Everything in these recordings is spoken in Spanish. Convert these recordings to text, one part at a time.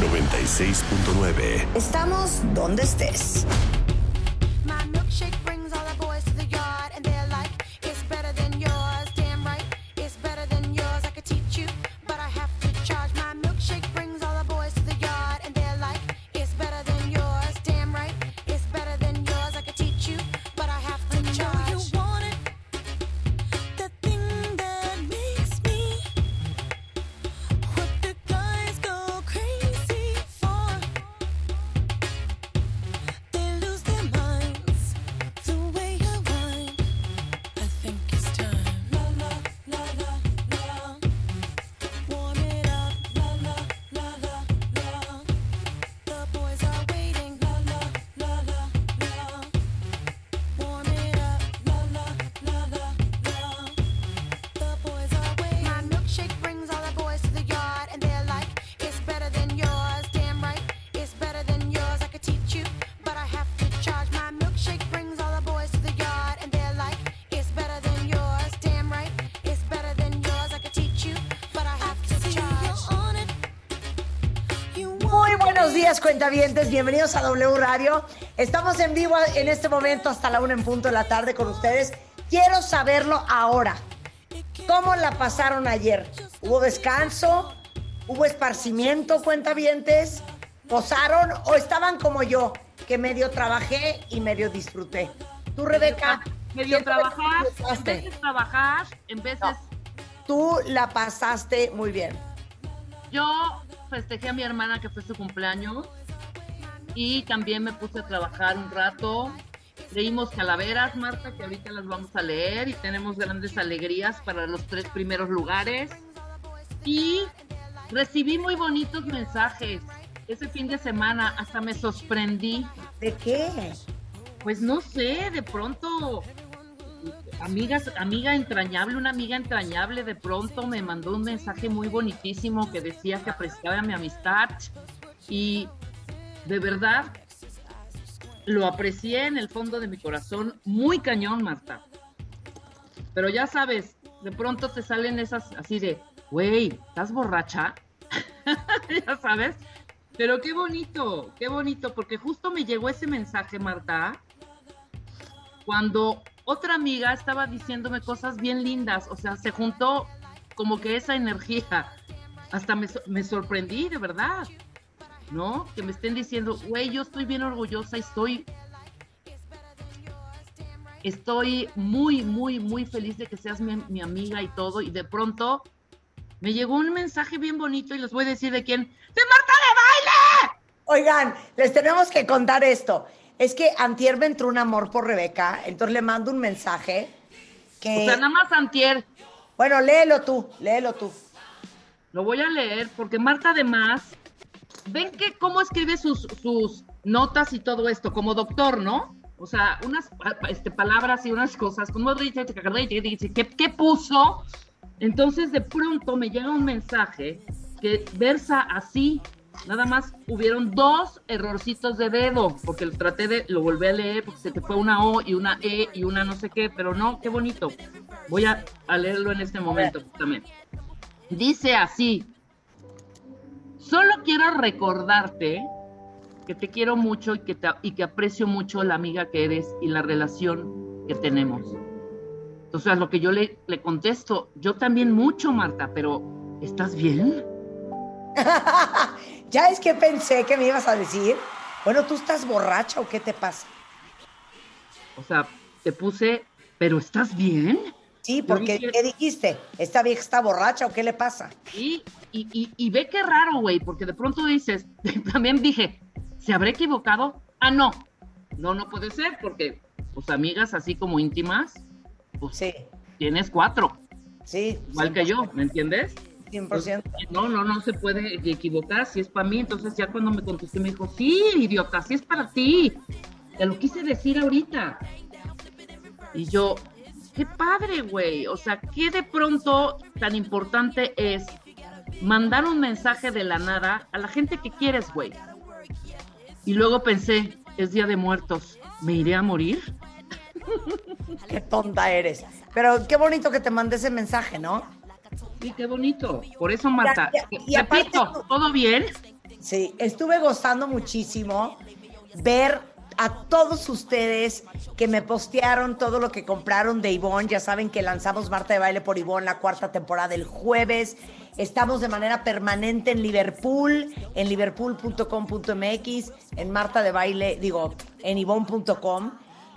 96.9. Estamos donde estés. Cuentavientes. Bienvenidos a W Radio. Estamos en vivo en este momento hasta la una en punto de la tarde con ustedes. Quiero saberlo ahora. ¿Cómo la pasaron ayer? ¿Hubo descanso? ¿Hubo esparcimiento, cuentavientes? ¿Posaron o estaban como yo, que medio trabajé y medio disfruté? ¿Tú, Rebeca? medio ¿qué tal trabajar, en de trabajar, en veces No. Tú la pasaste muy bien. yo festejé a mi hermana que fue su cumpleaños y también me puse a trabajar un rato. Leímos calaveras, Marta, que ahorita las vamos a leer y tenemos grandes alegrías para los tres primeros lugares. Y recibí muy bonitos mensajes ese fin de semana, hasta me sorprendí. ¿De qué? Pues no sé, de pronto, amigas, amiga entrañable, una amiga entrañable, de pronto me mandó un mensaje muy bonitísimo que decía que apreciaba mi amistad y de verdad lo aprecié en el fondo de mi corazón, muy cañón, Marta. Pero ya sabes, de pronto te salen esas así de, güey, ¿estás borracha? ya sabes. Pero qué bonito, qué bonito, porque justo me llegó ese mensaje, Marta, cuando otra amiga estaba diciéndome cosas bien lindas, o sea, se juntó como que esa energía, hasta me, me sorprendí, de verdad, ¿no? Que me estén diciendo, güey, yo estoy bien orgullosa y estoy, estoy muy, muy, muy feliz de que seas mi, mi amiga y todo, y de pronto me llegó un mensaje bien bonito y les voy a decir de quién, de Marta de Baile. Oigan, les tenemos que contar esto. Es que antier me entró un amor por Rebeca, entonces le mando un mensaje que... O sea, nada más antier, Bueno, léelo tú, léelo tú. Lo voy a leer porque Marta además, ven que cómo escribe sus, sus notas y todo esto, como doctor, ¿no? O sea, unas este, palabras y unas cosas, como dice, ¿qué, ¿qué puso? Entonces de pronto me llega un mensaje que versa así, nada más hubieron dos errorcitos de dedo, porque lo traté de, lo volví a leer, porque se te fue una O y una E y una no sé qué, pero no, qué bonito. Voy a, a leerlo en este momento también. Dice así, solo quiero recordarte que te quiero mucho y que, te- y que aprecio mucho la amiga que eres y la relación que tenemos. Entonces, a lo que yo le, le contesto, yo también mucho, Marta, pero ¿estás bien? ya es que pensé que me ibas a decir, bueno, ¿tú estás borracha o qué te pasa? O sea, te puse, pero ¿estás bien? Sí, porque dije- ¿qué dijiste? ¿Esta vieja está borracha o qué le pasa? Y, y, y, y ve qué raro, güey, porque de pronto dices, también dije, ¿se habrá equivocado? Ah, no. No, no puede ser, porque, pues, amigas así como íntimas, pues, Sí, tienes cuatro, sí. igual que yo, ¿me entiendes? 100%. No, no, no se puede equivocar si es para mí. Entonces ya cuando me contesté me dijo, sí, idiota, sí es para ti. Te lo quise decir ahorita. Y yo, qué padre, güey. O sea, qué de pronto tan importante es mandar un mensaje de la nada a la gente que quieres, güey. Y luego pensé, es Día de Muertos, ¿me iré a morir? Qué tonta eres. Pero qué bonito que te mandé ese mensaje, ¿no? Sí, qué bonito. Por eso, Marta, Ya, ya, y aparte repito, tú- ¿todo bien? Sí, estuve gozando muchísimo ver a todos ustedes que me postearon todo lo que compraron de Ivonne. Ya saben que lanzamos Marta de Baile por Ivonne la cuarta temporada el jueves. Estamos de manera permanente en Liverpool, en liverpool.com.mx, en Marta de Baile, digo, en ivonne.com.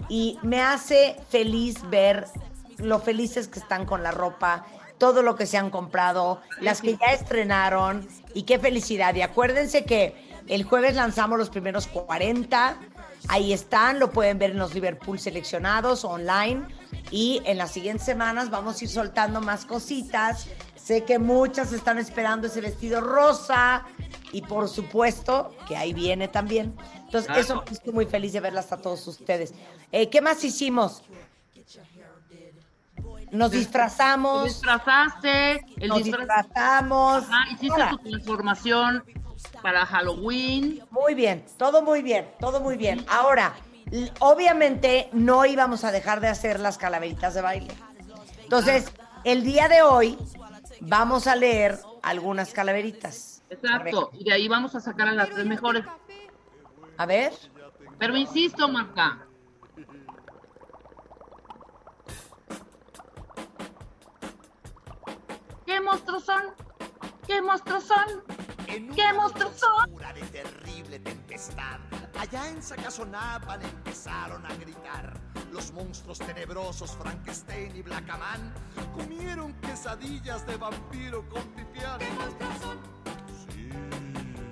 Y me hace feliz ver lo felices que están con la ropa, todo lo que se han comprado, las que ya estrenaron y qué felicidad. Y acuérdense que el jueves lanzamos los primeros 40, ahí están, lo pueden ver en los Liverpool seleccionados online y en las siguientes semanas vamos a ir soltando más cositas. Sé que muchas están esperando ese vestido rosa y por supuesto que ahí viene también. Entonces, eso estoy muy feliz de verlas a todos ustedes. Eh, ¿Qué más hicimos? Nos Te disfrazamos, disfrazaste, el nos disfraz- disfrazamos. Ajá, hiciste Ahora, tu transformación para Halloween. Muy bien, todo muy bien, todo muy bien. Ahora, obviamente no íbamos a dejar de hacer las calaveritas de baile. Entonces, el día de hoy vamos a leer algunas calaveritas. Exacto. Y de ahí vamos a sacar a las tres mejores. A ver. Pero insisto, Marta. ¿Qué monstruos son? ¿Qué monstruos son? En ¿Qué monstruos son? de terrible tempestad, allá en Sacazonapan empezaron a gritar. Los monstruos tenebrosos Frankenstein y Blackaman comieron quesadillas de vampiro con pipián.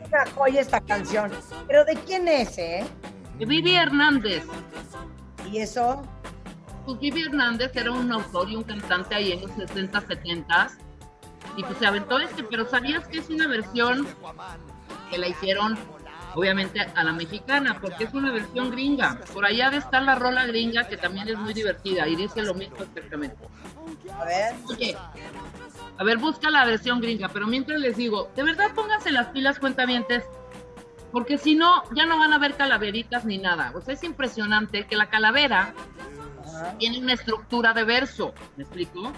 Una joya esta canción. Pero ¿de quién es, eh? Vivi Hernández. Y eso, Pues Vivi Hernández era un autor y un cantante ahí en los 60, 70 y pues se aventó este, pero ¿sabías que es una versión que la hicieron obviamente a la mexicana? Porque es una versión gringa. Por allá de estar la rola gringa que también es muy divertida y dice lo mismo exactamente. a ver. Oye, a ver, busca la versión gringa, pero mientras les digo, de verdad pónganse las pilas cuentavientes, porque si no, ya no van a ver calaveritas ni nada. O sea, es impresionante que la calavera tiene una estructura de verso, ¿me explico?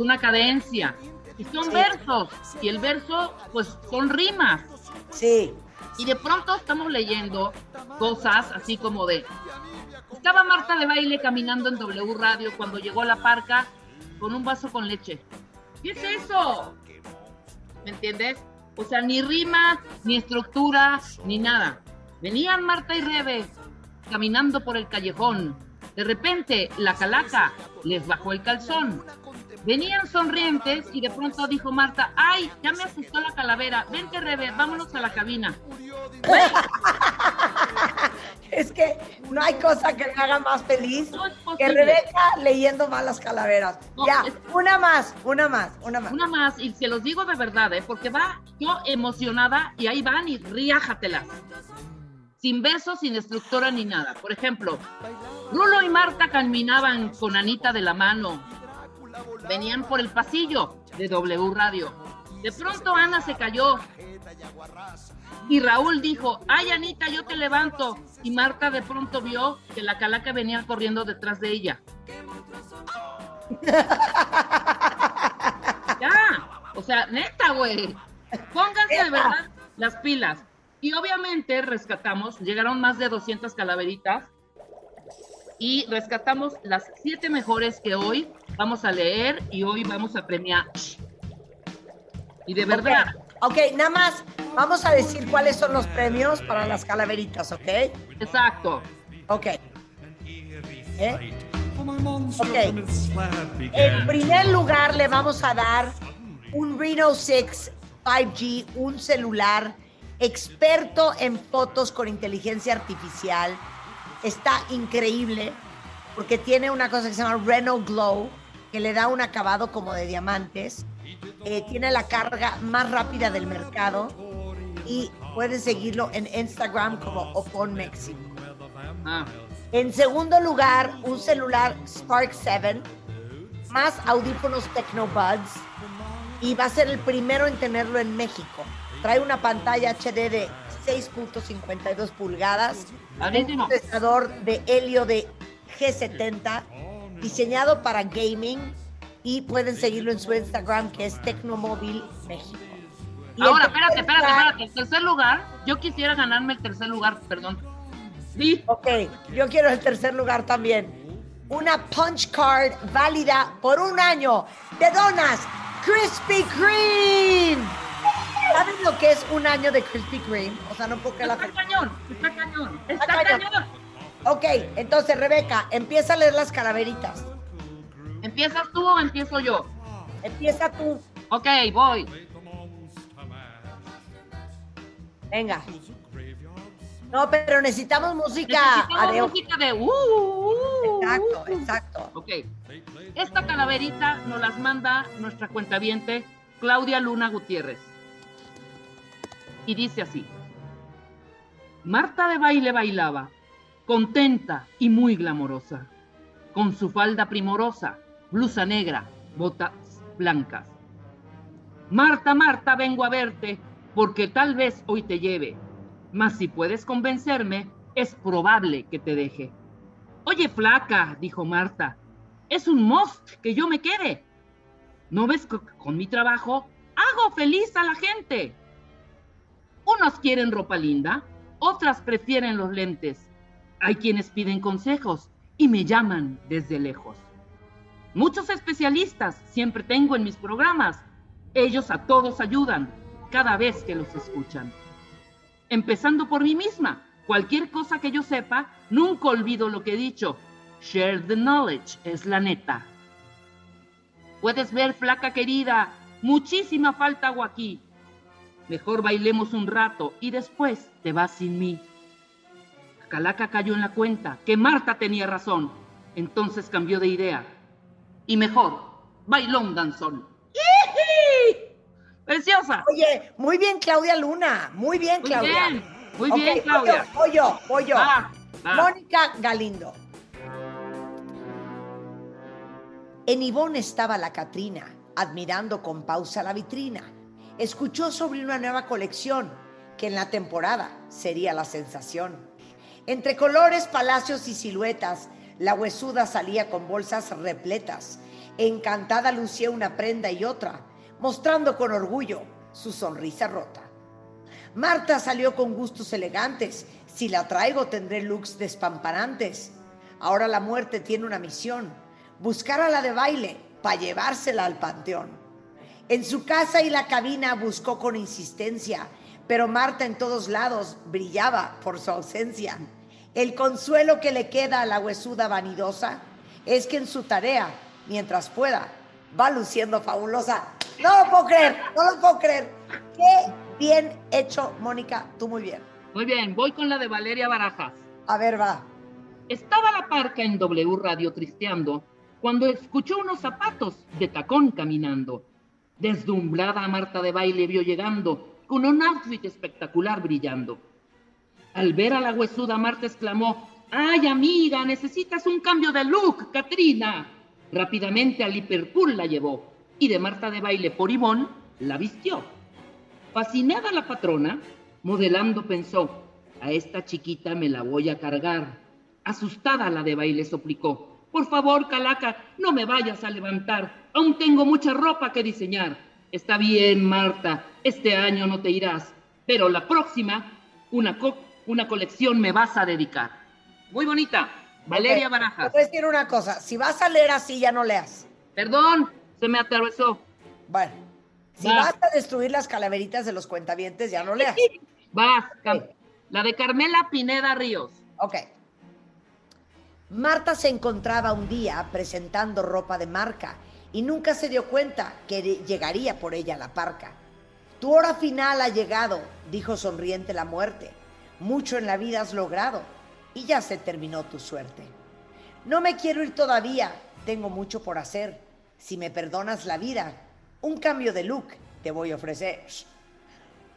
Una cadencia. Y son Sí. versos, y el verso, pues, son rimas. Sí. Y de pronto estamos leyendo cosas así como de... Estaba Marta de baile caminando en W Radio cuando llegó a la parca con un vaso con leche. ¿Qué es eso? ¿Me entiendes? O sea, ni rima, ni estructura, ni nada. Venían Marta y Rebe caminando por el callejón. De repente, la calaca les bajó el calzón. Venían sonrientes y de pronto dijo Marta, ay, ya me asustó la calavera, vente Rebe, vámonos a la cabina. Es que no hay cosa que me haga más feliz No que. Rebeca leyendo malas calaveras. No, ya, es- una más, una más, una más. Una más, y se los digo de verdad, ¿eh? porque va yo emocionada y ahí van y riájatelas. Sin besos, sin estructura ni nada. Por ejemplo, Rulo y Marta caminaban con Anita de la mano. Venían por el pasillo de W Radio. De pronto Ana se cayó. Y Raúl dijo, ay Anita, yo te levanto. Y Marta de pronto vio que la calaca venía corriendo detrás de ella. Ya, o sea, neta, güey. Pónganse de verdad las pilas. Y obviamente rescatamos, llegaron más de 200 calaveritas y rescatamos las siete mejores que hoy vamos a leer y hoy vamos a premiar. Y de verdad, Ok, nada más, vamos a decir cuáles son los premios para las calaveritas, ¿ok? exacto. Ok. ¿Eh? Ok. En primer lugar, le vamos a dar un Reno 6 5G, un celular experto en fotos con inteligencia artificial. Está increíble porque tiene una cosa que se llama Reno Glow, que le da un acabado como de diamantes. eh, tiene la carga más rápida del mercado y pueden seguirlo en Instagram como Opon México. Ah, En segundo lugar, un celular Spark 7 más audífonos Tecnobuds y va a ser el primero en tenerlo en México. Trae una pantalla HD de 6.52 pulgadas, un procesador de helio de G70 diseñado para gaming y pueden seguirlo en su Instagram que es Tecnomóvil México. Y Ahora, espérate, espérate, espérate. El tercer lugar, yo quisiera ganarme el tercer lugar, perdón. Sí, Ok, yo quiero el tercer lugar también. Una punch card válida por un año de donas Krispy Kreme. ¿Saben lo que es un año de Krispy Kreme? O sea, no puedo creer la está cañón, está cañón, está Está cañón. cañón. Ok, entonces Rebeca, empieza a leer las calaveritas. ¿Empiezas tú o empiezo yo? Empieza tú. Ok, voy. Venga. No, pero necesitamos música. Necesitamos música de uh, uh, uh, Exacto, uh. exacto. Ok. Esta calaverita nos las manda nuestra cuentaviente Claudia Luna Gutiérrez. Y dice así. Marta de baile bailaba, contenta y muy glamorosa, con su falda primorosa, blusa negra, botas blancas. Marta, Marta, vengo a verte, porque tal vez hoy te lleve, mas si puedes convencerme, es probable que te deje. Oye, flaca, dijo Marta, es un must que yo me quede. ¿No ves que con mi trabajo hago feliz a la gente? Unos quieren ropa linda, otras prefieren los lentes. Hay quienes piden consejos y me llaman desde lejos. Muchos especialistas siempre tengo en mis programas. Ellos a todos ayudan cada vez que los escuchan. Empezando por mí misma, cualquier cosa que yo sepa, nunca olvido lo que he dicho. Share the knowledge es la neta. Puedes ver, flaca querida, muchísima falta hago aquí. Mejor bailemos un rato y después te vas sin mí. Calaca cayó en la cuenta que Marta tenía razón. Entonces cambió de idea. Y mejor, bailón danzón. ¡Iji! ¡Preciosa! Oye, muy bien, Claudia Luna. Muy bien, Muy Claudia. bien, muy bien, Claudia. Voy yo, voy yo. voy yo. Va, va. Mónica Galindo. En Ivonne estaba la Catrina, admirando con pausa la vitrina. Escuchó sobre una nueva colección que en la temporada sería la sensación. Entre colores, palacios y siluetas, la huesuda salía con bolsas repletas. Encantada lucía una prenda y otra, mostrando con orgullo su sonrisa rota. Marta salió con gustos elegantes. Si la traigo tendré looks despamparantes. Ahora la muerte tiene una misión. Buscar a la de baile para llevársela al panteón. En su casa y la cabina buscó con insistencia, pero Marta en todos lados brillaba por su ausencia. El consuelo que le queda a la huesuda vanidosa es que en su tarea, mientras pueda, va luciendo fabulosa. No lo puedo creer, no lo puedo creer. Qué bien hecho, Mónica, tú muy bien. Muy bien, voy con la de Valeria Barajas. A ver, va. Estaba la parca en W Radio tristeando cuando escuchó unos zapatos de tacón caminando. Deslumbrada Marta de baile vio llegando con un outfit espectacular brillando. Al ver a la huesuda Marta exclamó, ¡Ay amiga, necesitas un cambio de look, Katrina! Rápidamente al Liverpool la llevó y de Marta de baile por Ivón la vistió. Fascinada la patrona, modelando pensó, a esta chiquita me la voy a cargar. Asustada la de baile suplicó, por favor, Calaca, no me vayas a levantar, aún tengo mucha ropa que diseñar. Está bien, Marta, este año no te irás, pero la próxima, una, co- una colección me vas a dedicar. Muy bonita, Valeria Barajas. Te voy a decir una cosa, si vas a leer así, ya no leas. Perdón, se me atravesó. Bueno, si Va. vas a destruir las calaveritas de los cuentavientes, ya no leas. Vas, la de Carmela Pineda Ríos. Ok. Marta se encontraba un día presentando ropa de marca y nunca se dio cuenta que llegaría por ella la parca. Tu hora final ha llegado, dijo sonriente la muerte. Mucho en la vida has logrado y ya se terminó tu suerte. No me quiero ir todavía, tengo mucho por hacer. Si me perdonas la vida, Un cambio de look te voy a ofrecer.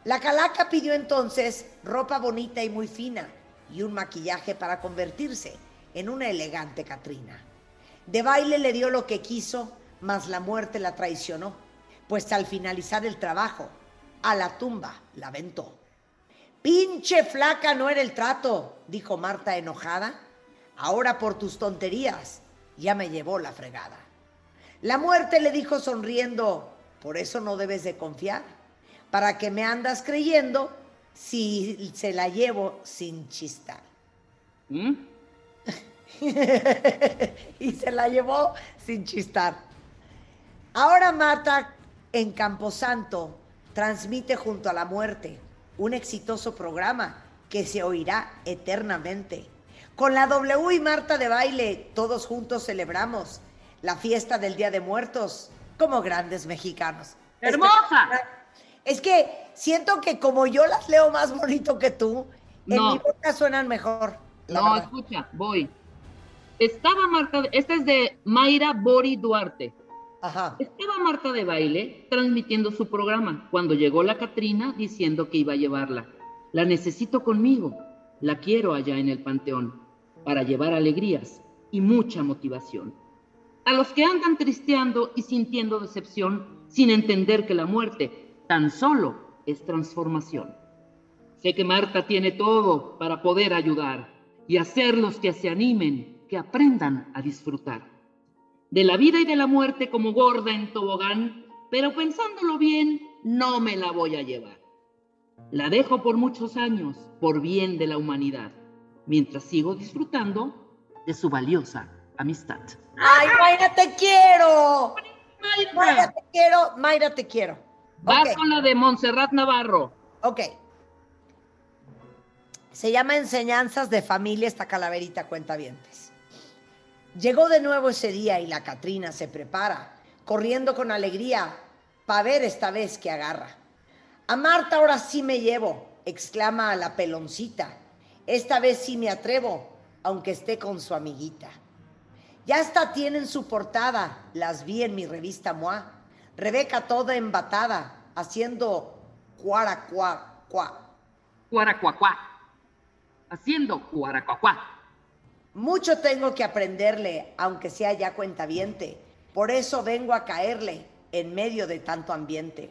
La calaca pidió entonces ropa bonita y muy fina y un maquillaje para convertirse en una elegante Catrina. De baile le dio lo que quiso, mas la muerte la traicionó, pues al finalizar el trabajo, a la tumba la aventó. Pinche flaca no era el trato, dijo Marta enojada. Ahora por tus tonterías ya me llevó la fregada. La muerte le dijo sonriendo, por eso no debes de confiar. ¿Para que me andas creyendo si se la llevo sin chistar? ¿Mm? y se la llevó sin chistar. Ahora Marta en Camposanto transmite junto a la muerte un exitoso programa que se oirá eternamente. Con la W y Marta de baile, todos juntos celebramos la fiesta del Día de Muertos como grandes mexicanos. ¡Hermosa! Es que siento que como yo las leo más bonito que tú, en No. mi boca suenan mejor. No, verdad. escucha, voy. Estaba Marta, esta es de Mayra Bori Duarte. Estaba Marta de baile transmitiendo su programa cuando llegó la Catrina diciendo que iba a llevarla. La necesito conmigo, la quiero allá en el panteón, para llevar alegrías y mucha motivación. A los que andan tristeando y sintiendo decepción sin entender que la muerte tan solo es transformación. Sé que Marta tiene todo para poder ayudar y hacerlos que se animen, que aprendan a disfrutar de la vida y de la muerte como gorda en tobogán, pero pensándolo bien, no me la voy a llevar. La dejo por muchos años, por bien de la humanidad, mientras sigo disfrutando de su valiosa amistad. ¡Ay, Mayra, te quiero! Mayra, Mayra, te quiero. Mayra, te quiero. vas Ok, con la de Montserrat Navarro. ok. Se llama Enseñanzas de Familia esta calaverita cuentavientes. Llegó de nuevo ese día y la Catrina se prepara, corriendo con alegría, para ver esta vez que agarra. A Marta ahora sí me llevo, exclama la peloncita. Esta vez sí me atrevo, aunque esté con su amiguita. Ya hasta tienen su portada, las vi en mi revista MOA. Rebeca toda embatada, haciendo cuara cuá cuá. Cuaracuacuá. Haciendo cuaracuacuá. Mucho tengo que aprenderle, aunque sea ya cuentaviente. Por eso vengo a caerle en medio de tanto ambiente.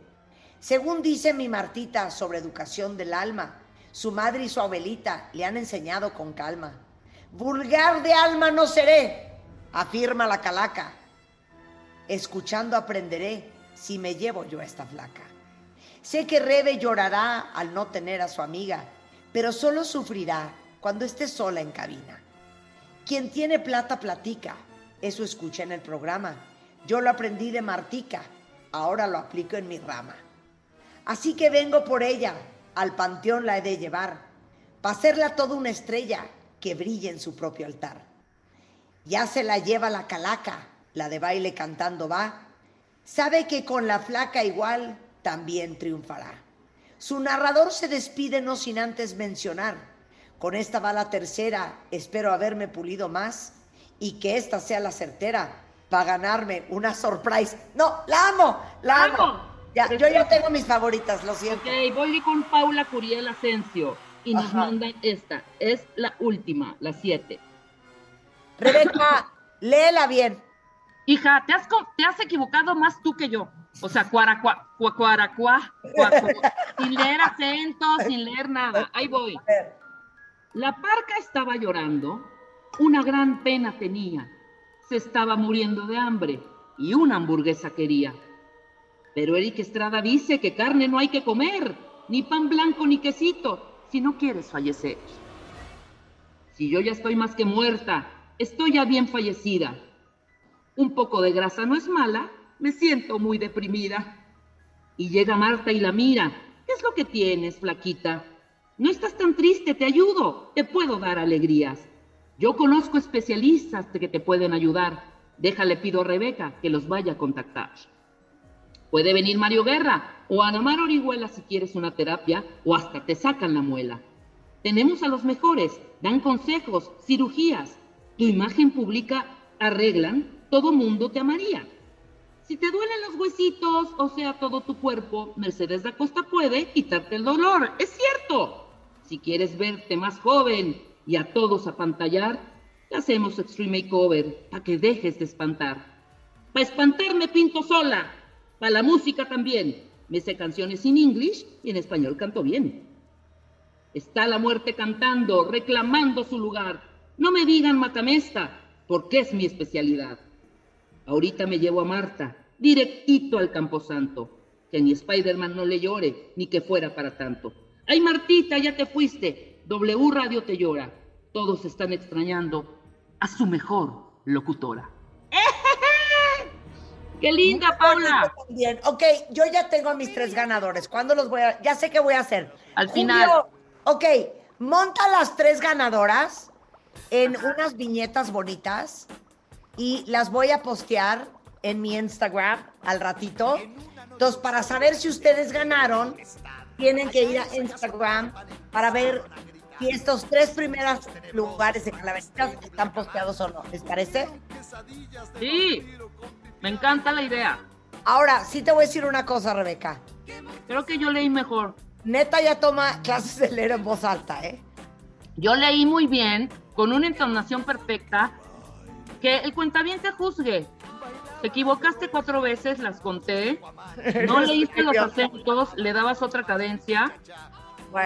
Según dice mi Martita sobre educación del alma, su madre y su abuelita le han enseñado con calma. Vulgar de alma no seré, afirma la calaca. Escuchando aprenderé si me llevo yo a esta flaca. Sé que Rebe llorará al no tener a su amiga, pero solo sufrirá cuando esté sola en cabina. Quien tiene plata platica, eso escuché en el programa. Yo lo aprendí de Martica, ahora lo aplico en mi rama. Así que vengo por ella, al panteón la he de llevar, para hacerla toda una estrella que brille en su propio altar. Ya se la lleva la calaca, la de baile cantando va, sabe que con la flaca igual también triunfará. Su narrador se despide no sin antes mencionar, con esta va la tercera, espero haberme pulido más y que esta sea la certera para ganarme una surprise. No, la amo, la amo. ¡Amo! Ya, yo ya tengo mis favoritas, lo siento. Ok, voy con Paula Curiel Asensio y nos Ajá. mandan esta. Es la última, la siete. Rebeca, léela bien. Hija, te has, te has equivocado más tú que yo. O sea, cuaracua, cua- cuaracua, cuacu- sin leer acento, sin leer nada. Ahí voy. A ver, La parca estaba llorando, una gran pena tenía. Se estaba muriendo de hambre y una hamburguesa quería. Pero Eric Estrada dice que carne no hay que comer, ni pan blanco ni quesito, si no quieres fallecer. Si yo ya estoy más que muerta, estoy ya bien fallecida. Un poco de grasa no es mala, me siento muy deprimida. Y llega Marta y la mira. ¿Qué es lo que tienes, flaquita? No estás tan triste, te ayudo, te puedo dar alegrías. Yo conozco especialistas que te pueden ayudar. Déjale, pido a Rebeca que los vaya a contactar. Puede venir Mario Guerra o Ana Mar Orihuela si quieres una terapia o hasta te sacan la muela. Tenemos a los mejores, dan consejos, cirugías. Tu imagen pública arreglan, todo mundo te amaría. Si te duelen los huesitos, o sea, todo tu cuerpo, Mercedes da Costa puede quitarte el dolor. Es cierto. Si quieres verte más joven y a todos apantallar, te hacemos Extreme Makeover para que dejes de espantar. Para espantar me pinto sola. Para la música también. Me sé canciones en inglés y en español canto bien. Está la muerte cantando, reclamando su lugar. No me digan matamesta, porque es mi especialidad. Ahorita me llevo a Marta, directito al Camposanto. Que ni Spider-Man no le llore, ni que fuera para tanto. Ay, Martita, ya te fuiste. W Radio te llora. Todos están extrañando a su mejor locutora. ¡Qué linda, Paula! Bien, ok, yo ya tengo a mis tres ganadores. ¿Cuándo los voy a...? Ya sé qué voy a hacer. Al final. Ok, monta las tres ganadoras en unas viñetas bonitas y las voy a postear en mi Instagram al ratito. Entonces, para saber si ustedes ganaron, tienen que ir a Instagram para ver si estos tres primeros lugares de calaveritas están posteados o no. ¿Les parece? Sí, me encanta la idea. Ahora, sí te voy a decir una cosa, Rebeca. Creo que yo leí mejor. Neta ya toma clases de leer en voz alta, ¿eh? Yo leí muy bien, con una entonación perfecta, que el cuentaviente juzgue. Te equivocaste cuatro veces, las conté. No leíste los acentos, le dabas otra cadencia.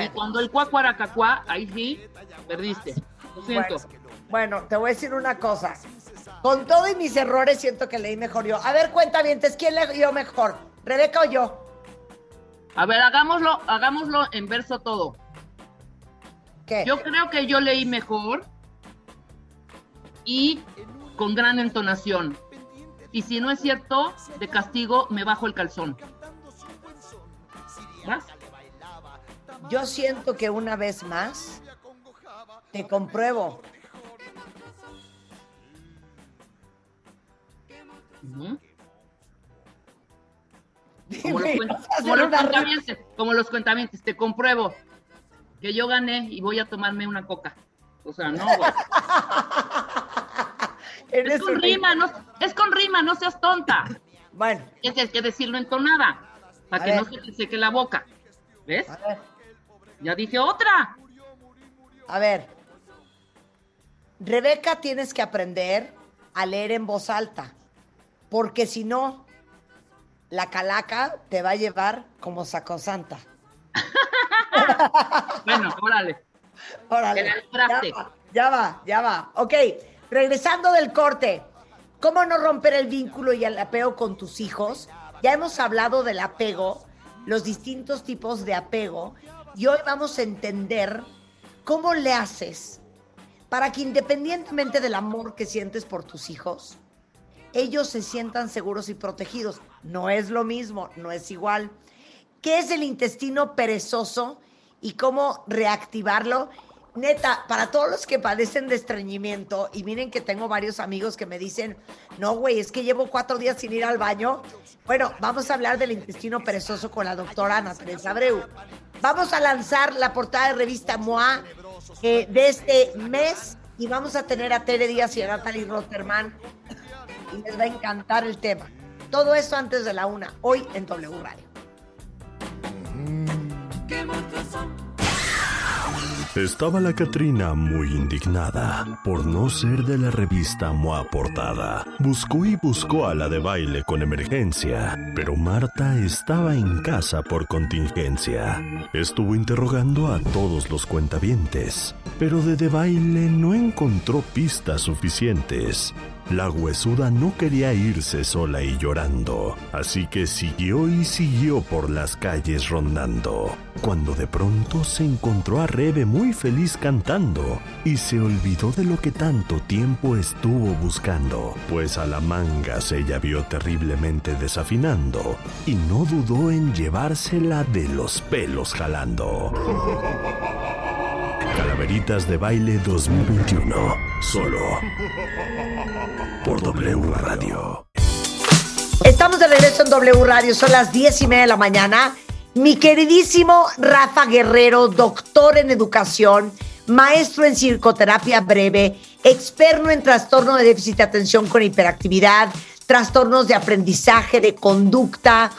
Y cuando el cuacuaracacuá, ahí sí, perdiste. Lo siento. bueno, te voy a decir una cosa. Con todo y mis errores, siento que leí mejor yo. A ver, cuenta bien, ¿quién leyó mejor? ¿Rebeca o yo? A ver, hagámoslo, hagámoslo en verso todo. ¿Qué? Yo creo que yo leí mejor y con gran entonación. Y si no es cierto, de castigo me bajo el calzón. ¿Vas? Yo siento que una vez más te compruebo. Como los, como los como los cuentavientes, te compruebo que yo gané y voy a tomarme una coca. O sea, no, güey. Es con rima, no, es con rima, no seas tonta. Bueno, Tienes que decirlo entonada, para A que ver. no se te seque la boca. ¿Ves? a ver, Ya dije otra. a ver. Rebeca, tienes que aprender a leer en voz alta, porque si no, la calaca te va a llevar como sacosanta. Bueno, órale. Órale, ya va, ya va. Ok, regresando del corte, ¿cómo no romper el vínculo y el apego con tus hijos? Ya hemos hablado del apego, los distintos tipos de apego, y hoy vamos a entender cómo le haces para que independientemente del amor que sientes por tus hijos, ellos se sientan seguros y protegidos. No es lo mismo, no es igual. ¿Qué es el intestino perezoso y cómo reactivarlo? Neta, para todos los que padecen de estreñimiento, y miren que tengo varios amigos que me dicen, no, güey, es que llevo cuatro días sin ir al baño. Bueno, vamos a hablar del intestino perezoso con la doctora Ana Teresa Abreu. Vamos a lanzar la portada de revista MOA eh, de este mes y vamos a tener a Tere Díaz y a Natalie Rotterman y les va a encantar el tema. Todo esto antes de la una, hoy en W Radio. Estaba la Catrina muy indignada por no ser de la revista Moa Portada. Buscó y buscó a la de baile con emergencia, pero Marta estaba en casa por contingencia. Estuvo interrogando a todos los cuentavientes, pero de de baile no encontró pistas suficientes. La huesuda no quería irse sola y llorando, así que siguió y siguió por las calles rondando, cuando de pronto se encontró a Rebe muy feliz cantando y se olvidó de lo que tanto tiempo estuvo buscando, pues a la mangas ella vio terriblemente desafinando y no dudó en llevársela de los pelos jalando. Calaveritas de Baile 2021. Solo por W Radio. Estamos de regreso en W Radio, son las diez y media de la mañana. Mi queridísimo Rafa Guerrero, doctor en educación, maestro en psicoterapia breve, experto en trastorno de déficit de atención con hiperactividad, trastornos de aprendizaje, de conducta.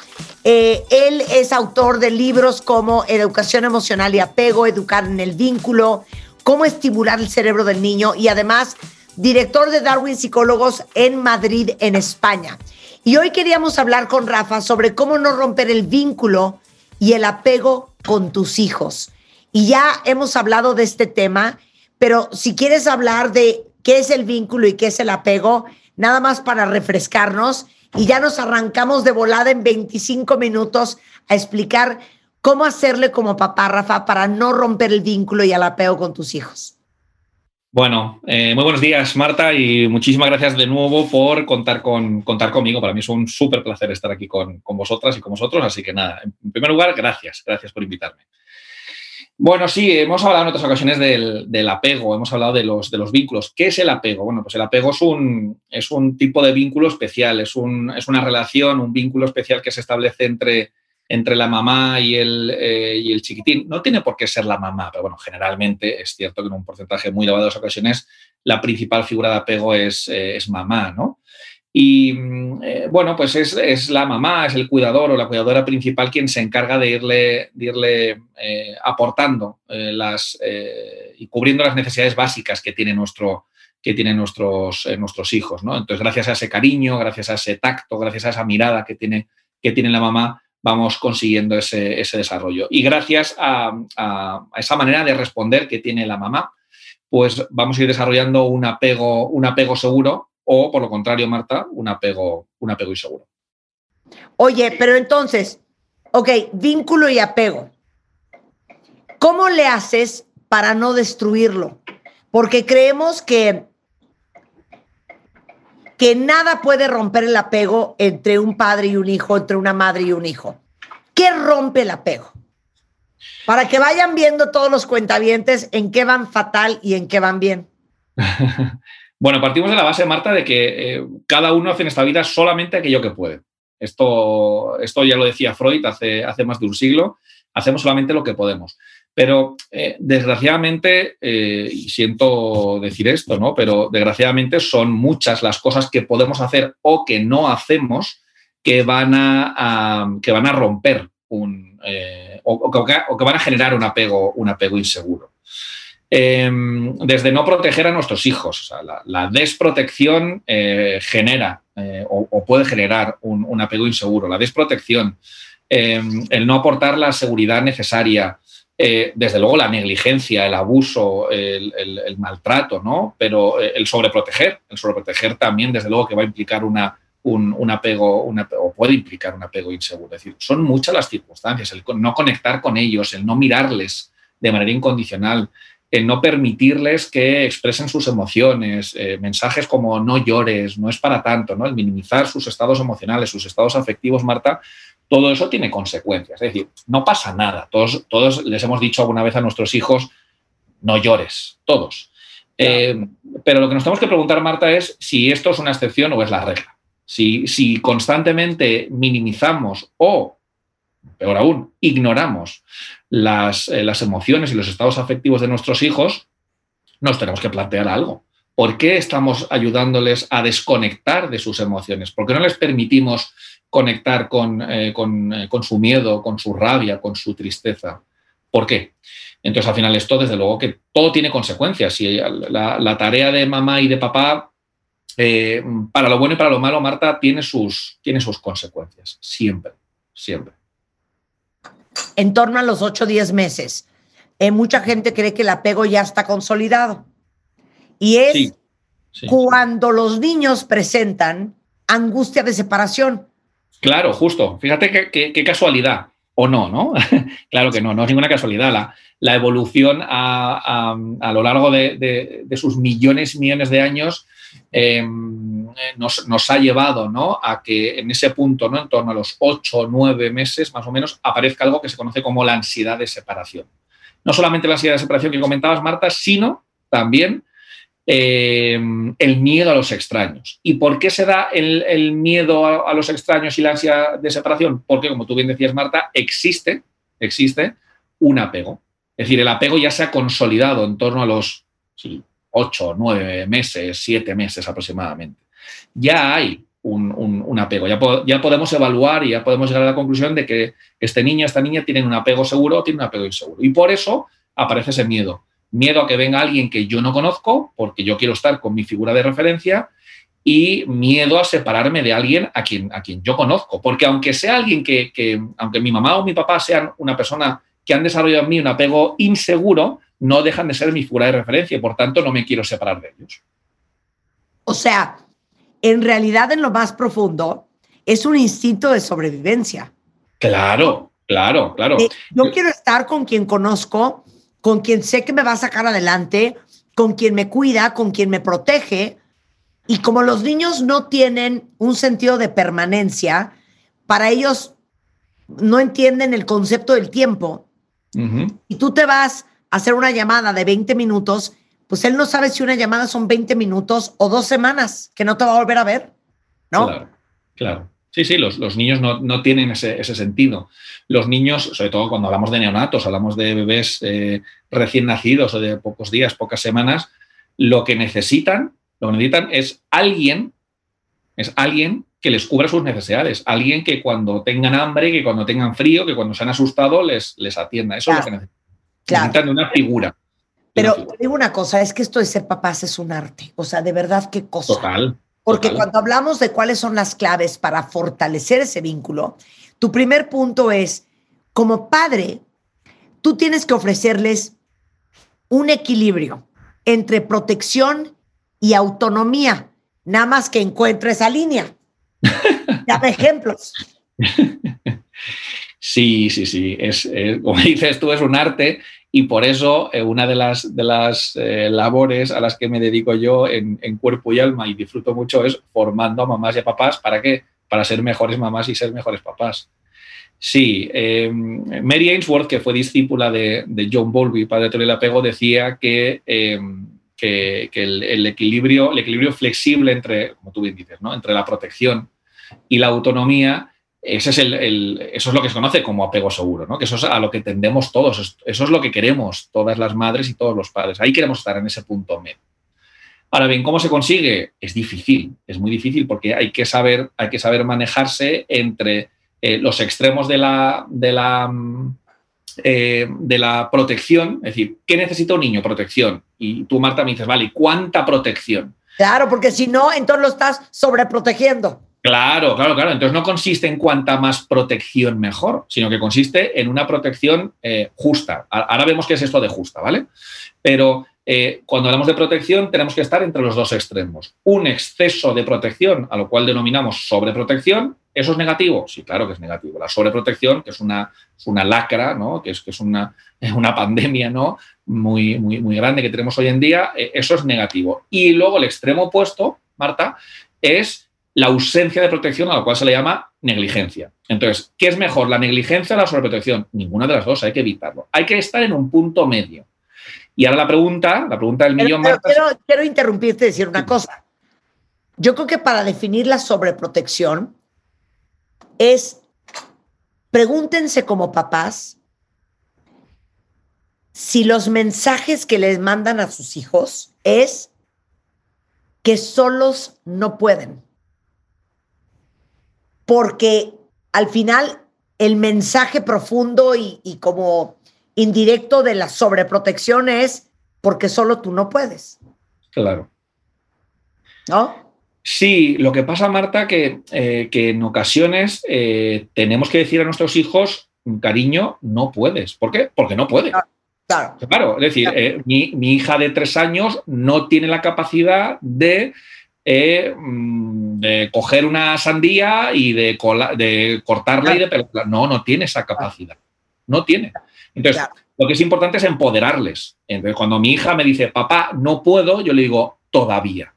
Eh, él es autor de libros como Educación Emocional y Apego, Educar en el Vínculo, Cómo estimular el cerebro del niño y además director de Darwin Psicólogos en Madrid, en España. Y hoy queríamos hablar con Rafa sobre cómo no romper el vínculo y el apego con tus hijos. Y ya hemos hablado de este tema, pero si quieres hablar de qué es el vínculo y qué es el apego, nada más para refrescarnos y ya nos arrancamos de volada en 25 minutos a explicar cómo hacerle como papá, Rafa, para no romper el vínculo y el apego con tus hijos. Bueno, eh, muy buenos días, Marta, y muchísimas gracias de nuevo por contar, con, contar conmigo. Para mí es un súper placer estar aquí con, con vosotras y con vosotros, así que nada, en primer lugar, gracias, gracias por invitarme. Bueno, sí, hemos hablado en otras ocasiones del, del, apego, hemos hablado de los, de los vínculos. ¿Qué es el apego? Bueno, pues el apego es un, es un tipo de vínculo especial, es, un, es una relación, un vínculo especial que se establece entre, entre la mamá y el, eh, y el chiquitín. No tiene por qué ser la mamá, pero bueno, generalmente es cierto que en un porcentaje muy elevado de ocasiones la principal figura de apego es, eh, es mamá, ¿no? Y eh, bueno, pues es, es, la mamá, es el cuidador o la cuidadora principal quien se encarga de irle, de irle eh, aportando eh, las, y cubriendo las necesidades básicas que tiene nuestro, que tienen nuestros, nuestros hijos. ¿no? Entonces, gracias a ese cariño, gracias a ese tacto, gracias a esa mirada que tiene, que tiene la mamá, vamos consiguiendo ese, ese desarrollo. Y gracias a, esa manera de responder que tiene la mamá, pues vamos a ir desarrollando un apego, un apego seguro o por lo contrario, Marta, un apego, un apego inseguro. Oye, pero entonces, ok, vínculo y apego. ¿Cómo le haces para no destruirlo? Porque creemos que, que nada puede romper el apego entre un padre y un hijo, entre una madre y un hijo. ¿Qué rompe el apego? Para que vayan viendo todos los cuentavientes en qué van fatal y en qué van bien. Bueno, partimos de la base, Marta, de que eh, cada uno hace en esta vida solamente aquello que puede. Esto, esto ya lo decía Freud hace, hace más de un siglo, hacemos solamente lo que podemos. Pero eh, desgraciadamente, eh, y siento decir esto, ¿no? Pero desgraciadamente son muchas las cosas que podemos hacer o que no hacemos que van a, que van a romper un, eh, o, que, van a generar un apego, un apego inseguro. Eh, desde no proteger a nuestros hijos. O sea, la, desprotección genera o, puede generar un, un, apego inseguro. La desprotección, em, el no aportar la seguridad necesaria, eh, desde luego la negligencia, el abuso, el, maltrato, ¿no? Pero el sobreproteger, el sobreproteger también, desde luego, que va a implicar una, un, un, apego, una, o puede implicar un apego inseguro. Es decir, son muchas las circunstancias, el no conectar con ellos, el no mirarles de manera incondicional, el no permitirles que expresen sus emociones, eh, mensajes como no llores, no es para tanto, ¿no? el minimizar sus estados emocionales, sus estados afectivos, Marta, todo eso tiene consecuencias. Es decir, no pasa nada. Todos, todos les hemos dicho alguna vez a nuestros hijos, no llores, todos. Eh, pero lo que nos tenemos que preguntar, Marta, es si esto es una excepción o es la regla. Si, si constantemente minimizamos o peor aún, ignoramos las, eh, las, emociones y los estados afectivos de nuestros hijos, nos tenemos que plantear algo. ¿Por qué estamos ayudándoles a desconectar de sus emociones? ¿Por qué no les permitimos conectar con, eh, con, eh, con su miedo, con su rabia, con su tristeza? ¿Por qué? Entonces, al final, esto, desde luego, que todo tiene consecuencias. Y la, la tarea de mamá y de papá, eh, para lo bueno y para lo malo, Marta, tiene sus, tiene sus consecuencias. Siempre, siempre en torno a los 8 o 10 meses. Mucha gente cree que el apego ya está consolidado. Y es sí, sí. cuando los niños presentan angustia de separación. Claro, justo. Fíjate qué casualidad. O no, ¿no? claro que no, no es ninguna casualidad. La, la evolución a, lo largo de, sus millones y millones de años eh, nos, ha llevado a que en ese punto, ¿no? en torno a los ocho o nueve meses más o menos, aparezca algo que se conoce como la ansiedad de separación. No solamente la ansiedad de separación que comentabas, Marta, sino también eh, el miedo a los extraños. ¿Y por qué se da el, miedo a, los extraños y la ansiedad de separación? Porque, como tú bien decías, Marta, existe, existe un apego. Es decir, el apego ya se ha consolidado en torno a los sí, ocho, nueve meses, siete meses aproximadamente. Ya hay un, apego. Ya podemos evaluar y ya podemos llegar a la conclusión de que este niño, esta niña tienen un apego seguro o tienen un apego inseguro. Y por eso aparece ese miedo. Miedo a que venga alguien que yo no conozco, porque yo quiero estar con mi figura de referencia, y miedo a separarme de alguien a quien, a quien yo conozco. Porque aunque sea alguien que, que- aunque mi mamá o mi papá sean una persona que han desarrollado en mí un apego inseguro, no dejan de ser mi figura de referencia y por tanto no me quiero separar de ellos. O sea, en realidad en lo más profundo es un instinto de sobrevivencia. Claro, claro, claro. Eh, yo quiero estar con quien conozco, con quien sé que me va a sacar adelante, con quien me cuida, con quien me protege. Y como los niños no tienen un sentido de permanencia, para ellos no entienden el concepto del tiempo. Y tú te vas a hacer una llamada de 20 minutos, pues él no sabe si una llamada son 20 minutos o dos semanas, que no te va a volver a ver, ¿no? Claro, claro. Sí, sí, los, los niños no, no tienen ese, ese sentido. Los niños, sobre todo cuando hablamos de neonatos, hablamos de bebés eh, recién nacidos o de pocos días, pocas semanas, lo que necesitan, lo que necesitan es alguien, es alguien que les cubra sus necesidades, alguien que cuando tengan hambre, que cuando tengan frío, que cuando se han asustado les, les atienda. Eso es lo que necesitan. Claro. Necesitan una figura. Pero una te figura. digo una cosa, es que esto de ser papás es un arte. O sea, de verdad, qué cosa. Total. Porque total. cuando hablamos de cuáles son las claves para fortalecer ese vínculo, tu primer punto es, como padre, tú tienes que ofrecerles un equilibrio entre protección y autonomía, nada más que encuentre esa línea. Dame ejemplos. Sí, sí, sí. Es, eh, como dices tú, es un arte y por eso eh, una de las, de las eh, labores a las que me dedico yo en, cuerpo y alma y disfruto mucho es formando a mamás y a papás. ¿Para qué? Para ser mejores mamás y ser mejores papás. Sí, eh, Mary Ainsworth, que fue discípula de, de John Bowlby, padre de apego, decía que, eh, que, que el, el equilibrio, el equilibrio flexible entre, como tú bien dices, ¿no? entre la protección y la autonomía es el, eso es lo que se conoce como apego seguro, ¿no? que eso es a lo que tendemos todos, es- eso es lo que queremos todas las madres y todos los padres. Ahí queremos estar en ese punto medio. Ahora bien, ¿cómo se consigue? Es difícil, es muy difícil porque hay que saber, hay que saber manejarse entre eh, los extremos de la, de, la, mm, eh, de la protección, es decir, ¿qué necesita un niño? Protección. Y tú, Marta, me dices, vale, ¿y cuánta protección? Claro, porque si no, entonces lo estás sobreprotegiendo. Claro, claro, claro. Entonces no consiste en cuanta más protección mejor, sino que consiste en una protección eh, justa. Ahora vemos qué es esto de justa, ¿vale? Pero eh, cuando hablamos de protección tenemos que estar entre los dos extremos. Un exceso de protección, a lo cual denominamos sobreprotección, ¿eso es negativo? Sí, claro que es negativo. La sobreprotección, que es una, lacra, ¿no? que es, una pandemia ¿no? muy, muy, muy grande que tenemos hoy en día, eh, eso es negativo. Y luego el extremo opuesto, Marta, es la ausencia de protección a la cual se le llama negligencia. Entonces, ¿qué es mejor, la negligencia o la sobreprotección? Ninguna de las dos, hay que evitarlo. Hay que estar en un punto medio. Y ahora la pregunta, la pregunta del Pero, millón, pero Marta, quiero interrumpirte y decir una cosa. Yo creo que para definir la sobreprotección es pregúntense como papás si los mensajes que les mandan a sus hijos es que solos no pueden. Porque al final el mensaje profundo y, y como indirecto de la sobreprotección es porque solo tú no puedes, claro. ¿no? Sí, lo que pasa, Marta, que, eh, que en ocasiones eh, tenemos que decir a nuestros hijos, cariño, no puedes. ¿Por qué? Porque no puede. Claro. Claro, es decir, eh, mi, mi hija de tres años no tiene la capacidad de, eh, mm, de coger una sandía y de, cola- de cortarla y de pelarla. No, no tiene esa capacidad. No tiene. Entonces, Claro. lo que es importante es empoderarles. Entonces, cuando mi hija me dice, papá, no puedo, yo le digo, todavía.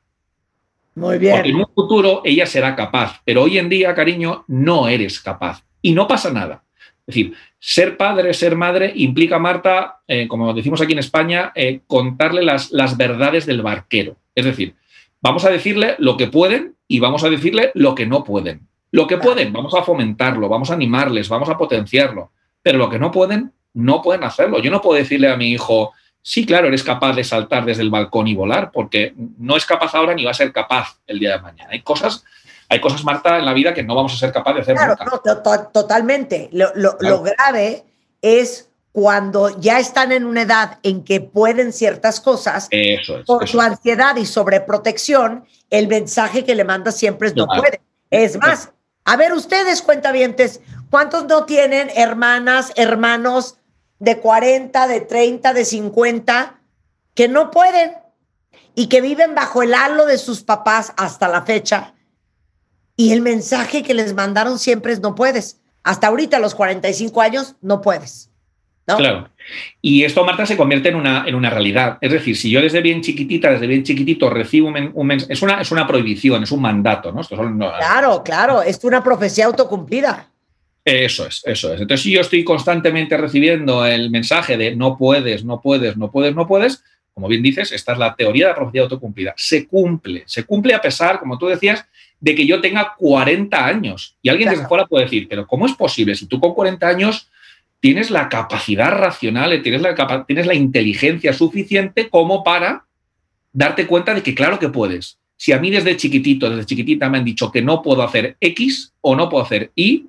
Muy Porque en bien. un futuro ella será capaz, pero hoy en día, cariño, no eres capaz. Y no pasa nada. Es decir, ser padre, ser madre, implica, Marta, eh, como decimos aquí en España, eh, contarle las, las verdades del barquero. Es decir, vamos a decirle lo que pueden y vamos a decirle lo que no pueden. Lo que pueden, vamos a fomentarlo, vamos a animarles, vamos a potenciarlo. Pero lo que no pueden, no pueden hacerlo. Yo no puedo decirle a mi hijo, sí, claro, eres capaz de saltar desde el balcón y volar, porque no es capaz ahora ni va a ser capaz el día de mañana. Hay cosas, hay cosas, Marta, en la vida que no vamos a ser capaces de hacer Claro, nunca. no, to- to- totalmente. Lo, lo- Claro. lo grave es cuando ya están en una edad en que pueden ciertas cosas, Eso es. por eso su es. ansiedad y sobreprotección, el mensaje que le manda siempre es no Claro. puede. Es más, a ver ustedes, cuentavientes, ¿cuántos no tienen hermanas, hermanos de 40, de 30, de 50 que no pueden y que viven bajo el halo de sus papás hasta la fecha? Y el mensaje que les mandaron siempre es no puedes. Hasta ahorita, a los 45 años, no puedes. ¿No? Claro. Y esto, Marta, se convierte en una, en una realidad. Es decir, si yo desde bien chiquitita, desde bien chiquitito recibo un, un es, una, es una prohibición, es un mandato, ¿no? Esto son- no- Claro, claro, es una profecía autocumplida. Eso es, eso es. Entonces, si yo estoy constantemente recibiendo el mensaje de no puedes, no puedes, no puedes, no puedes, como bien dices, esta es la teoría de la profecía autocumplida. Se cumple, se cumple a pesar, como tú decías, de que yo tenga 40 años. Y alguien desde Claro. fuera puede decir, pero ¿cómo es posible si tú con 40 años tienes la capacidad racional, tienes la, capa- tienes la inteligencia suficiente como para darte cuenta de que claro que puedes? Si a mí desde chiquitito, desde chiquitita me han dicho que no puedo hacer X o no puedo hacer Y,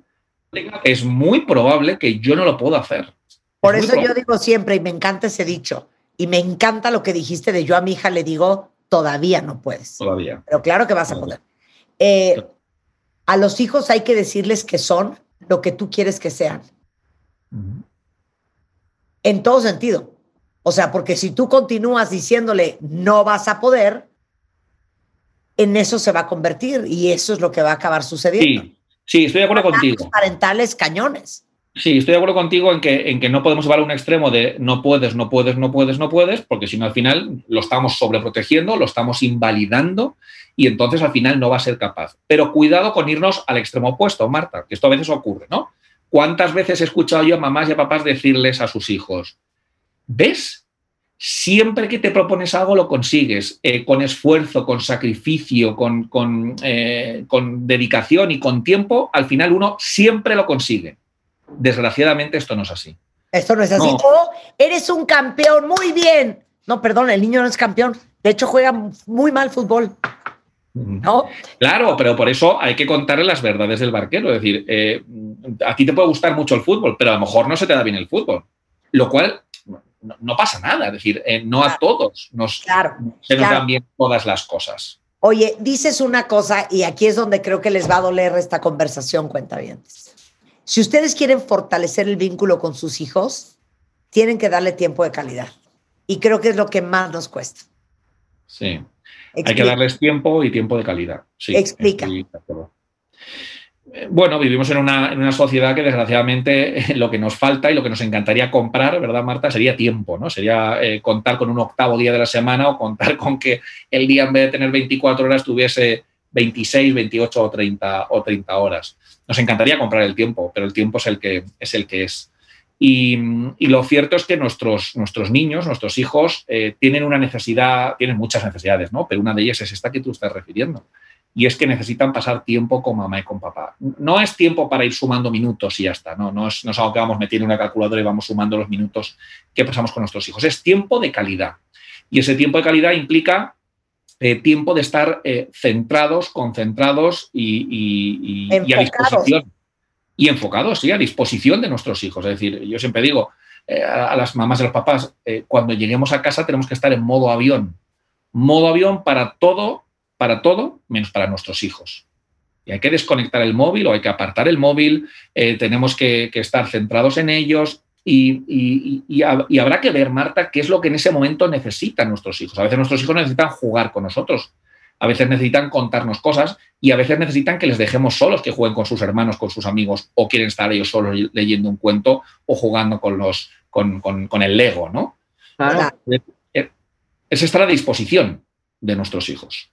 es muy probable que yo no lo pueda hacer. Por Es eso yo digo siempre, y me encanta ese dicho, y me encanta lo que dijiste de yo a mi hija le digo, todavía no puedes. Todavía. Pero claro que vas a poder. Eh, a los hijos hay que decirles que son lo que tú quieres que sean, en todo sentido. O sea, porque si tú continúas diciéndole no vas a poder, en eso se va a convertir y eso es lo que va a acabar sucediendo. Sí, sí, estoy de acuerdo contigo. Parentales cañones. Sí, estoy de acuerdo contigo en que, en que no podemos llevar a un extremo de no puedes, no puedes, no puedes, no puedes, porque si no al final lo estamos sobreprotegiendo, lo estamos invalidando y entonces al final no va a ser capaz. Pero cuidado con irnos al extremo opuesto, Marta, que esto a veces ocurre, ¿no? ¿Cuántas veces he escuchado yo a mamás y a papás decirles a sus hijos, ¿ves? Siempre que te propones algo lo consigues, eh, con esfuerzo, con sacrificio, con, con, eh, con dedicación y con tiempo, al final uno siempre lo consigue. Desgraciadamente esto no es así. Esto no es así. No. O eres un campeón, muy bien. No, perdón, el niño no es campeón. De hecho, juega muy mal fútbol. ¿No? Claro, pero por eso hay que contarle las verdades del barquero. Es decir, eh, a ti te puede gustar mucho el fútbol, pero a lo mejor no se te da bien el fútbol. Lo cual no, no pasa nada. Es decir, eh, no a todos nos, Claro. se nos claro. dan bien todas las cosas. Oye, dices una cosa y aquí es donde creo que les va a doler esta conversación, cuentavientes. Si ustedes quieren fortalecer el vínculo con sus hijos, tienen que darle tiempo de calidad. Y creo que es lo que más nos cuesta. Sí. Hay que darles tiempo y tiempo de calidad. Sí, Explica. Eh, Bueno, vivimos en una, en una sociedad que desgraciadamente lo que nos falta y lo que nos encantaría comprar, ¿verdad, Marta? Sería tiempo, ¿no? Sería eh, contar con un octavo día de la semana o contar con que el día en vez de tener 24 horas tuviese 26, 28 o 30, o 30 horas. Nos encantaría comprar el tiempo, pero el tiempo es el que es. El que es. Y, y lo cierto es que nuestros, nuestros niños, nuestros hijos, eh, tienen una necesidad, tienen muchas necesidades, ¿no? Pero una de ellas es esta que tú estás refiriendo. Y es que necesitan pasar tiempo con mamá y con papá. No es tiempo para ir sumando minutos y ya está, no, no, es, no es algo que vamos metiendo en una calculadora y vamos sumando los minutos que pasamos con nuestros hijos. Es tiempo de calidad. Y ese tiempo de calidad implica eh, tiempo de estar eh, centrados, concentrados y, y- y- y a disposición. Y enfocados, sí, a disposición de nuestros hijos. Es decir, yo siempre digo eh, a, las mamás y a los papás, eh, cuando lleguemos a casa tenemos que estar en modo avión. Modo avión para todo, para todo, menos para nuestros hijos. Y hay que desconectar el móvil o hay que apartar el móvil, eh, tenemos que, estar centrados en ellos y, y- y- y y habrá que ver, Marta, qué es lo que en ese momento necesitan nuestros hijos. A veces nuestros hijos necesitan jugar con nosotros, a veces necesitan contarnos cosas y a veces necesitan que les dejemos solos, que jueguen con sus hermanos, con sus amigos o quieren estar ellos solos leyendo un cuento o jugando con, los, con, con- con el Lego, ¿no? Claro. Es estar a disposición de nuestros hijos.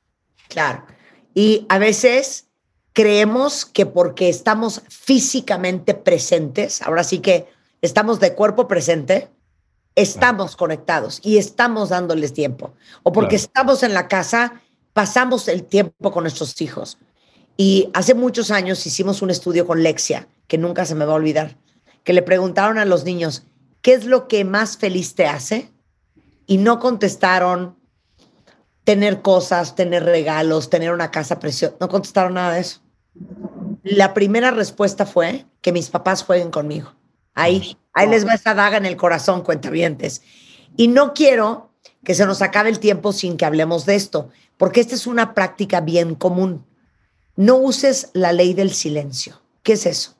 Claro. Y a veces creemos que porque estamos físicamente presentes, ahora sí que estamos de cuerpo presente, estamos conectados y estamos dándoles tiempo. O porque Claro. estamos en la casa, pasamos el tiempo con nuestros hijos. Y hace muchos años hicimos un estudio con Lexia, que nunca se me va a olvidar, que le preguntaron a los niños, ¿qué es lo que más feliz te hace? Y no contestaron, tener cosas, tener regalos, tener una casa preciosa. No contestaron nada de eso. La primera respuesta fue que mis papás jueguen conmigo. Ahí, ahí les va esa daga en el corazón, cuentavientes. Y no quiero que se nos acabe el tiempo sin que hablemos de esto, porque esta es una práctica bien común. No uses la ley del silencio. ¿Qué es eso?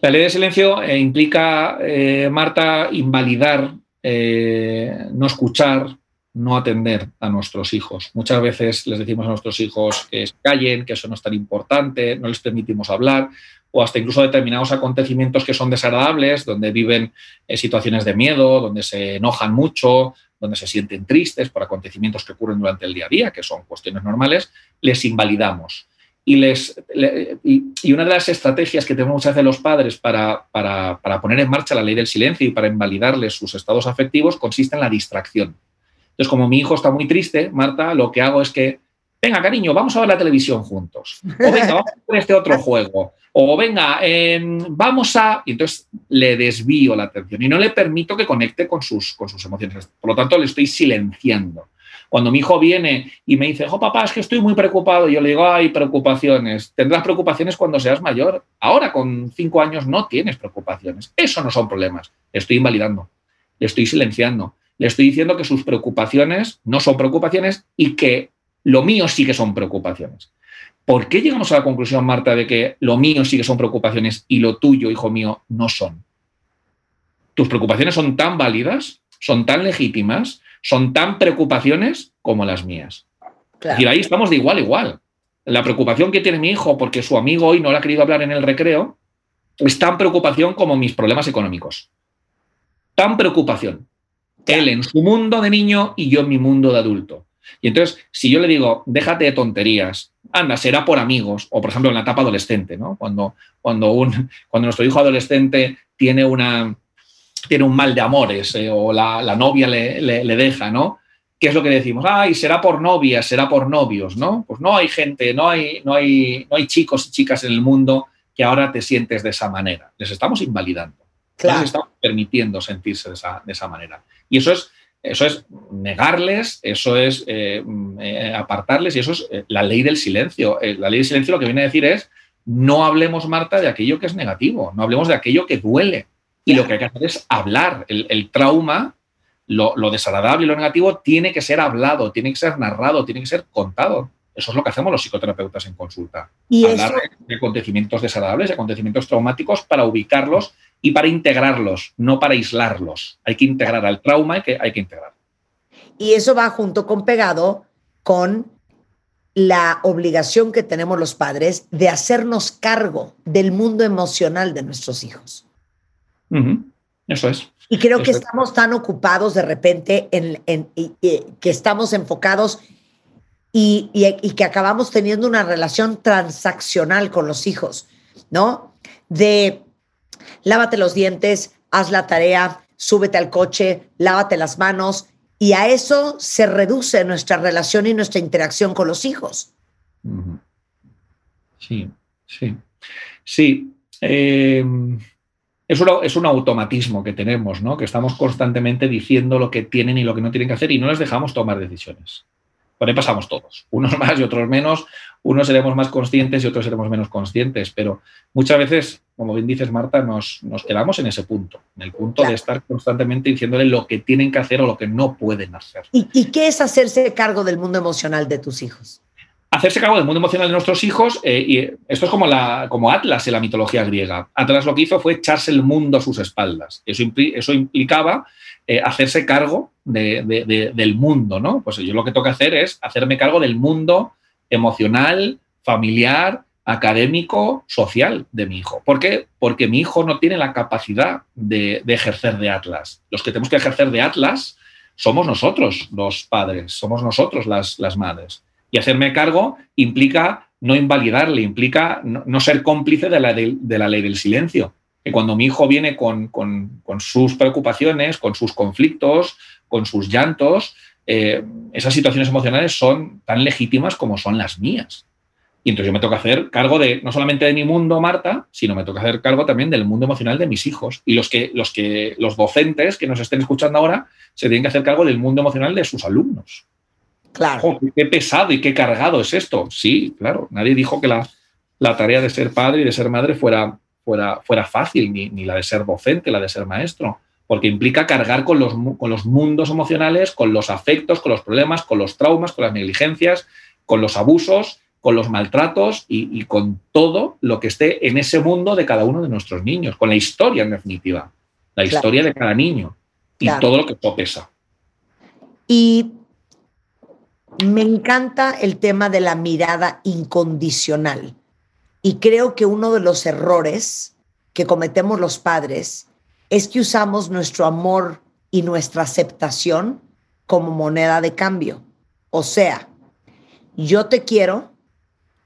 La ley de silencio eh, implica, eh, Marta, invalidar, eh, no escuchar, no atender a nuestros hijos. Muchas veces les decimos a nuestros hijos que se callen, que eso no es tan importante, no les permitimos hablar, o hasta incluso determinados acontecimientos que son desagradables, donde viven situaciones de miedo, donde se enojan mucho, donde se sienten tristes por acontecimientos que ocurren durante el día a día, que son cuestiones normales, les invalidamos. Y, les, le- y, y una de las estrategias que tenemos muchas veces los padres para, para- para poner en marcha la ley del silencio y para invalidarles sus estados afectivos consiste en la distracción. Entonces, como mi hijo está muy triste, Marta, lo que hago es que, venga, cariño, vamos a ver la televisión juntos. O venga, vamos a hacer este otro juego. O venga, em, vamos a... Y entonces le desvío la atención y no le permito que conecte con sus, con sus emociones. Por lo tanto, le estoy silenciando. Cuando mi hijo viene y me dice, oh papá, es que estoy muy preocupado, yo le digo, hay preocupaciones. Tendrás preocupaciones cuando seas mayor. Ahora, con cinco años, no tienes preocupaciones. Eso no son problemas. Le estoy invalidando, le estoy silenciando, le estoy diciendo que sus preocupaciones no son preocupaciones y que lo mío sí que son preocupaciones. ¿Por qué llegamos a la conclusión, Marta, de que lo mío sí que son preocupaciones y lo tuyo, hijo mío, no son? Tus preocupaciones son tan válidas, son tan legítimas, son tan preocupaciones como las mías. Decir, ahí estamos de igual a igual. La preocupación que tiene mi hijo porque su amigo hoy no le ha querido hablar en el recreo es tan preocupación como mis problemas económicos. Tan preocupación. Él en su mundo de niño y yo en mi mundo de adulto. Y entonces, si yo le digo, déjate de tonterías, anda, será por amigos, o por ejemplo en la etapa adolescente, ¿no? Cuando, cuando, un, cuando nuestro hijo adolescente tiene, una, tiene un mal de amores eh, o la, la novia le, le, le deja, ¿no? ¿Qué es lo que decimos? Ay, será por novias, será por novios, ¿no? Pues no hay gente, no hay, no hay, no hay chicos y chicas en el mundo que ahora te sientes de esa manera. Les estamos invalidando. Claro. Les estamos permitiendo sentirse de esa, de esa manera. Y eso es, eso es negarles, eso es eh, eh, apartarles y eso es eh, la ley del silencio. La ley del silencio lo que viene a decir es no hablemos, Marta, de aquello que es negativo, no hablemos de aquello que duele. Y lo que hay que hacer es hablar. El, el trauma, lo, lo, desagradable y lo negativo tiene que ser hablado, tiene que ser narrado, tiene que ser contado. Eso es lo que hacemos los psicoterapeutas en consulta. Y hablar eso, de acontecimientos desagradables, de acontecimientos traumáticos para ubicarlos y para integrarlos, no para aislarlos. Hay que integrar al trauma y que hay que integrar. y eso va junto con pegado con la obligación que tenemos los padres de hacernos cargo del mundo emocional de nuestros hijos. Ujú, Eso es. Y creo que Eso es. estamos tan ocupados de repente en, en- que estamos enfocados y, y- y que acabamos teniendo una relación transaccional con los hijos, ¿no? De lávate los dientes, haz la tarea, súbete al coche, lávate las manos. Y a eso se reduce nuestra relación y nuestra interacción con los hijos. Sí, sí. Sí. eh, es, un, es un automatismo que tenemos, ¿no? Que estamos constantemente diciendo lo que tienen y lo que no tienen que hacer y no les dejamos tomar decisiones. Por ahí pasamos todos, unos más y otros menos, unos seremos más conscientes y otros seremos menos conscientes, pero muchas veces, como bien dices, Marta, nos, nos quedamos en ese punto, en el punto Claro. de estar constantemente diciéndole lo que tienen que hacer o lo que no pueden hacer. ¿Y, y qué es hacerse cargo del mundo emocional de tus hijos? hacerse cargo del mundo emocional de nuestros hijos, eh, y esto es como, la, como Atlas en la mitología griega. Atlas lo que hizo fue echarse el mundo a sus espaldas. Eso, impli- eso implicaba eh, hacerse cargo de- de- de- del mundo, ¿no? Pues yo lo que que hacer es hacerme cargo del mundo emocional, familiar, académico, social de mi hijo. ¿Por qué? Porque mi hijo no tiene la capacidad de, de ejercer de Atlas. Los que tenemos que ejercer de Atlas somos nosotros, los padres, somos nosotros las, las madres. Y hacerme cargo implica no invalidarle, implica no, ser cómplice de la, de la ley del silencio. Que cuando mi hijo viene con, con- con sus preocupaciones, con sus conflictos, con sus llantos, eh, esas situaciones emocionales son tan legítimas como son las mías. Y entonces yo me toca hacer cargo de, no solamente de mi mundo, Marta, sino me toca hacer cargo también del mundo emocional de mis hijos. Y los que, los que, los docentes que nos estén escuchando ahora, se tienen que hacer cargo del mundo emocional de sus alumnos. Claro. Qué pesado y qué cargado es esto. Sí, claro. Nadie dijo que la, la tarea de ser padre y de ser madre fuera, fuera, fuera fácil, ni, ni la de ser docente, la de ser maestro, porque implica cargar con los, con los mundos emocionales, con los afectos, con los problemas, con los traumas, con las negligencias, con los abusos, con los maltratos y, y con todo lo que esté en ese mundo de cada uno de nuestros niños, con la historia en definitiva, la Claro. historia de cada niño y Claro. todo lo que eso pesa. Y me encanta el tema de la mirada incondicional. Y creo que uno de los errores que cometemos los padres es que usamos nuestro amor y nuestra aceptación como moneda de cambio. O sea, yo te quiero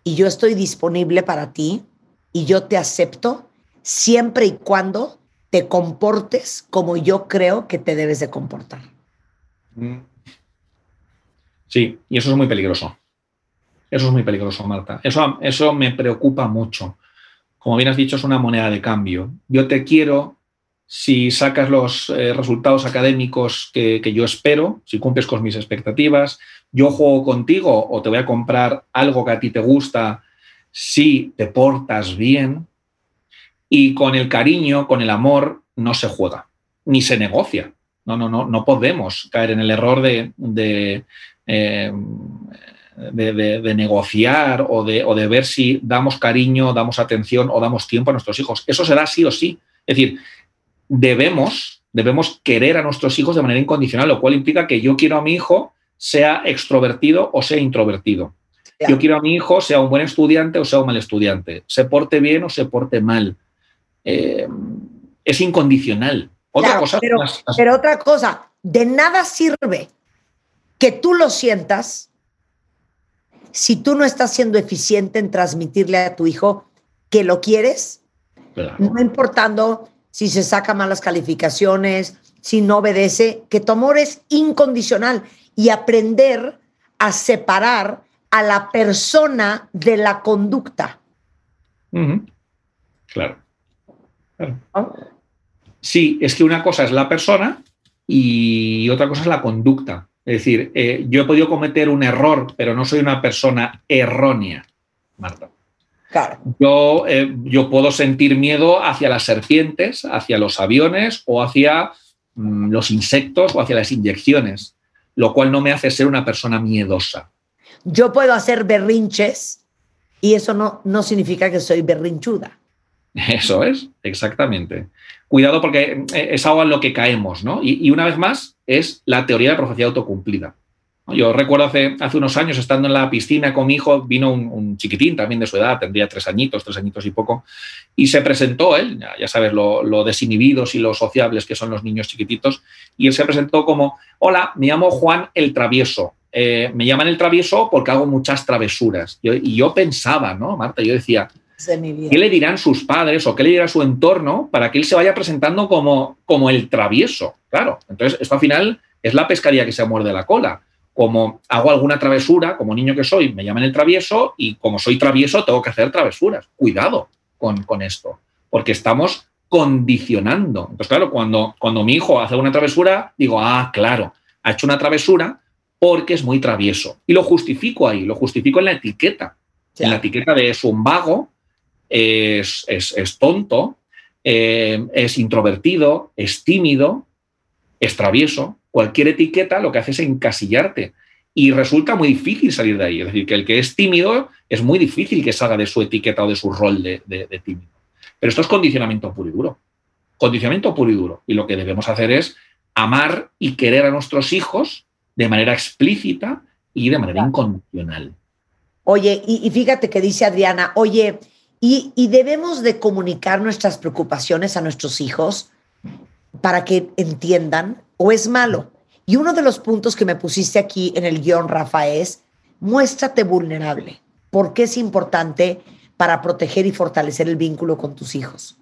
y yo estoy disponible para ti y yo te acepto siempre y cuando te comportes como yo creo que te debes de comportar. Sí, y eso es muy peligroso. Eso es muy peligroso, Marta. Eso, eso me preocupa mucho. Como bien has dicho, es una moneda de cambio. Yo te quiero si sacas los eh, resultados académicos que, que yo espero, si cumples con mis expectativas. Yo juego contigo o te voy a comprar algo que a ti te gusta si te portas bien. Y con el cariño, con el amor, no se juega, ni se negocia. No, no, no, no podemos caer en el error de, eh, de, de, de negociar o de, o de, ver si damos cariño, damos atención o damos tiempo a nuestros hijos. Eso será sí o sí. Es decir, debemos, debemos querer a nuestros hijos de manera incondicional, lo cual implica que yo quiero a mi hijo sea extrovertido o sea introvertido. Yo quiero a mi hijo sea un buen estudiante o sea un mal estudiante, se porte bien o se porte mal. Eh, es incondicional. Otra claro, cosa. Pero, las, las... pero otra cosa, de nada sirve que tú lo sientas si tú no estás siendo eficiente en transmitirle a tu hijo que lo quieres, claro. no importando si se saca malas calificaciones, si no obedece, que tu amor es incondicional y aprender a separar a la persona de la conducta. Uh -huh. Claro. claro. Sí, es que una cosa es la persona y otra cosa es la conducta. Es decir, eh, yo he podido cometer un error, pero no soy una persona errónea, Marta. Claro. Yo, eh, yo puedo sentir miedo hacia las serpientes, hacia los aviones o hacia mm, los insectos o hacia las inyecciones, lo cual no me hace ser una persona miedosa. Yo puedo hacer berrinches y eso no, no significa que soy berrinchuda. Eso es, exactamente. Cuidado porque eh, es algo en lo que caemos, ¿no? Y, y una vez más, es la teoría de profecía autocumplida. Yo recuerdo hace, unos años, estando en la piscina con mi hijo, vino un, chiquitín también de su edad, tendría tres añitos, tres añitos y poco, y se presentó él, ya, sabes, lo, desinhibidos y lo sociables que son los niños chiquititos, y él se presentó como, hola, me llamo Juan el Travieso. Eh, me llaman el Travieso porque hago muchas travesuras. Y yo pensaba, ¿no, Marta? Yo decía, ¿qué le dirán sus padres o qué le dirá su entorno para que él se vaya presentando como, como el travieso? Claro, entonces esto al final es la pescaría que se muerde la cola como hago alguna travesura, como niño que soy, me llaman el travieso y como soy travieso tengo que hacer travesuras. Cuidado con, con esto, porque estamos condicionando. Entonces, claro, cuando, cuando mi hijo hace una travesura, digo, ah, claro, ha hecho una travesura porque es muy travieso. Y lo justifico ahí, lo justifico en la etiqueta. En la etiqueta de es un vago, es, es, es tonto, eh, es introvertido, es tímido, es travieso cualquier etiqueta lo que hace es encasillarte y resulta muy difícil salir de ahí. Es decir, que el que es tímido es muy difícil que salga de su etiqueta o de su rol de, de, de tímido. Pero esto es condicionamiento puro y duro. Condicionamiento puro y duro. Y lo que debemos hacer es amar y querer a nuestros hijos de manera explícita y de manera incondicional. Oye, y, y fíjate que dice Adriana, oye, y, debemos de comunicar nuestras preocupaciones a nuestros hijos para que entiendan o es malo. Y uno de los puntos que me pusiste aquí en el guion, Rafa, es muéstrate vulnerable. ¿Por qué es importante para proteger y fortalecer el vínculo con tus hijos?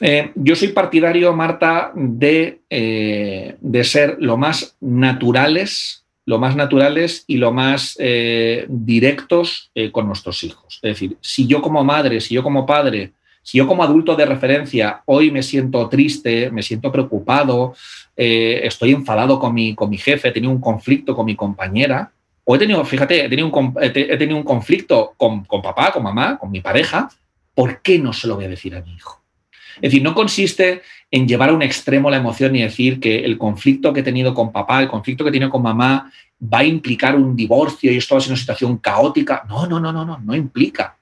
Eh, yo soy partidario, Marta, de, eh, de ser lo más naturales lo más naturales y lo más eh, directos eh, con nuestros hijos. Es decir, si yo como madre, si yo como padre, si yo como adulto de referencia hoy me siento triste, me siento preocupado, eh, estoy enfadado con mi, con mi jefe, he tenido un conflicto con mi compañera, o he tenido, fíjate, he tenido un, he tenido un conflicto con, con papá, con mamá, con mi pareja, ¿por qué no se lo voy a decir a mi hijo? Es decir, no consiste en llevar a un extremo la emoción y decir que el conflicto que he tenido con papá, el conflicto que he tenido con mamá, va a implicar un divorcio y esto va a ser una situación caótica. No, no, no, no, no, no implica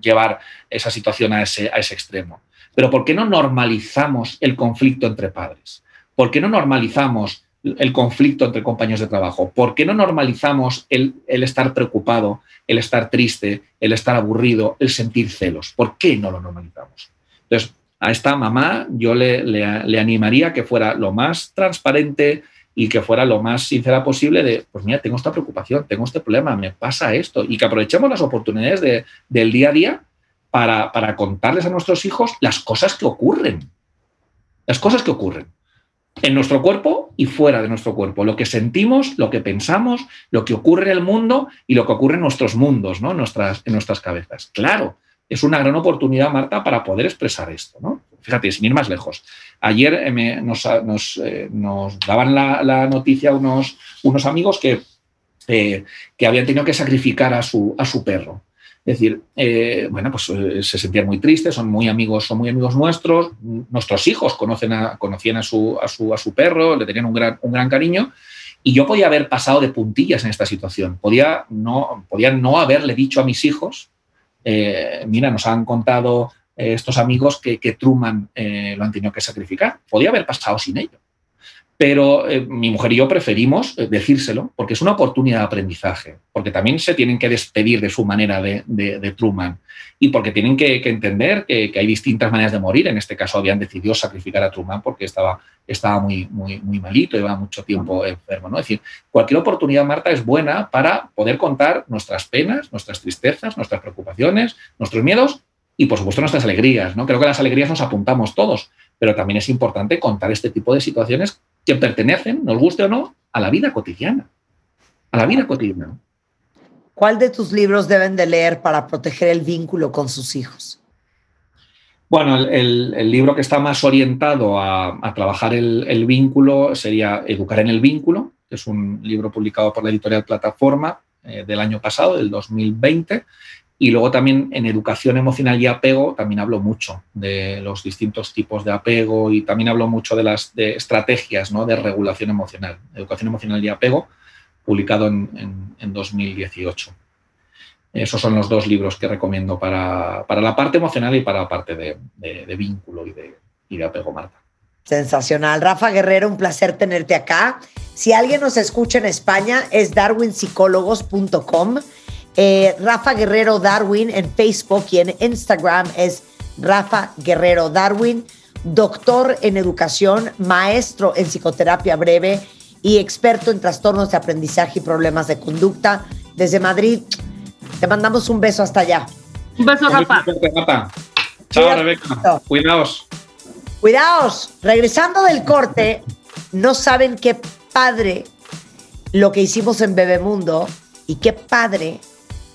llevar esa situación a ese, a ese extremo. Pero ¿por qué no normalizamos el conflicto entre padres? ¿Por qué no normalizamos el conflicto entre compañeros de trabajo? ¿Por qué no normalizamos el, el estar preocupado, el estar triste, el estar aburrido, el sentir celos? ¿Por qué no lo normalizamos? Entonces, a esta mamá yo le, le- le animaría que fuera lo más transparente y que fuera lo más sincera posible de, pues mira, tengo esta preocupación, tengo este problema, me pasa esto, y que aprovechemos las oportunidades de- del día a día para, para contarles a nuestros hijos las cosas que ocurren, las cosas que ocurren en nuestro cuerpo y fuera de nuestro cuerpo, lo que sentimos, lo que pensamos, lo que ocurre en el mundo y lo que ocurre en nuestros mundos, ¿no? en, nuestras, en nuestras cabezas. Claro, es una gran oportunidad, Marta, para poder expresar esto. ¿no? Fíjate, sin ir más lejos. Ayer eh, eh, nos daban la, noticia unos, unos amigos que, eh, que habían tenido que sacrificar a su, a su perro. Es decir, bueno, pues se sentían muy tristes, son muy amigos, son muy amigos nuestros. Nuestros hijos conocen conocían a su, a, su, a su perro, le tenían un gran, un gran cariño. Y yo podía haber pasado de puntillas en esta situación. Podía no, podía no haberle dicho a mis hijos, eh, mira, nos han contado eh, estos amigos que, que Truman eh, lo han tenido que sacrificar. Podía haber pasado sin ello. Pero eh, mi mujer y yo preferimos eh, decírselo porque es una oportunidad de aprendizaje, porque también se tienen que despedir de su manera de, de- de Truman y porque tienen que, que entender que, que hay distintas maneras de morir. En este caso habían decidido sacrificar a Truman porque estaba, estaba muy, muy, muy malito, llevaba mucho tiempo enfermo. ¿no? Es decir, cualquier oportunidad, Marta, es buena para poder contar nuestras penas, nuestras tristezas, nuestras preocupaciones, nuestros miedos y, por supuesto, nuestras alegrías. ¿no? Creo que las alegrías nos apuntamos todos, pero también es importante contar este tipo de situaciones que pertenecen, nos guste o no, a la vida cotidiana. A la vida cotidiana. ¿Cuál de tus libros deben de leer para proteger el vínculo con sus hijos? Bueno, el, el- el libro que está más orientado a, a trabajar el, el vínculo sería Educar en el vínculo, que es un libro publicado por la editorial Plataforma eh, del año pasado, del 2020. Y luego también en Educación Emocional y Apego también hablo mucho de los distintos tipos de apego y también hablo mucho de las estrategias ¿no? de regulación emocional. Educación Emocional y Apego, publicado en, en- en 2018. Esos son los dos libros que recomiendo para, para la parte emocional y para la parte de, de- de vínculo y de, y de apego, Marta. Sensacional. Rafa Guerrero, un placer tenerte acá. Si alguien nos escucha en España, es darwinpsicólogos.com. Eh, Rafa Guerrero Darwin en Facebook y en Instagram es Rafa Guerrero Darwin, doctor en educación, maestro en psicoterapia breve y experto en trastornos de aprendizaje y problemas de conducta. Desde Madrid, te mandamos un beso hasta allá. Un beso, Rafa. Marta. Chao. Rebeca. Cuidaos. Cuidaos, regresando del corte, no saben qué padre lo que hicimos en Bebemundo y qué padre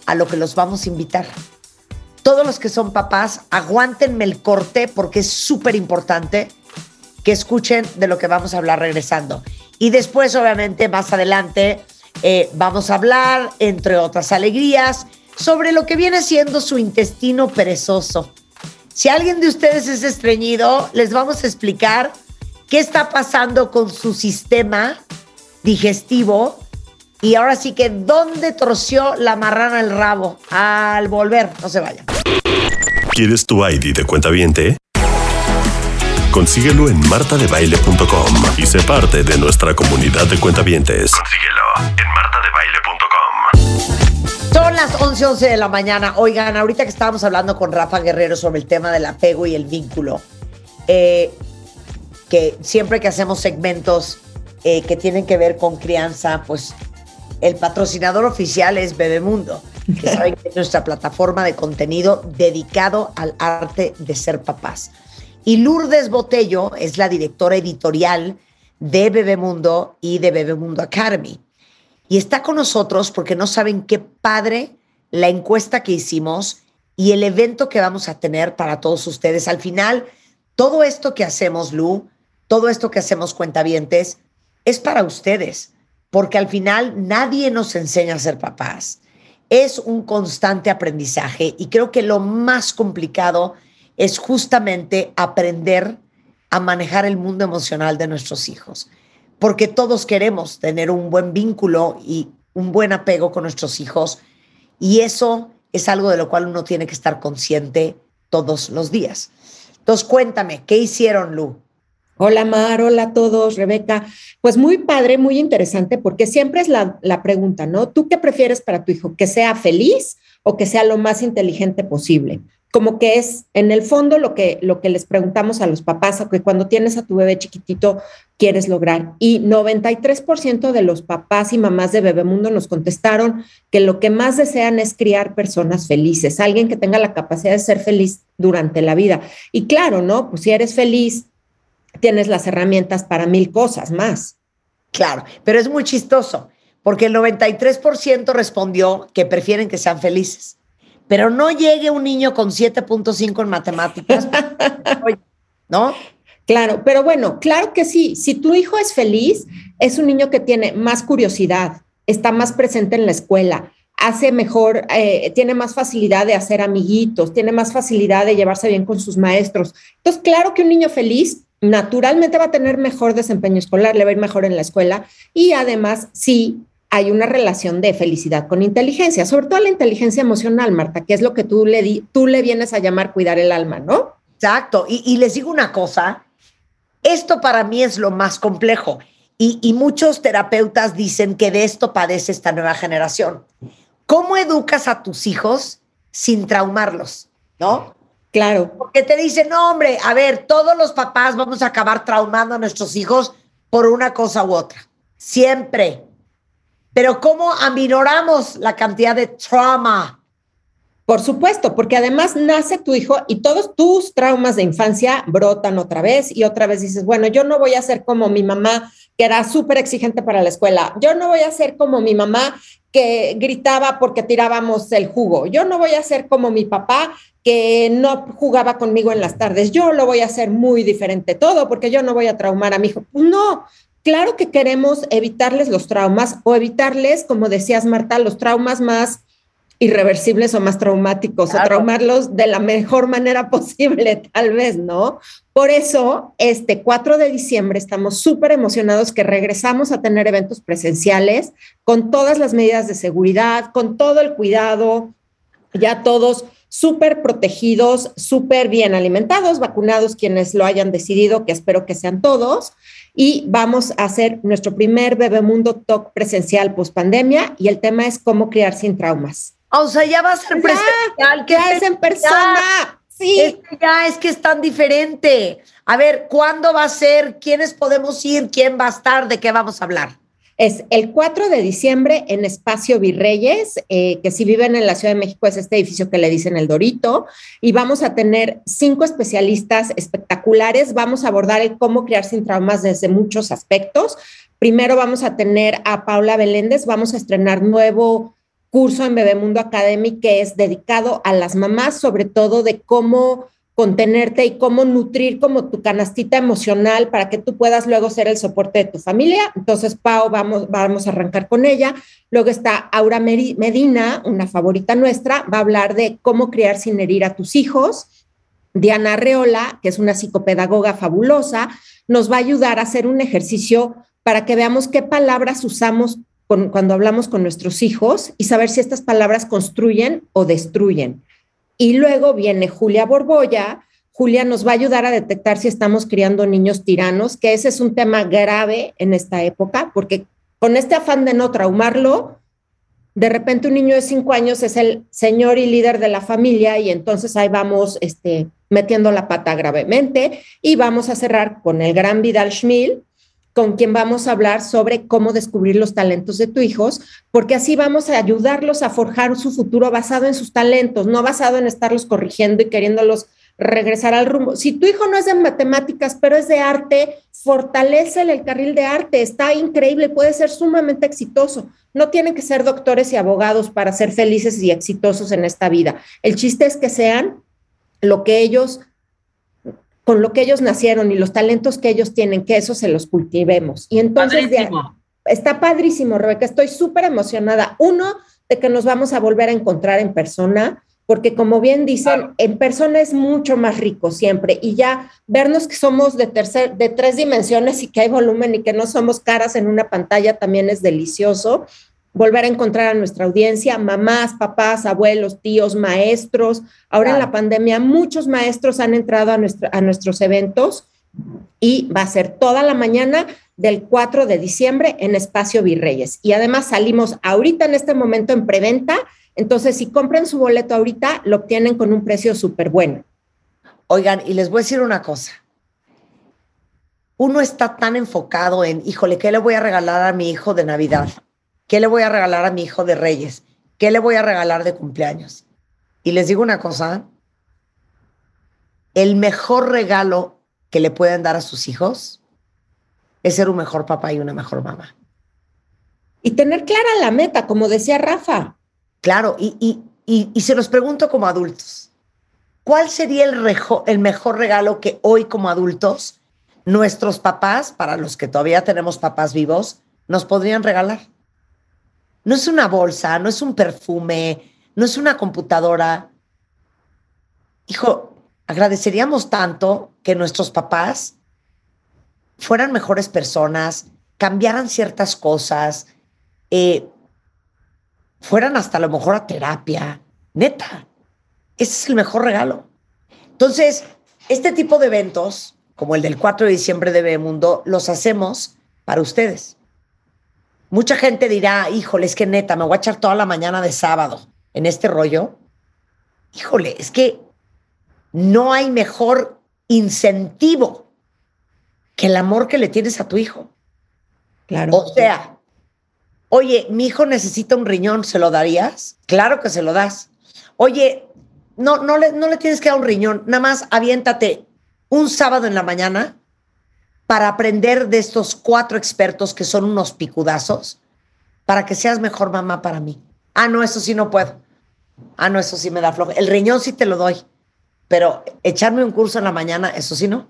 a lo que los vamos a invitar. Todos los que son papás, aguántenme el corte porque es súper importante que escuchen de lo que vamos a hablar regresando. Y después, obviamente, más adelante, eh, vamos a hablar, entre otras alegrías, sobre lo que viene siendo su intestino perezoso. Si alguien de ustedes es estreñido, les vamos a explicar qué está pasando con su sistema digestivo y ahora sí que dónde torció la marrana el rabo al volver. No se vayan. ¿Quieres tu ID de cuenta viente? Consíguelo en martadebaile.com y sé parte de nuestra comunidad de cuentavientes. Consíguelo en martadebaile.com. Son las 11, 11 de la mañana. Oigan, ahorita que estábamos hablando con Rafa Guerrero sobre el tema del apego y el vínculo, eh, que siempre que hacemos segmentos eh, que tienen que ver con crianza, pues el patrocinador oficial es Bebemundo, que saben que es nuestra plataforma de contenido dedicado al arte de ser papás. Y Lourdes Botello es la directora editorial de Bebemundo y de Bebemundo Academy. Y está con nosotros porque no saben qué padre la encuesta que hicimos y el evento que vamos a tener para todos ustedes. Al final, todo esto que hacemos, Lu, todo esto que hacemos cuentavientes, es para ustedes, porque al final nadie nos enseña a ser papás. Es un constante aprendizaje y creo que lo más complicado es justamente aprender a manejar el mundo emocional de nuestros hijos, porque todos queremos tener un buen vínculo y un buen apego con nuestros hijos y eso es algo de lo cual uno tiene que estar consciente todos los días. Entonces, cuéntame, ¿qué hicieron, Lu? Hola Mar, hola a todos, Rebeca. Pues muy padre, muy interesante, porque siempre es la, la, pregunta, ¿no? ¿Tú qué prefieres para tu hijo? ¿Que sea feliz o que sea lo más inteligente posible? Como que es en el fondo lo que, lo que les preguntamos a los papás, o que cuando tienes a tu bebé chiquitito quieres lograr. Y 93% de los papás y mamás de Bebemundo nos contestaron que lo que más desean es criar personas felices, alguien que tenga la capacidad de ser feliz durante la vida. Y claro, ¿no? Pues si eres feliz, tienes las herramientas para mil cosas más. Claro, pero es muy chistoso, porque el 93% respondió que prefieren que sean felices. Pero no llegue un niño con 7.5 en matemáticas, ¿no? Claro, pero bueno, claro que sí. Si tu hijo es feliz, es un niño que tiene más curiosidad, está más presente en la escuela, hace mejor, eh, tiene más facilidad de hacer amiguitos, tiene más facilidad de llevarse bien con sus maestros. Entonces, claro que un niño feliz naturalmente va a tener mejor desempeño escolar, le va a ir mejor en la escuela y además sí hay una relación de felicidad con inteligencia, sobre todo la inteligencia emocional, Marta, que es lo que tú le, tú le vienes a llamar cuidar el alma, ¿no? Exacto. Y, y les digo una cosa, esto para mí es lo más complejo y, y muchos terapeutas dicen que de esto padece esta nueva generación. ¿Cómo educas a tus hijos sin traumarlos? ¿No? Claro. Porque te dicen, no, hombre, a ver, todos los papás vamos a acabar traumando a nuestros hijos por una cosa u otra. Siempre. Pero ¿cómo aminoramos la cantidad de trauma? Por supuesto, porque además nace tu hijo y todos tus traumas de infancia brotan otra vez y otra vez dices, bueno, yo no voy a ser como mi mamá, que era súper exigente para la escuela. Yo no voy a ser como mi mamá, que gritaba porque tirábamos el jugo. Yo no voy a ser como mi papá, que no jugaba conmigo en las tardes. Yo lo voy a hacer muy diferente todo porque yo no voy a traumar a mi hijo. No, claro que queremos evitarles los traumas o evitarles, como decías Marta, los traumas más irreversibles o más traumáticos claro. o traumarlos de la mejor manera posible, tal vez, ¿no? Por eso, este 4 de diciembre estamos súper emocionados que regresamos a tener eventos presenciales con todas las medidas de seguridad, con todo el cuidado, ya todos súper protegidos, súper bien alimentados, vacunados quienes lo hayan decidido, que espero que sean todos. Y vamos a hacer nuestro primer Bebemundo Talk presencial post pandemia y el tema es cómo criar sin traumas. O sea, ya va a ser presencial. Ya es en persona. Sí. Ya es que es tan diferente. A ver, ¿cuándo va a ser? ¿Quiénes podemos ir? ¿Quién va a estar? ¿De qué vamos a hablar? Es el 4 de diciembre en Espacio Virreyes, eh, que si viven en la Ciudad de México es este edificio que le dicen el Dorito, y vamos a tener cinco especialistas espectaculares. Vamos a abordar el cómo criar sin traumas desde muchos aspectos. Primero vamos a tener a Paula Beléndez, vamos a estrenar nuevo curso en Bebemundo Academy que es dedicado a las mamás, sobre todo de cómo contenerte y cómo nutrir como tu canastita emocional para que tú puedas luego ser el soporte de tu familia. Entonces, Pau, vamos, vamos a arrancar con ella. Luego está Aura Medina, una favorita nuestra, va a hablar de cómo criar sin herir a tus hijos. Diana Reola, que es una psicopedagoga fabulosa, nos va a ayudar a hacer un ejercicio para que veamos qué palabras usamos con, cuando hablamos con nuestros hijos y saber si estas palabras construyen o destruyen. Y luego viene Julia Borbolla. Julia nos va a ayudar a detectar si estamos criando niños tiranos, que ese es un tema grave en esta época, porque con este afán de no traumarlo, de repente un niño de cinco años es el señor y líder de la familia y entonces ahí vamos este, metiendo la pata gravemente y vamos a cerrar con el gran Vidal Schmil, con quien vamos a hablar sobre cómo descubrir los talentos de tus hijos, porque así vamos a ayudarlos a forjar su futuro basado en sus talentos, no basado en estarlos corrigiendo y queriéndolos regresar al rumbo. Si tu hijo no es de matemáticas, pero es de arte, fortalécele el carril de arte, está increíble, puede ser sumamente exitoso. No tienen que ser doctores y abogados para ser felices y exitosos en esta vida. El chiste es que sean lo que ellos, con lo que ellos nacieron y los talentos que ellos tienen, que eso se los cultivemos. Y entonces Padrísimo. está padrísimo, Rebeca, estoy súper emocionada. Uno, de que nos vamos a volver a encontrar en persona, porque como bien dicen, en persona es mucho más rico siempre y ya vernos que somos de tercer, de tres dimensiones y que hay volumen y que no somos caras en una pantalla también es delicioso. Volver a encontrar a nuestra audiencia, mamás, papás, abuelos, tíos, maestros. Ahora en la pandemia muchos maestros han entrado a, nuestra- a nuestros eventos y va a ser toda la mañana del 4 de diciembre en Espacio Virreyes. Y además salimos ahorita en este momento en preventa, entonces si compran su boleto ahorita, lo obtienen con un precio súper bueno. Oigan, y les voy a decir una cosa. Uno está tan enfocado en, híjole, ¿qué le voy a regalar a mi hijo de Navidad? ¿Qué le voy a regalar a mi hijo de Reyes? ¿Qué le voy a regalar de cumpleaños? Y les digo una cosa, el mejor regalo que le pueden dar a sus hijos es ser un mejor papá y una mejor mamá. Y tener clara la meta, como decía Rafa. Claro, y, y, y, y se los pregunto como adultos. ¿Cuál sería el, rejo- el mejor regalo que hoy como adultos nuestros papás, para los que todavía tenemos papás vivos, nos podrían regalar? No es una bolsa, no es un perfume, no es una computadora. Hijo, agradeceríamos tanto que nuestros papás fueran mejores personas, cambiaran ciertas cosas, eh, fueran hasta a lo mejor a terapia. Neta, ese es el mejor regalo. Entonces, este tipo de eventos, como el del 4 de diciembre de Bebemundo, los hacemos para ustedes. Mucha gente dirá, híjole, es que neta, me voy a echar toda la mañana de sábado en este rollo. Híjole, es que no hay mejor incentivo que el amor que le tienes a tu hijo. Claro. O sea, oye, mi hijo necesita un riñón, ¿se lo darías? Claro que se lo das. Oye, no, no, le, no le tienes que dar un riñón, nada más aviéntate un sábado en la mañana para aprender de estos cuatro expertos que son unos picudazos para que seas mejor mamá para mí. Ah, no, eso sí no puedo. Ah, no, eso sí me da flojo. El riñón sí te lo doy, pero echarme un curso en la mañana, eso sí no.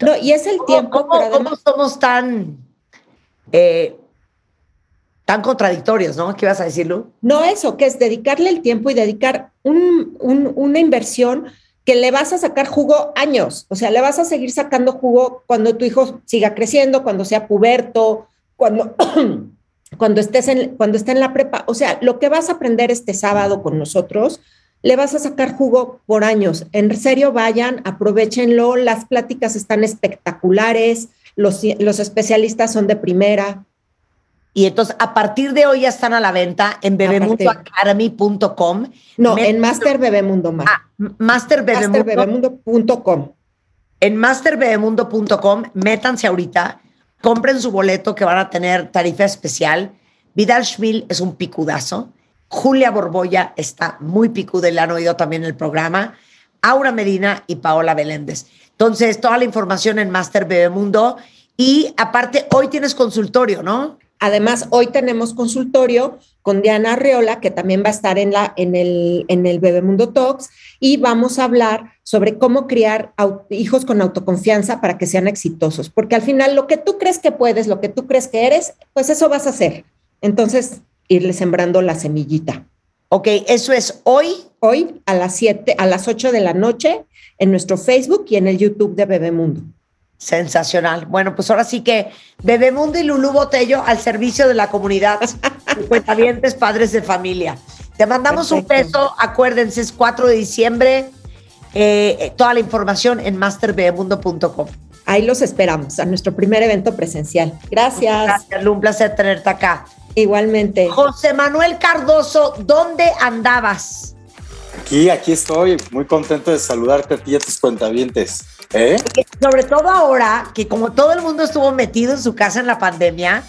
No, y es el ¿Cómo, tiempo, cómo- pero cómo somos tan, eh, tan contradictorios, no? ¿Qué ibas a decir, Lu? No eso, que es dedicarle el tiempo y dedicar un- un- una inversión que le vas a sacar jugo años. O sea, le vas a seguir sacando jugo cuando tu hijo siga creciendo, cuando sea puberto, cuando, cuando, estés en, cuando esté en la prepa. O sea, lo que vas a aprender este sábado con nosotros, le vas a sacar jugo por años. En serio, vayan, aprovechenlo. Las pláticas están espectaculares. Los, los especialistas son de primera. Y entonces, a partir de hoy ya están a la venta en bebemundoacademy.com. No, Me- en Master Bebemundo. Ah, Master Bebemundo. masterbebemundo.com. En masterbebemundo.com, métanse ahorita, compren su boleto que van a tener tarifa especial. Vidal Schmil es un picudazo. Julia Borboya está muy picuda y la han oído también en el programa. Aura Medina y Paola Beléndez. Entonces, toda la información en Master Bebemundo. Y aparte, hoy tienes consultorio, ¿no? Además, hoy tenemos consultorio con Diana Arreola, que también va a estar en, la, en, el, en el Bebemundo Talks, y vamos a hablar sobre cómo criar hijos con autoconfianza para que sean exitosos. Porque al final, lo que tú crees que puedes, lo que tú crees que eres, pues eso vas a hacer. Entonces, irle sembrando la semillita. Ok, eso es hoy. Hoy a las 7, a las 8 de la noche, en nuestro Facebook y en el YouTube de Bebemundo. Sensacional. Bueno, pues ahora sí que Bebemundo y Lulú Botello al servicio de la comunidad. Cuentavientes, padres de familia. Te mandamos un beso. Acuérdense, es 4 de diciembre. Eh, eh, toda la información en masterbebemundo.com. Ahí los esperamos a nuestro primer evento presencial. Gracias. Gracias, Lu, un placer tenerte acá. Igualmente. José Manuel Cardoso, ¿dónde andabas? Aquí, aquí estoy, muy contento de saludarte a ti y a tus cuentavientes. ¿Eh? Sobre todo ahora que como todo el mundo estuvo metido en su casa en la pandemia,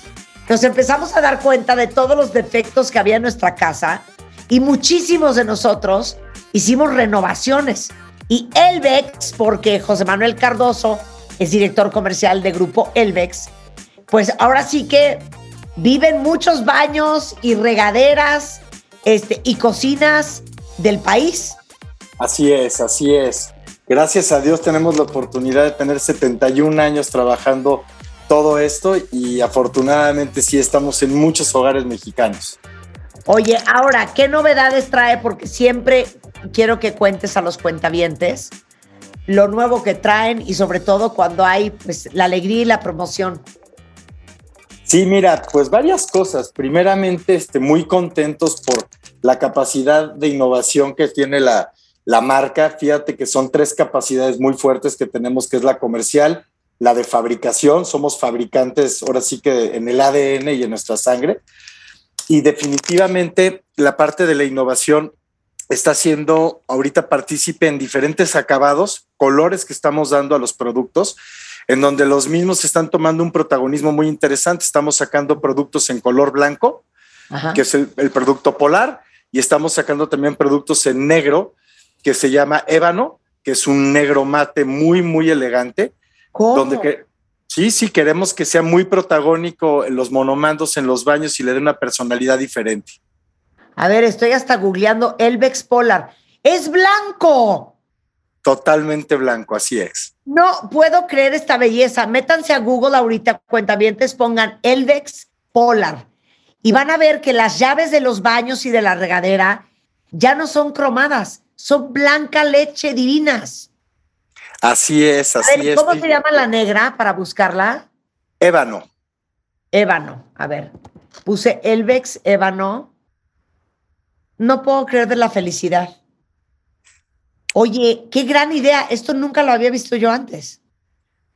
nos empezamos a dar cuenta de todos los defectos que había en nuestra casa y muchísimos de nosotros hicimos renovaciones. Y Elvex, porque José Manuel Cardoso es director comercial de Grupo Elvex, pues ahora sí que viven muchos baños y regaderas este, y cocinas del país. Así es, así es. Gracias a Dios tenemos la oportunidad de tener 71 años trabajando todo esto y afortunadamente sí estamos en muchos hogares mexicanos. Oye, ahora, ¿qué novedades trae? Porque siempre quiero que cuentes a los cuentavientes lo nuevo que traen y sobre todo cuando hay pues, la alegría y la promoción. Sí, mira, pues varias cosas. Primeramente, este, muy contentos por la capacidad de innovación que tiene la, la marca. Fíjate que son tres capacidades muy fuertes que tenemos, que es la comercial, la de fabricación. Somos fabricantes, ahora sí que en el ADN y en nuestra sangre. Y definitivamente la parte de la innovación está siendo ahorita partícipe en diferentes acabados, colores que estamos dando a los productos, en donde los mismos están tomando un protagonismo muy interesante. Estamos sacando productos en color blanco, Ajá. que es el, el producto polar, y estamos sacando también productos en negro, que se llama ébano, que es un negro mate muy, muy elegante, ¿Cómo? donde que, sí, sí, queremos que sea muy protagónico en los monomandos en los baños y le dé una personalidad diferente. A ver, estoy hasta googleando Elvex Polar. ¡Es blanco! Totalmente blanco, así es. No puedo creer esta belleza. Métanse a Google ahorita, cuentavientes, pongan Elvex Polar y van a ver que las llaves de los baños y de la regadera ya no son cromadas, son blanca leche divinas. Así es, A así es. ¿cómo se llama la negra para buscarla? Ébano. Ébano. A ver, puse Elvex Ébano. No puedo creer de la felicidad. Oye, qué gran idea. Esto nunca lo había visto yo antes.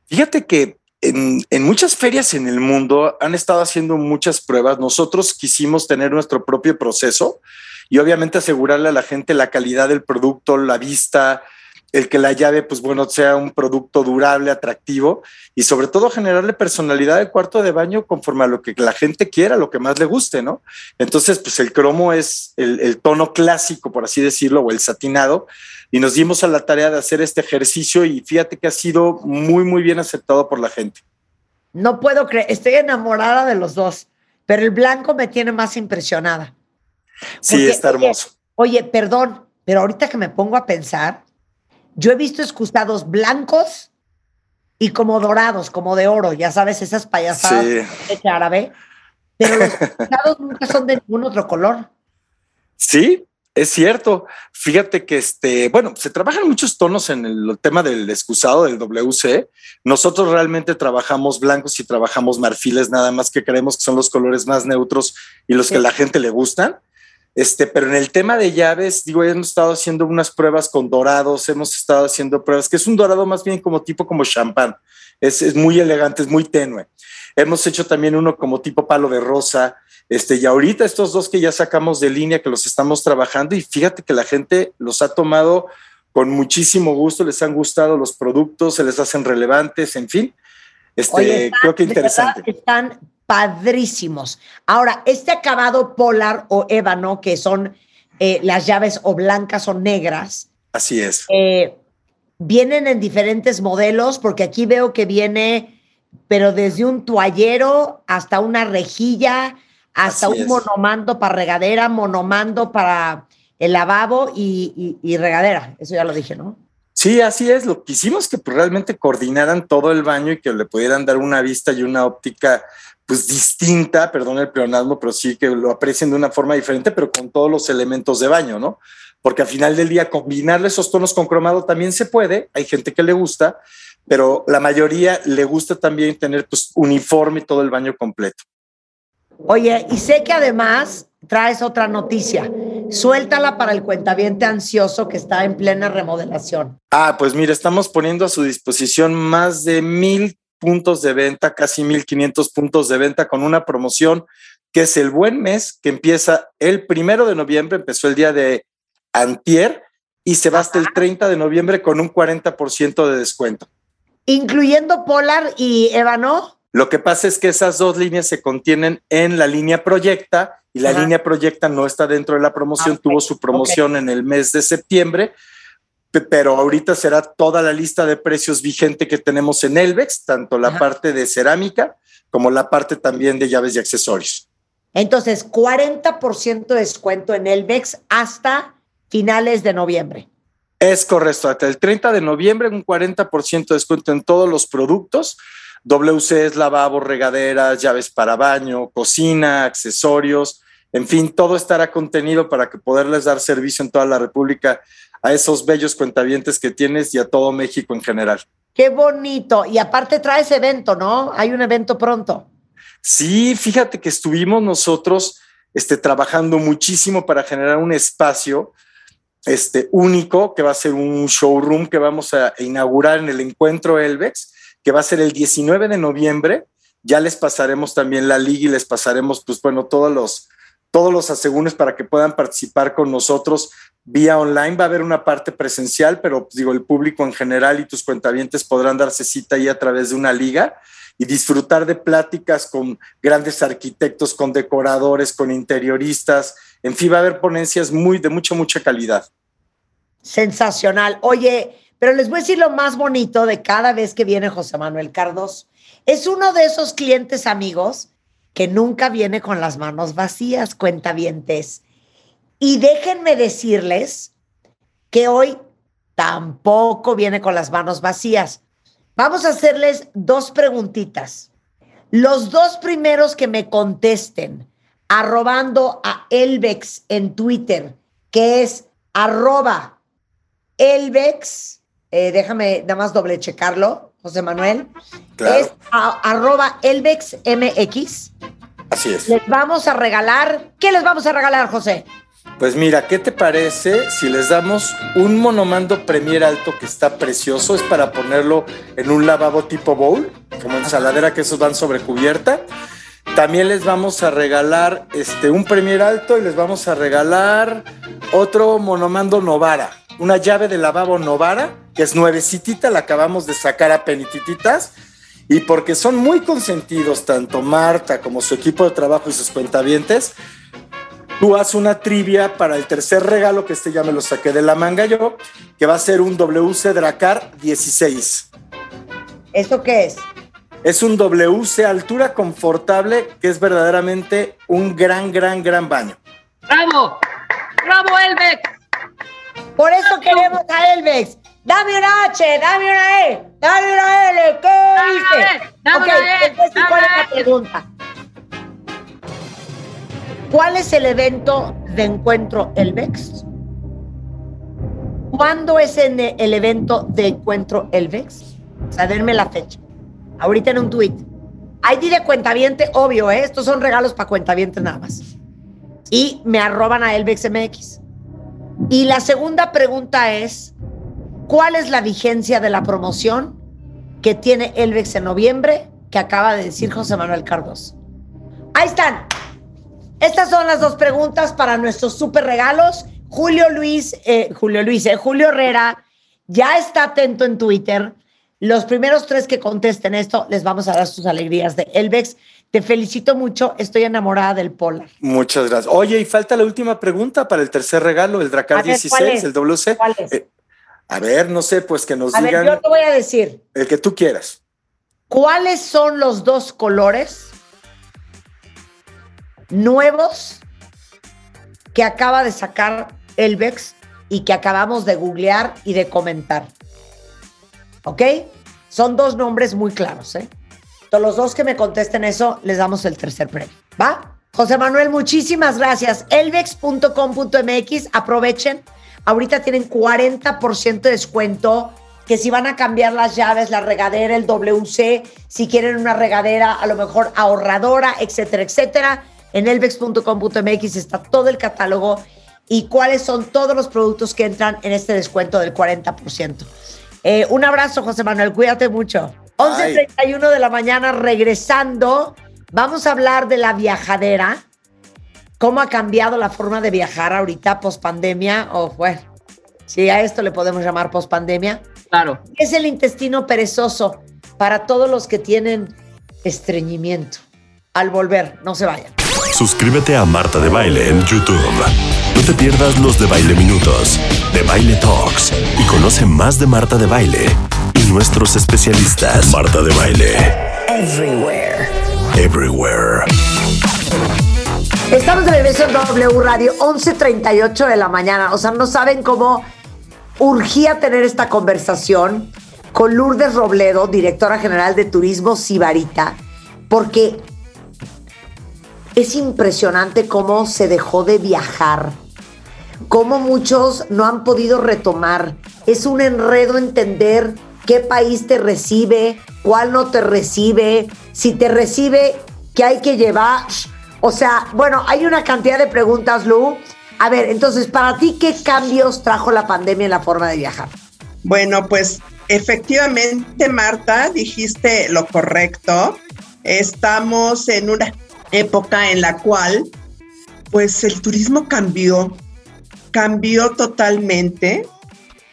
Fíjate que en, en, muchas ferias en el mundo han estado haciendo muchas pruebas. Nosotros quisimos tener nuestro propio proceso y obviamente asegurarle a la gente la calidad del producto, la vista, el que la llave, pues bueno, sea un producto durable, atractivo y sobre todo generarle personalidad al cuarto de baño conforme a lo que la gente quiera, lo que más le guste, ¿no? Entonces, pues el cromo es el, el tono clásico, por así decirlo, o el satinado, y nos dimos a la tarea de hacer este ejercicio y fíjate que ha sido muy, muy bien aceptado por la gente. No puedo creer, estoy enamorada de los dos, pero el blanco me tiene más impresionada. Sí, Porque, está hermoso. Oye, oye, perdón, pero ahorita que me pongo a pensar, yo he visto excusados blancos y como dorados, como de oro, ya sabes, esas payasadas Sí. de árabe, pero los excusados nunca son de ningún otro color. Sí, es cierto. Fíjate que este, bueno, se trabajan muchos tonos en el tema del excusado del WC. Nosotros realmente trabajamos blancos y trabajamos marfiles, nada más que creemos que son los colores más neutros y los Sí. que a la gente le gustan. Este, pero en el tema de llaves, digo, hemos estado haciendo unas pruebas con dorados, hemos estado haciendo pruebas, que es un dorado más bien como tipo como champán. Es, es muy elegante, es muy tenue. Hemos hecho también uno como tipo palo de rosa. Este, y ahorita estos dos que ya sacamos de línea, que los estamos trabajando, y fíjate que la gente los ha tomado con muchísimo gusto, les han gustado los productos, se les hacen relevantes, en fin. Este, Oye, están- creo que verdad, interesante. están padrísimos. Ahora, este acabado polar o ébano, que son eh, las llaves o blancas o negras, Así es. eh, vienen en diferentes modelos, porque aquí veo que viene, pero desde un toallero hasta una rejilla, hasta Así un es. monomando para regadera, monomando para el lavabo y, y- y regadera. Eso ya lo dije, ¿no? Sí, así es. Lo que hicimos que pues, realmente coordinaran todo el baño y que le pudieran dar una vista y una óptica pues distinta, perdón el pleonasmo, pero sí que lo aprecien de una forma diferente, pero con todos los elementos de baño, ¿no? Porque al final del día combinarle esos tonos con cromado también se puede, hay gente que le gusta, pero la mayoría le gusta también tener pues uniforme todo el baño completo. Oye, y sé que además traes otra noticia. Suéltala para el cuentaviente ansioso que está en plena remodelación. Ah, pues mira, estamos poniendo a su disposición más de mil puntos de venta, casi 1500 puntos de venta con una promoción que es el buen mes que empieza el primero de noviembre, empezó el día de antier y se va hasta el 30 de noviembre con un 40% de descuento. Incluyendo Polar y Ébano. Lo que pasa es que esas dos líneas se contienen en la línea Proyecta y la Ajá. línea Proyecta no está dentro de la promoción, Ah, tuvo su promoción en el mes de septiembre pero ahorita será toda la lista de precios vigente que tenemos en Elvex, tanto la Ajá. parte de cerámica como la parte también de llaves y accesorios. Entonces, 40% de descuento en Elvex hasta finales de noviembre. Es correcto, hasta el 30 de noviembre un 40% de descuento en todos los productos. WC es lavabo, regaderas, llaves para baño, cocina, accesorios, en fin, todo estará contenido para que poderles dar servicio en toda la República a esos bellos cuentavientes que tienes y a todo México en general. Qué bonito. Y aparte traes evento, ¿no? Hay un evento pronto. Sí, fíjate que estuvimos nosotros este, trabajando muchísimo para generar un espacio este, único que va a ser un showroom que vamos a inaugurar en el encuentro Elvex, que va a ser el 19 de noviembre. Ya les pasaremos también la liga y les pasaremos, pues bueno, todos los, todos los asegúnes para que puedan participar con nosotros vía online. Va a haber una parte presencial, pero pues, digo, el público en general y tus cuentavientes podrán darse cita ahí a través de una liga y disfrutar de pláticas con grandes arquitectos, con decoradores, con interioristas. En fin, va a haber ponencias muy de mucha, mucha calidad. Sensacional. Oye, pero les voy a decir lo más bonito de cada vez que viene José Manuel Cardos. Es uno de esos clientes amigos que nunca viene con las manos vacías, cuentavientes. Y déjenme decirles que hoy tampoco viene con las manos vacías. Vamos a hacerles dos preguntitas. Los dos primeros que me contesten, arrobando a Elvex en Twitter, que es arroba Elvex, eh, déjame nada más doble checarlo, José Manuel, Claro. es a- arroba Elvex MX. Así es. Les vamos a regalar, ¿qué les vamos a regalar, José? Pues mira, ¿qué te parece si les damos un monomando Premier Alto que está precioso? Es para ponerlo en un lavabo tipo bowl, como ensaladera que esos van sobre cubierta. También les vamos a regalar este, un Premier Alto y les vamos a regalar otro monomando Novara, una llave de lavabo Novara, que es nuevecitita, la acabamos de sacar a penitititas. Y porque son muy consentidos, tanto Marta como su equipo de trabajo y sus cuentavientes, tú haces una trivia para el tercer regalo, que este ya me lo saqué de la manga yo, que va a ser un WC Dracar 16. ¿Esto qué es? Es un WC altura confortable que es verdaderamente un gran, gran, gran baño. ¡Bravo! ¡Bravo, Elbeck! Por eso queremos a Elvex. Dame una H, dame una E, dame una L. ¿Qué Dame una dice? E, dame ok, una E, entonces, dame ¿cuál es la E. pregunta? ¿Cuál es el evento de encuentro Elvex? ¿Cuándo es en el evento de encuentro Elvex? O sea, denme la fecha. Ahorita en un tweet. ID de cuentaviente, obvio, ¿eh? Estos son regalos para cuentavientes nada más. Y me arroban a Elvex MX. Y la segunda pregunta es, ¿cuál es la vigencia de la promoción que tiene Elvex en noviembre que acaba de decir José Manuel Cardos? Ahí están. Estas son las dos preguntas para nuestros super regalos. Julio Luis, eh, Julio Luis, eh, Julio Herrera ya está atento en Twitter. Los primeros tres que contesten esto les vamos a dar sus alegrías de Elvex. Te felicito mucho, estoy enamorada del Polar. Muchas gracias. Oye, y falta la última pregunta para el tercer regalo, el Dracar ver, ¿cuál 16, es? el WC. ¿Cuál es? Eh, a ver, no sé, pues que nos A ver, digan yo te voy a decir, el que tú quieras. ¿cuáles son los dos colores nuevos que acaba de sacar Elvex y que acabamos de googlear y de comentar? ¿Ok? Son dos nombres muy claros, ¿eh? Entonces, los dos que me contesten eso, les damos el tercer premio. ¿Va? José Manuel, muchísimas gracias. Elvex.com.mx, aprovechen. Ahorita tienen 40% de descuento. Que si van a cambiar las llaves, la regadera, el WC, si quieren una regadera a lo mejor ahorradora, etcétera, etcétera. En elvex.com.mx está todo el catálogo y cuáles son todos los productos que entran en este descuento del 40%. Eh, un abrazo, José Manuel, cuídate mucho. 11.31 de la mañana, regresando, vamos a hablar de la viajadera, cómo ha cambiado la forma de viajar ahorita post pandemia, o bueno, si a esto le podemos llamar post pandemia. Claro. Es el intestino perezoso para todos los que tienen estreñimiento. Al volver, no se vayan. Suscríbete a Marta de Baile en YouTube. No te pierdas los de Baile Minutos, de Baile Talks y conoce más de Marta de Baile y nuestros especialistas. Marta de Baile. Everywhere. Everywhere. Estamos de regreso en W Radio, 11.38 de la mañana. O sea, no saben cómo urgía tener esta conversación con Lourdes Robledo, directora general de Turismo Sibarita, porque es impresionante cómo se dejó de viajar, cómo muchos no han podido retomar. Es un enredo entender qué país te recibe, cuál no te recibe, si te recibe, qué hay que llevar. O sea, bueno, hay una cantidad de preguntas, Lu. A ver, entonces, para ti, ¿qué cambios trajo la pandemia en la forma de viajar? Bueno, pues efectivamente, Marta, dijiste lo correcto. Estamos en una época en la cual, pues el turismo cambió, cambió totalmente.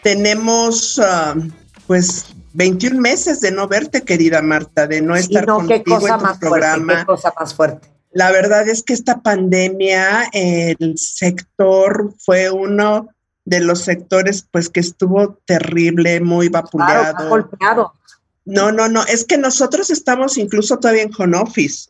Tenemos, ah, pues, 21 meses de no verte, querida Marta, de no estar no, qué contigo cosa en tu más programa. fuerte, qué cosa más fuerte. La verdad es que esta pandemia, el sector fue uno de los sectores pues que estuvo terrible, muy Claro, vapuleado. está golpeado. No, no, no, es que nosotros estamos incluso todavía en home office.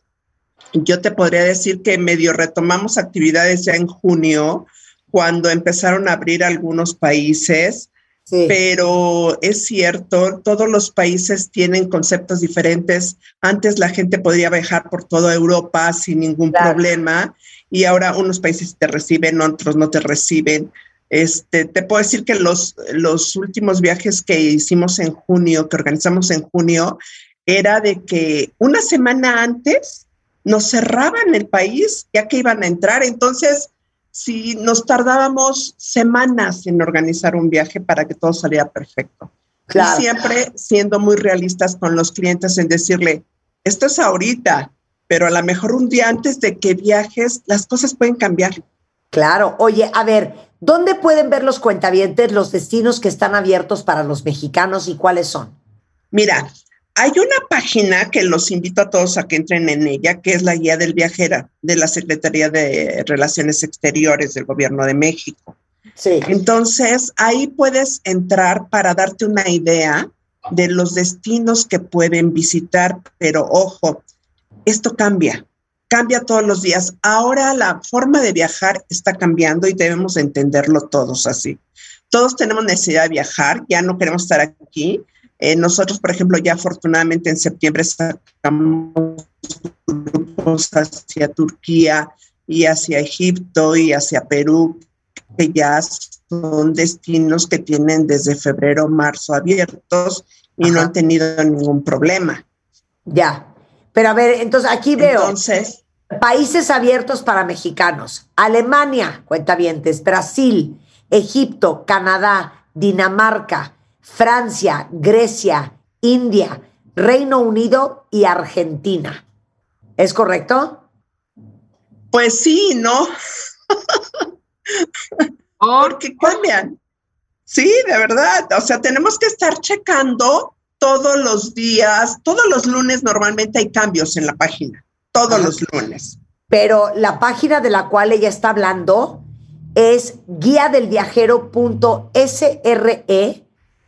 Yo te podría decir que medio retomamos actividades ya en junio, cuando empezaron a abrir algunos países, Sí. pero es cierto, todos los países tienen conceptos diferentes. Antes la gente podía viajar por toda Europa sin ningún Claro. problema y ahora unos países te reciben, otros no te reciben. Este, te puedo decir que los, los últimos viajes que hicimos en junio, que organizamos en junio, era de que una semana antes nos cerraban el país ya que iban a entrar. Entonces, si nos tardábamos semanas en organizar un viaje para que todo saliera perfecto. Claro. Y siempre siendo muy realistas con los clientes en decirle, esto es ahorita, pero a lo mejor un día antes de que viajes, las cosas pueden cambiar. Claro. Oye, a ver, ¿dónde pueden ver los cuentavientes los destinos que están abiertos para los mexicanos y cuáles son? Mira, hay una página que los invito a todos a que entren en ella, que es la guía del viajera de la Secretaría de Relaciones Exteriores del Gobierno de México. Sí. Entonces, ahí puedes entrar para darte una idea de los destinos que pueden visitar, pero ojo, esto cambia, cambia todos los días. Ahora la forma de viajar está cambiando y debemos entenderlo todos así. Todos tenemos necesidad de viajar, ya no queremos estar aquí. Eh, nosotros, por ejemplo, ya afortunadamente en septiembre sacamos grupos hacia Turquía y hacia Egipto y hacia Perú, que ya son destinos que tienen desde febrero, marzo abiertos y no han tenido ningún problema. Ya. Pero a ver, entonces aquí veo Entonces, países abiertos para mexicanos. Alemania, cuentavientes, Brasil, Egipto, Canadá, Dinamarca, Francia, Grecia, India, Reino Unido y Argentina. ¿Es correcto? pues sí, ¿no? Por- Porque cambian. Sí, de verdad. O sea, tenemos que estar checando todos los días, todos los lunes normalmente hay cambios en la página, todos Ajá. los lunes. Pero la página de la cual ella está hablando es guía del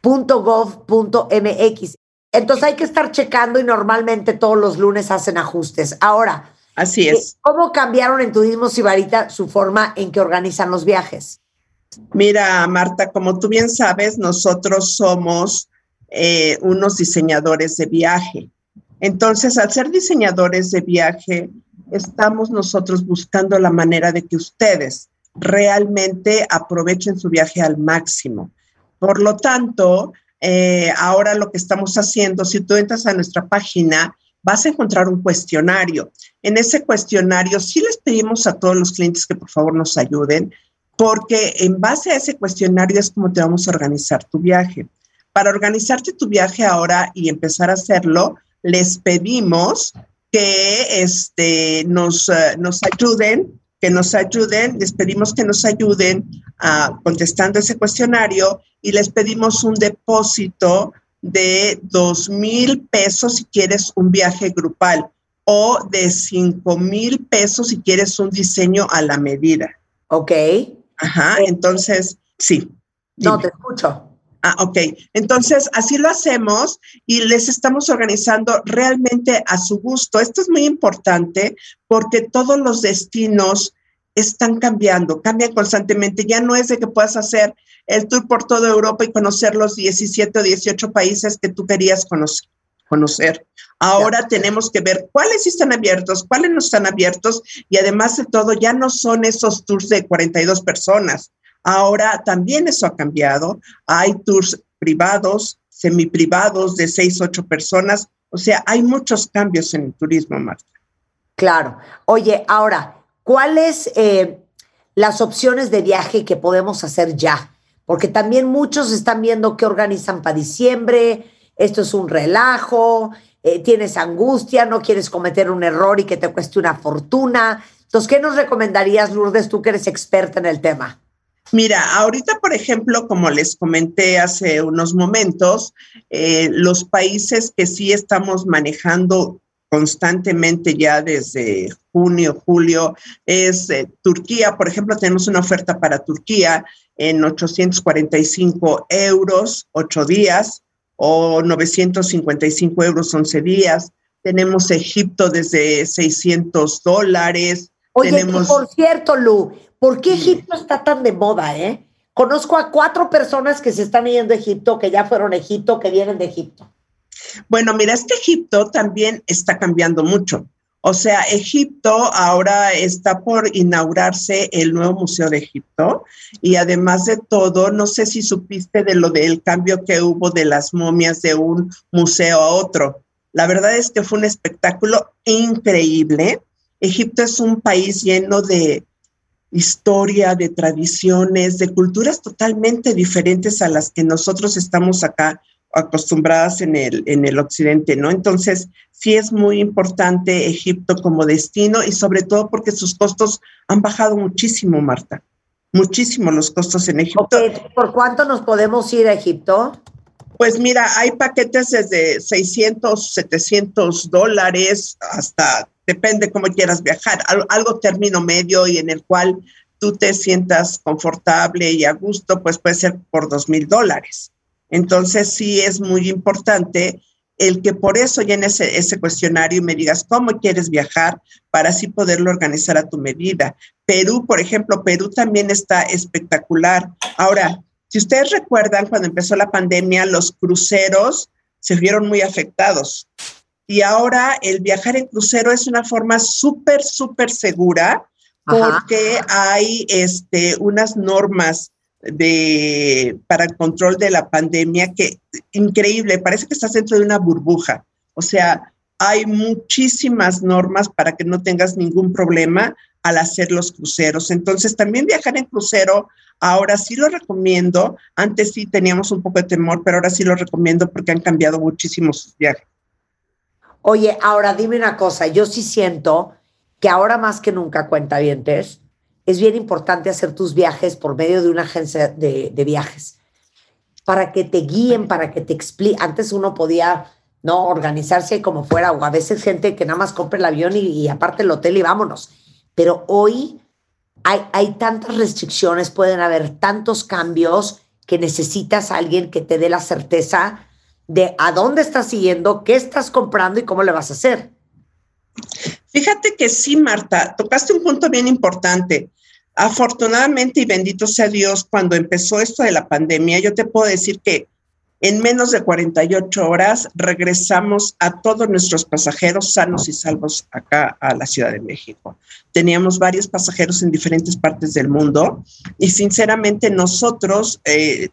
viajero.sre.gov.mx. Entonces hay que estar checando y normalmente todos los lunes hacen ajustes. Ahora, Así es. ¿cómo cambiaron en Turismo Sibarita su forma en que organizan los viajes? Mira, Marta, como tú bien sabes, nosotros somos eh, unos diseñadores de viaje. Entonces, al ser diseñadores de viaje, estamos nosotros buscando la manera de que ustedes realmente aprovechen su viaje al máximo. Por lo tanto, eh, ahora lo que estamos haciendo, si tú entras a nuestra página, vas a encontrar un cuestionario. En ese cuestionario sí les pedimos a todos los clientes que por favor nos ayuden, porque en base a ese cuestionario es como te vamos a organizar tu viaje. Para organizarte tu viaje ahora y empezar a hacerlo, les pedimos que este, nos, eh, nos ayuden, que nos ayuden, les pedimos que nos ayuden a contestando ese cuestionario y les pedimos un depósito de dos mil pesos si quieres un viaje grupal o de cinco mil pesos si quieres un diseño a la medida. ¿Ok? Ajá, entonces, sí. No, te escucho. Ah, ok. Entonces, así lo hacemos y les estamos organizando realmente a su gusto. Esto es muy importante porque todos los destinos están cambiando, cambian constantemente. Ya no es de que puedas hacer el tour por toda Europa y conocer los 17 o 18 países que tú querías conocer. conocer. Ahora tenemos que ver cuáles están abiertos, cuáles no están abiertos y además de todo, ya no son esos tours de 42 personas. Ahora también eso ha cambiado. Hay tours privados, semiprivados de 6, 8 personas. O sea, hay muchos cambios en el turismo, Marta. Claro. Oye, ahora, ¿cuáles eh, las opciones de viaje que podemos hacer ya? Porque también muchos están viendo qué organizan para diciembre, esto es un relajo, eh, tienes angustia, no quieres cometer un error y que te cueste una fortuna. Entonces, ¿qué nos recomendarías, Lourdes, tú que eres experta en el tema? Mira, ahorita, por ejemplo, como les comenté hace unos momentos, eh, los países que sí estamos manejando constantemente ya desde junio, julio, es eh, Turquía. Por ejemplo, tenemos una oferta para Turquía en 845 euros, ocho días, o 955 euros, 11 días. Tenemos Egipto desde 600 dólares. Oye, y por cierto, Lu, ¿por qué Egipto está tan de moda, eh? Conozco a cuatro personas que se están yendo a Egipto, que ya fueron a Egipto, que vienen de Egipto. Bueno, mira, es que Egipto también está cambiando mucho. O sea, Egipto ahora está por inaugurarse el nuevo Museo de Egipto y además de todo, no sé si supiste de lo del cambio que hubo de las momias de un museo a otro. La verdad es que fue un espectáculo increíble. Egipto es un país lleno de historia, de tradiciones, de culturas totalmente diferentes a las que nosotros estamos acá acostumbradas en el, en el occidente, ¿no? Entonces, sí es muy importante Egipto como destino y sobre todo porque sus costos han bajado muchísimo, Marta. Muchísimo los costos en Egipto. Okay, ¿Por cuánto nos podemos ir a Egipto? Pues mira, hay paquetes desde 600, 700 dólares hasta, depende cómo quieras viajar, algo término medio y en el cual tú te sientas confortable y a gusto, pues puede ser por dos mil dólares. Entonces sí es muy importante el que por eso llenes ese, ese, cuestionario y me digas cómo quieres viajar para así poderlo organizar a tu medida. Perú, por ejemplo, Perú también está espectacular. Ahora, si ustedes recuerdan, cuando empezó la pandemia, los cruceros se vieron muy afectados. Y ahora el viajar en crucero es una forma súper, súper segura porque Ajá. hay este, unas normas de, para el control de la pandemia que increíble, parece que estás dentro de una burbuja. O sea, hay muchísimas normas para que no tengas ningún problema al hacer los cruceros. Entonces, también viajar en crucero, ahora sí lo recomiendo. Antes sí teníamos un poco de temor, pero ahora sí lo recomiendo porque han cambiado muchísimo sus viajes. Oye, ahora dime una cosa, yo sí siento que ahora más que nunca, cuentavientes, es bien importante hacer tus viajes por medio de una agencia de, viajes para que te guíen, para que te expliquen. Antes uno podía no organizarse como fuera, o a veces gente que nada más compra el avión y, y aparte el hotel y vámonos. Pero hoy hay, tantas restricciones, pueden haber tantos cambios que necesitas a alguien que te dé la certeza de a dónde estás siguiendo, qué estás comprando y cómo le vas a hacer. Fíjate que sí, Marta, tocaste un punto bien importante. Afortunadamente y bendito sea Dios, cuando empezó esto de la pandemia, yo te puedo decir que en menos de 48 horas regresamos a todos nuestros pasajeros sanos y salvos acá a la Ciudad de México. Teníamos varios pasajeros en diferentes partes del mundo y sinceramente nosotros eh,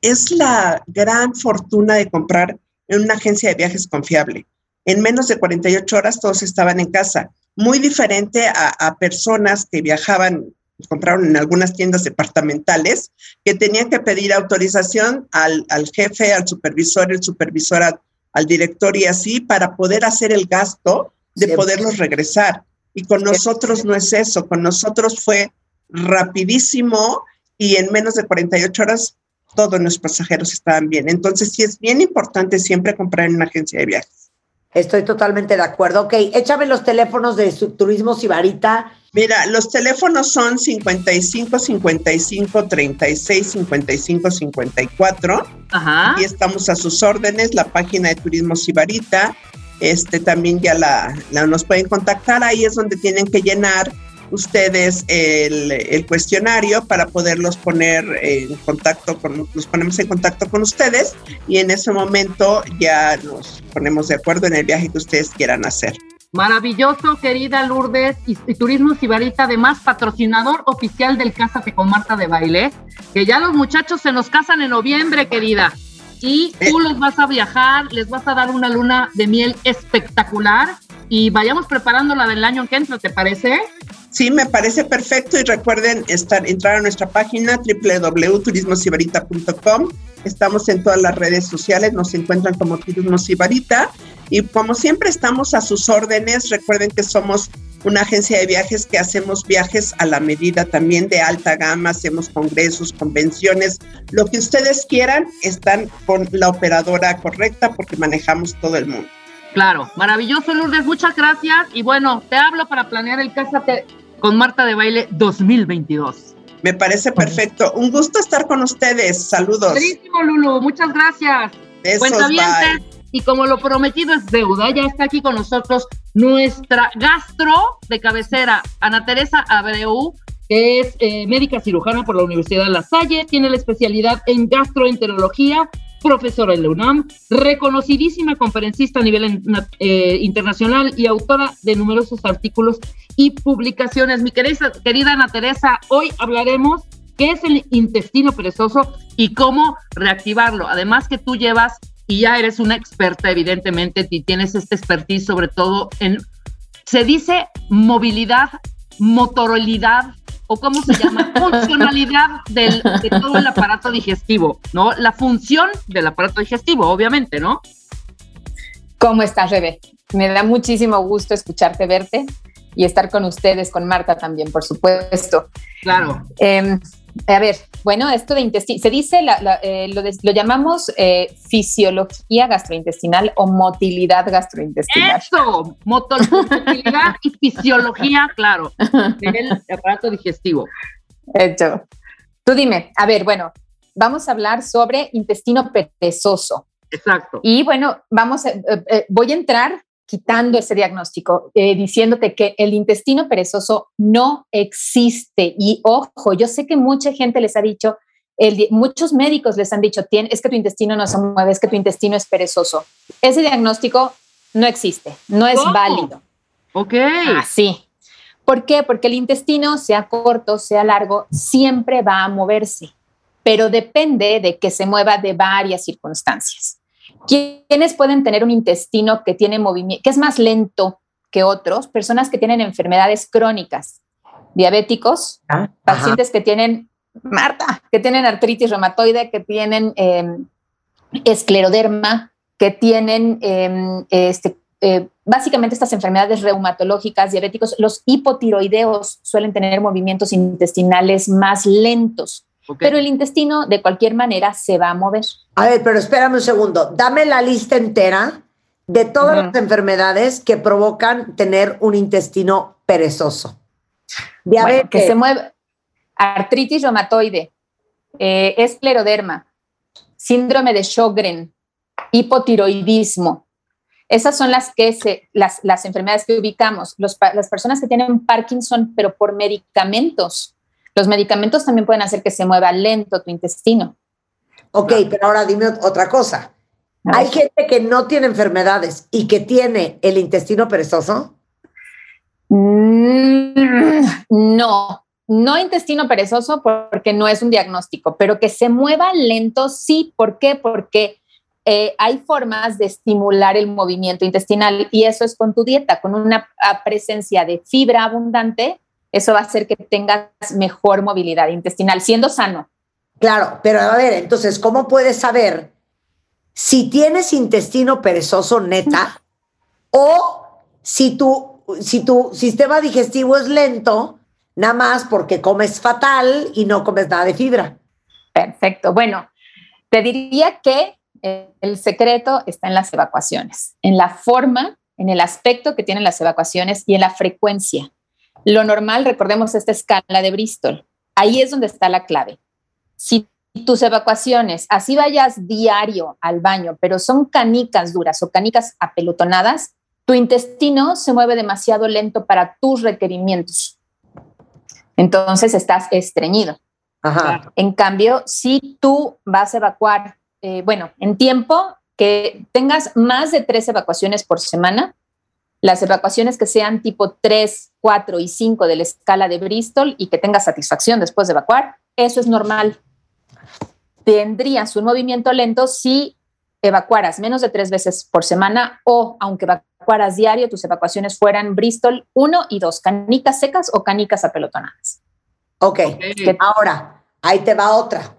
es la gran fortuna de comprar en una agencia de viajes confiable. En menos de 48 horas todos estaban en casa, muy diferente a, a personas que viajaban compraron en algunas tiendas departamentales que tenían que pedir autorización al, al jefe, al supervisor, el supervisor al, al, director y así para poder hacer el gasto de sí. poderlos regresar. Y con nosotros no es eso, con nosotros fue rapidísimo y en menos de 48 horas todos los pasajeros estaban bien. Entonces sí es bien importante siempre comprar en una agencia de viajes. Estoy totalmente de acuerdo. Ok, échame los teléfonos de Turismo Sibarita Mira, los teléfonos son 55 55 36 55 54 Ajá. y estamos a sus órdenes. La página de Turismo Sibarita, este también ya la, la- nos pueden contactar. Ahí es donde tienen que llenar ustedes el, el cuestionario para poderlos poner en contacto con, nos ponemos en contacto con ustedes y en ese momento ya nos ponemos de acuerdo en el viaje que ustedes quieran hacer. Maravilloso, querida Lourdes y, y Turismo Sibarita, además patrocinador oficial del Cásate con Marta de Baile, que ya los muchachos se nos casan en noviembre, querida. Y tú los vas a viajar, les vas a dar una luna de miel espectacular y vayamos preparando la del año que entra, ¿te parece? Sí, me parece perfecto y recuerden estar, entrar a nuestra página www.turismosibarita.com. Estamos en todas las redes sociales, nos encuentran como Turismo Sibarita y como siempre estamos a sus órdenes. Recuerden que somos una agencia de viajes que hacemos viajes a la medida también de alta gama, hacemos congresos, convenciones, lo que ustedes quieran, están con la operadora correcta porque manejamos todo el mundo. Claro, maravilloso Lourdes, muchas gracias y bueno, te hablo para planear el Cásate con Marta de Baile 2022. Me parece perfecto. Un gusto estar con ustedes. Saludos. Buenísimo, Lulu, muchas gracias. Besos, bye. y como lo prometido es deuda, ya está aquí con nosotros nuestra gastro de cabecera, Ana Teresa Abreu, que es eh, médica cirujana por la Universidad de La Salle, tiene la especialidad en gastroenterología, profesora en la UNAM, reconocidísima conferencista a nivel eh, internacional y autora de numerosos artículos y publicaciones. Mi querida, Ana Teresa, hoy hablaremos qué es el intestino perezoso y cómo reactivarlo. Además que tú llevas y ya eres una experta, evidentemente, y tienes este expertise sobre todo en, se dice movilidad, motorolidad, o cómo se llama, funcionalidad del, de todo el aparato digestivo, ¿no? La función del aparato digestivo, obviamente, ¿no? ¿Cómo estás, Rebe? Me da muchísimo gusto escucharte, verte y estar con ustedes, con Marta también, por supuesto. Claro. Eh, a ver, bueno, esto de intestino, se dice, la- la, eh, lo, de- lo llamamos eh, fisiología gastrointestinal o motilidad gastrointestinal. Eso, motilidad y fisiología, claro, del aparato digestivo. Hecho. Tú dime, a ver, bueno, vamos a hablar sobre intestino perezoso. Exacto. Y bueno, vamos, a- eh, voy a entrar quitando ese diagnóstico, eh, diciéndote que el intestino perezoso no existe. Y ojo, yo sé que mucha gente les ha dicho, el muchos médicos les han dicho, "Tien- es que tu intestino no se mueve, es que tu intestino es perezoso. Ese diagnóstico no existe, no es ¿Cómo? válido. Ok. Así. ¿Por qué? Porque el intestino, sea corto, sea largo, siempre va a moverse, pero depende de que se mueva de varias circunstancias. ¿Quiénes pueden tener un intestino que tiene movimiento, que es más lento que otros? Personas que tienen enfermedades crónicas, diabéticos, pacientes que tienen, Marta, que tienen artritis reumatoide, que tienen eh, escleroderma, que tienen eh, este, eh, básicamente estas enfermedades reumatológicas, diabéticos, los hipotiroideos suelen tener movimientos intestinales más lentos, Pero el intestino de cualquier manera se va a mover. A ver, pero espérame un segundo. Dame la lista entera de todas las enfermedades que provocan tener un intestino perezoso. Diabetes, Bueno, que se mueve artritis reumatoide, eh, escleroderma, síndrome de Sjögren, hipotiroidismo. Esas son las, que se, las, las enfermedades que ubicamos. Los las personas que tienen Parkinson, pero por medicamentos. Los medicamentos también pueden hacer que se mueva lento tu intestino. Ok, pero ahora dime ot- otra cosa. Hay gente que no tiene enfermedades y que tiene el intestino perezoso. Mm, No, no intestino perezoso porque no es un diagnóstico, pero que se mueva lento, sí. ¿Por qué? Porque eh, hay formas de estimular el movimiento intestinal y eso es con tu dieta, con una presencia de fibra abundante, eso va a hacer que tengas mejor movilidad intestinal, siendo sano. Claro, pero a ver, entonces, ¿cómo puedes saber si tienes intestino perezoso neta o si tu, si tu sistema digestivo es lento, nada más porque comes fatal y no comes nada de fibra? Perfecto. Bueno, te diría que eh, el secreto está en las evacuaciones, en la forma, en el aspecto que tienen las evacuaciones y en la frecuencia. Lo normal, recordemos esta escala de Bristol. Ahí es donde está la clave. Si tus evacuaciones, así vayas diario al baño, pero son canicas duras o canicas apelotonadas, tu intestino se mueve demasiado lento para tus requerimientos. Entonces estás estreñido. Ajá. En cambio, si tú vas a evacuar, eh, bueno, en tiempo que tengas más de tres evacuaciones por semana, las evacuaciones que sean tipo 3, 4 y 5 de la escala de Bristol y que tengas satisfacción después de evacuar, eso es normal. Tendrías un movimiento lento si evacuaras menos de tres veces por semana o aunque evacuaras diario, tus evacuaciones fueran Bristol 1 y 2, canicas secas o canicas apelotonadas. Ok, Que- ahora, ahí te va otra.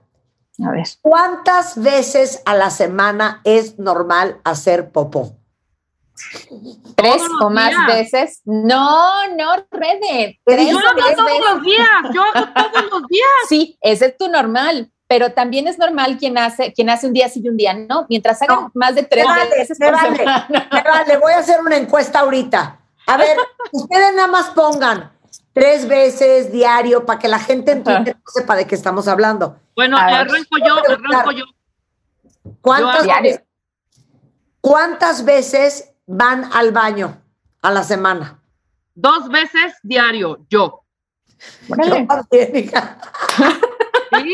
A ver. ¿Cuántas veces a la semana es normal hacer popó? ¿Tres o más días. veces? No, no, Rede. ¿Qué Tres? Yo hago todos veces. los días, yo hago todos los días. Sí, ese es tu normal, pero también es normal quien hace, quien hace un día sí y un día no. Mientras hagan No, más de tres me vale, veces me por vale. semana. Me vale, voy a hacer una encuesta ahorita. A ver, ustedes nada más pongan tres veces diario para que la gente en Twitter no sepa de qué estamos hablando. Bueno, A ver. arranco yo, arranco yo. ¿Cuántas, Diario. veces, ¿Cuántas veces van al baño a la semana? Dos veces diario, yo. Órale. Yo también, hija. ¿sí?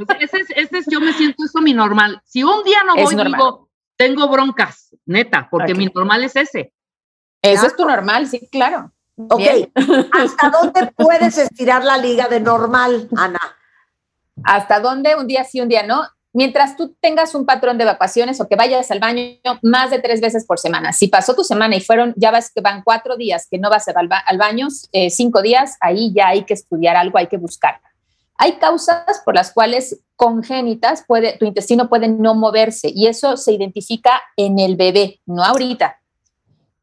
O sea, ese es, ese es, yo me siento eso mi normal. Si un día no Es voy, normal. digo, tengo broncas, neta, porque mi normal es ese. Eso es tu normal, sí, claro. Ok, Bien. ¿hasta dónde puedes estirar la liga de normal, Ana? ¿Hasta dónde? Un día sí, un día no. Mientras tú tengas un patrón de evacuaciones o que vayas al baño más de tres veces por semana. Si pasó tu semana y fueron, ya vas que van cuatro días que no vas al, al baño, eh, cinco días, ahí ya hay que estudiar algo, hay que buscar. Hay causas por las cuales congénitas puede, tu intestino puede no moverse y eso se identifica en el bebé, no ahorita,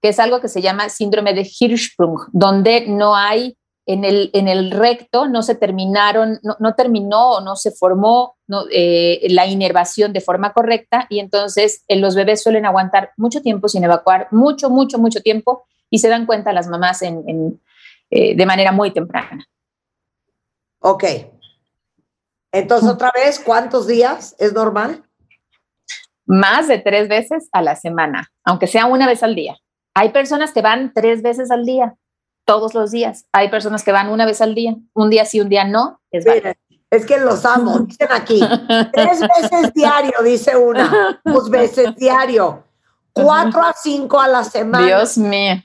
que es algo que se llama síndrome de Hirschsprung, donde no hay en el, en el recto no se terminaron, no, no terminó o no se formó no, eh, la inervación de forma correcta y entonces eh, los bebés suelen aguantar mucho tiempo sin evacuar, mucho, mucho, mucho tiempo y se dan cuenta las mamás en, en, eh, de manera muy temprana. Ok. Entonces, otra vez, ¿cuántos días es normal? Más de tres veces a la semana, aunque sea una vez al día. Hay personas que van tres veces al día, todos los días. Hay personas que van una vez al día, un día sí, un día no. Es. Miren, es que los amo, dicen aquí. Tres veces diario, dice una. Dos veces diario. Cuatro a cinco a la semana. Dios mío.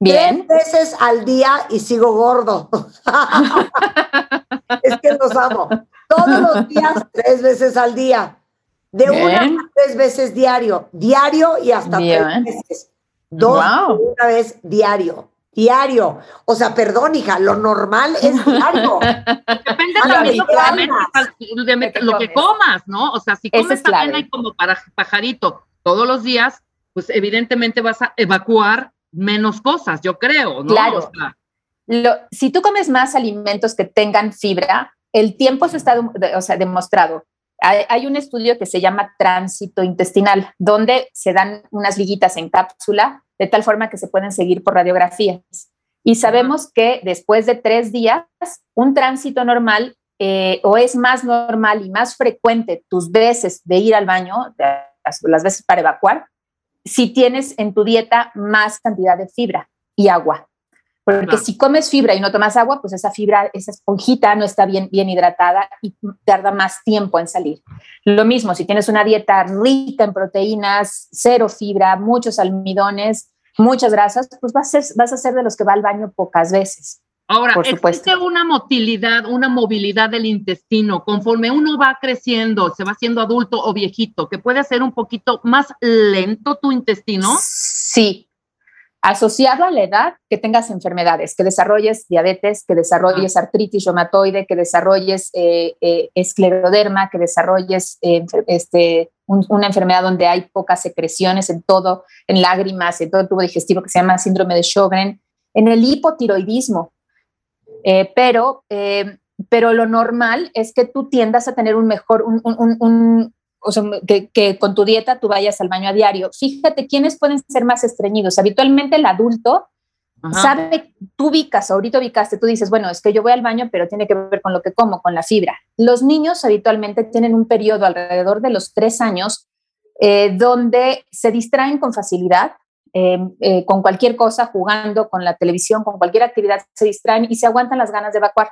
Bien. Tres veces al día y sigo gordo. es que los amo. Todos los días, tres veces al día. De una a tres veces diario. Diario y hasta Bien. tres veces. Dos Wow. una vez diario. Diario. O sea, perdón, hija, lo normal es diario. Depende también lo que, habitual. le metas al- de met- ¿Qué lo que comas, ¿no? O sea, si Eso comes es también hay como para pajarito todos los días, pues evidentemente vas a evacuar menos cosas, yo creo, ¿no? Claro. O sea, Lo- si tú comes más alimentos que tengan fibra, el tiempo se está o sea, demostrado. Hay, hay un estudio que se llama tránsito intestinal, donde se dan unas liguitas en cápsula de tal forma que se pueden seguir por radiografías. Y sabemos que después de tres días, un tránsito normal eh, o es más normal y más frecuente tus veces de ir al baño, las veces para evacuar, si tienes en tu dieta más cantidad de fibra y agua. Porque si comes fibra y no tomas agua, pues esa fibra, esa esponjita no está bien, bien hidratada y tarda más tiempo en salir. Lo mismo, si tienes una dieta rica en proteínas, cero fibra, muchos almidones, muchas grasas, pues vas a ser, vas a ser de los que va al baño pocas veces. Ahora, Por supuesto. existe una motilidad, una movilidad del intestino conforme uno va creciendo, se va haciendo adulto o viejito, que puede hacer un poquito más lento tu intestino. Sí. Asociado a la edad que tengas enfermedades, que desarrolles diabetes, que desarrolles artritis reumatoide, que desarrolles eh, eh, escleroderma, que desarrolles eh, este, un- una enfermedad donde hay pocas secreciones en todo, en lágrimas, en todo el tubo digestivo que se llama síndrome de Sjögren, en el hipotiroidismo. Pero, pero lo normal es que tú tiendas a tener un mejor, un- o sea, que, que con tu dieta tú vayas al baño a diario. Fíjate quiénes pueden ser más estreñidos. Habitualmente el adulto Ajá. sabe, tú ubicas, ahorita ubicaste, tú dices, bueno, es que yo voy al baño, pero tiene que ver con lo que como, con la fibra. Los niños habitualmente tienen un periodo alrededor de los tres años eh, donde se distraen con facilidad, eh, eh, con cualquier cosa, jugando, con la televisión, con cualquier actividad, se distraen y se aguantan las ganas de evacuar.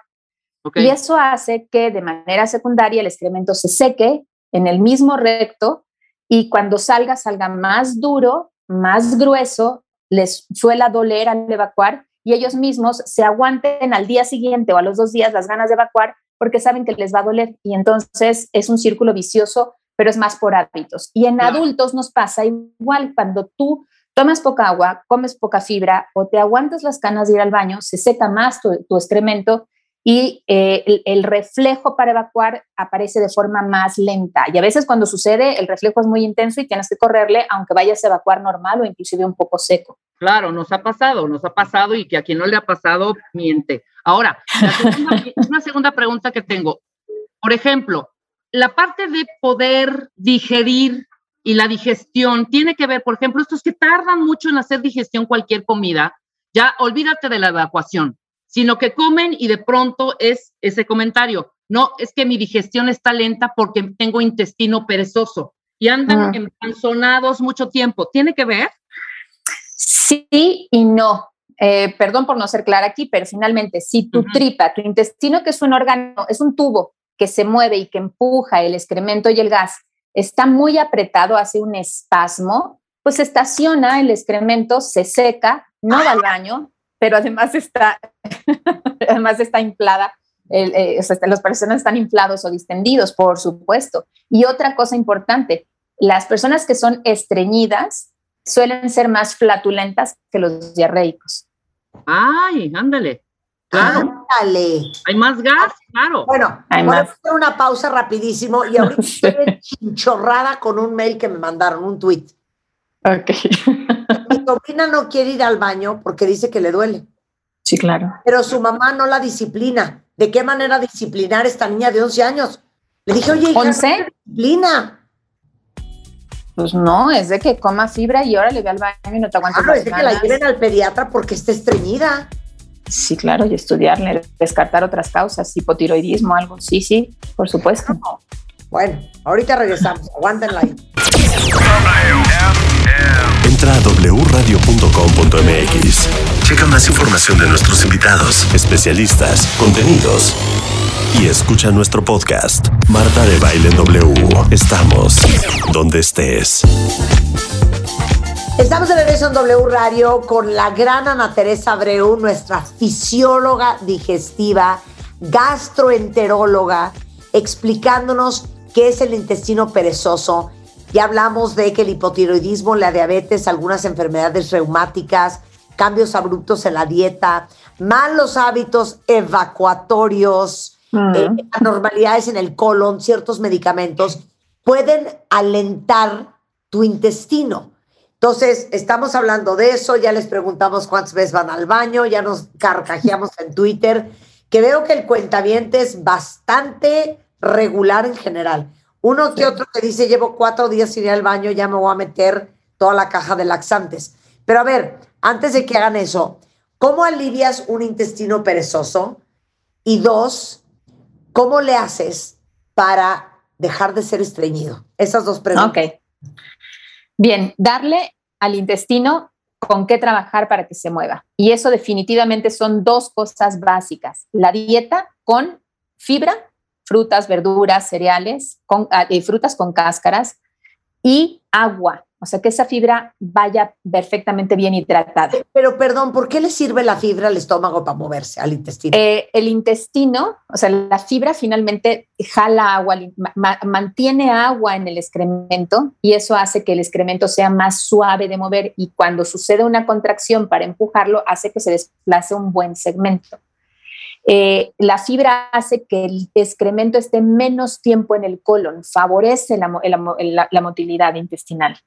Y eso hace que de manera secundaria el excremento se seque en el mismo recto y cuando salga, salga más duro, más grueso, les suela doler al evacuar y ellos mismos se aguanten al día siguiente o a los dos días las ganas de evacuar porque saben que les va a doler y entonces es un círculo vicioso, pero es más por hábitos. Y en Claro. adultos nos pasa igual cuando tú tomas poca agua, comes poca fibra o te aguantas las ganas de ir al baño, se seca más tu, tu excremento y eh, el, el reflejo para evacuar aparece de forma más lenta. Y a veces cuando sucede, el reflejo es muy intenso y tienes que correrle, aunque vayas a evacuar normal o inclusive un poco seco. Claro, nos ha pasado, nos ha pasado y que a quien no le ha pasado, miente. Ahora, la segunda- una segunda pregunta que tengo. Por ejemplo, la parte de poder digerir y la digestión tiene que ver, por ejemplo, estos que tardan mucho en hacer digestión cualquier comida, ya olvídate de la evacuación, sino que comen y de pronto es ese comentario. No, es que mi digestión está lenta porque tengo intestino perezoso y andan Ah. empanzonados mucho tiempo. ¿Tiene que ver? Sí y no. Eh, perdón por no ser clara aquí, pero finalmente, si tu tripa, tu intestino, que es un órgano, es un tubo que se mueve y que empuja el excremento y el gas, está muy apretado, hace un espasmo, pues estaciona el excremento, se seca, no va al baño, pero además está, además está inflada. el- eh, o sea, las personas están inflados o distendidos, por supuesto. Y otra cosa importante, las personas que son estreñidas suelen ser más flatulentas que los diarreicos. Ay, ándale. Claro, Ándale. hay más gas, claro. Bueno, Hay voy a hacer una pausa rapidísimo y ahorita estoy chinchorrada con un mail que me mandaron, un tweet. Ok. Mi sobrina no quiere ir al baño porque dice que le duele, Sí, claro. pero su mamá no la disciplina. ¿De qué manera disciplinar a esta niña de 11 años? Le dije, oye, hija, ¿Once? no te disciplina. Pues no, es de que coma fibra y ahora le ve al baño y no te aguantas Claro, es de que la lleven al pediatra porque está estreñida. Sí, claro, y estudiarle, descartar otras causas, hipotiroidismo, algo. Sí, sí, por supuesto. Bueno, ahorita regresamos. Aguántenla ahí. Entra a wradio.com.mx. Checa más información de nuestros invitados, especialistas, contenidos. Y escucha nuestro podcast, Marta de Baile en W. Estamos donde estés. Estamos de regreso en W Radio con la gran Ana Teresa Abreu, nuestra fisióloga digestiva, gastroenteróloga, explicándonos qué es el intestino perezoso. Ya hablamos de que el hipotiroidismo, la diabetes, algunas enfermedades reumáticas, cambios abruptos en la dieta, malos hábitos evacuatorios, eh, anormalidades en el colon, ciertos medicamentos, pueden alentar tu intestino. Entonces, estamos hablando de eso, ya les preguntamos cuántas veces van al baño, ya nos carcajeamos en Twitter, que veo que el cuentaviente es bastante regular en general. Uno que otro que dice, llevo cuatro días sin ir al baño, ya me voy a meter toda la caja de laxantes. Pero a ver, antes de que hagan eso, ¿cómo alivias un intestino perezoso? Y dos, ¿cómo le haces para dejar de ser estreñido? Esas dos preguntas. Ok. Bien, darle al intestino con qué trabajar para que se mueva. Y eso definitivamente son dos cosas básicas. La dieta con fibra, frutas, verduras, cereales, con, ah, eh, frutas con cáscaras y agua. O sea, que esa fibra vaya perfectamente bien hidratada. Pero perdón, ¿por qué le sirve la fibra al estómago para moverse, al intestino? Eh, el intestino, o sea, la fibra finalmente jala agua, ma- mantiene agua en el excremento y eso hace que el excremento sea más suave de mover y cuando sucede una contracción para empujarlo, hace que se desplace un buen segmento. Eh, la fibra hace que el excremento esté menos tiempo en el colon, favorece la, mo- la mo- la- la motilidad intestinal.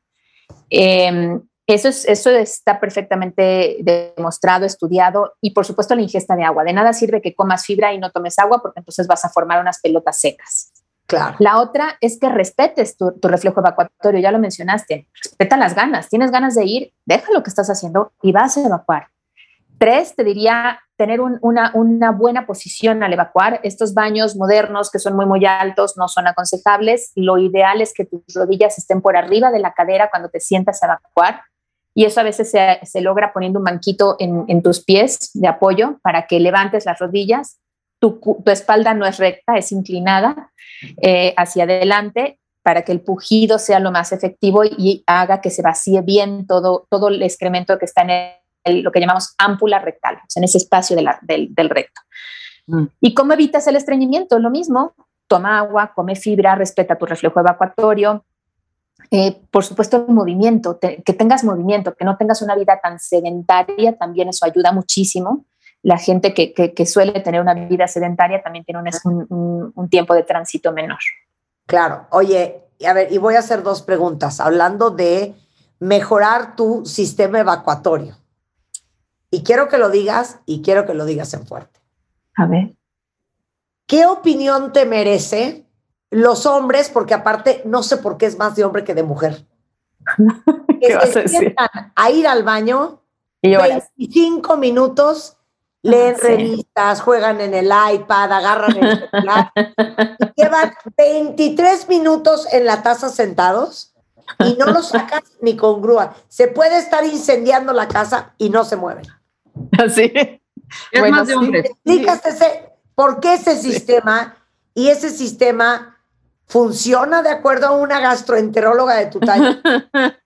Eh, eso, es, eso está perfectamente demostrado, estudiado y por supuesto la ingesta de agua. De nada sirve que comas fibra y no tomes agua porque entonces vas a formar unas pelotas secas. Claro. La otra es que respetes tu, tu reflejo evacuatorio, ya lo mencionaste. Respeta las ganas. Tienes ganas de ir, deja lo que estás haciendo y vas a evacuar. Tres, te diría tener un- una, buena posición al evacuar. Estos baños modernos que son muy, muy altos no son aconsejables. Lo ideal es que tus rodillas estén por arriba de la cadera cuando te sientas a evacuar. Y eso a veces se, logra poniendo un banquito en, tus pies de apoyo para que levantes las rodillas. Tu, espalda no es recta, es inclinada eh, hacia adelante para que el pujido sea lo más efectivo y haga que se vacíe bien todo, todo el excremento que está en el- lo que llamamos ámpula rectal, o sea, en ese espacio de la- del, del recto. Mm. ¿Y cómo evitas el estreñimiento? Lo mismo, toma agua, come fibra, respeta tu reflejo evacuatorio. Eh, por supuesto, el movimiento, te- que tengas movimiento, que no tengas una vida tan sedentaria, también eso ayuda muchísimo. La gente que, que- que suele tener una vida sedentaria también tiene un, un- un- tiempo de tránsito menor. Claro. Oye, a ver, y voy a hacer dos preguntas, hablando de mejorar tu sistema evacuatorio. Y quiero que lo digas y quiero que lo digas en fuerte. A ver. ¿Qué opinión te merece los hombres? Porque aparte, no sé por qué es más de hombre que de mujer. ¿Qué Que vas a se decir? sientan a ir al baño Y lloras. 25 minutos, leen Ah, sí. revistas, juegan en el iPad, agarran el celular y llevan 23 minutos en la taza sentados y no lo sacas ni con grúa. Se puede estar incendiando la casa y no se mueven. Así. Es Bueno, más de sí. hombres. Explicas ese, por qué ese sistema y ese sistema funciona de acuerdo a una gastroenteróloga de tu talla.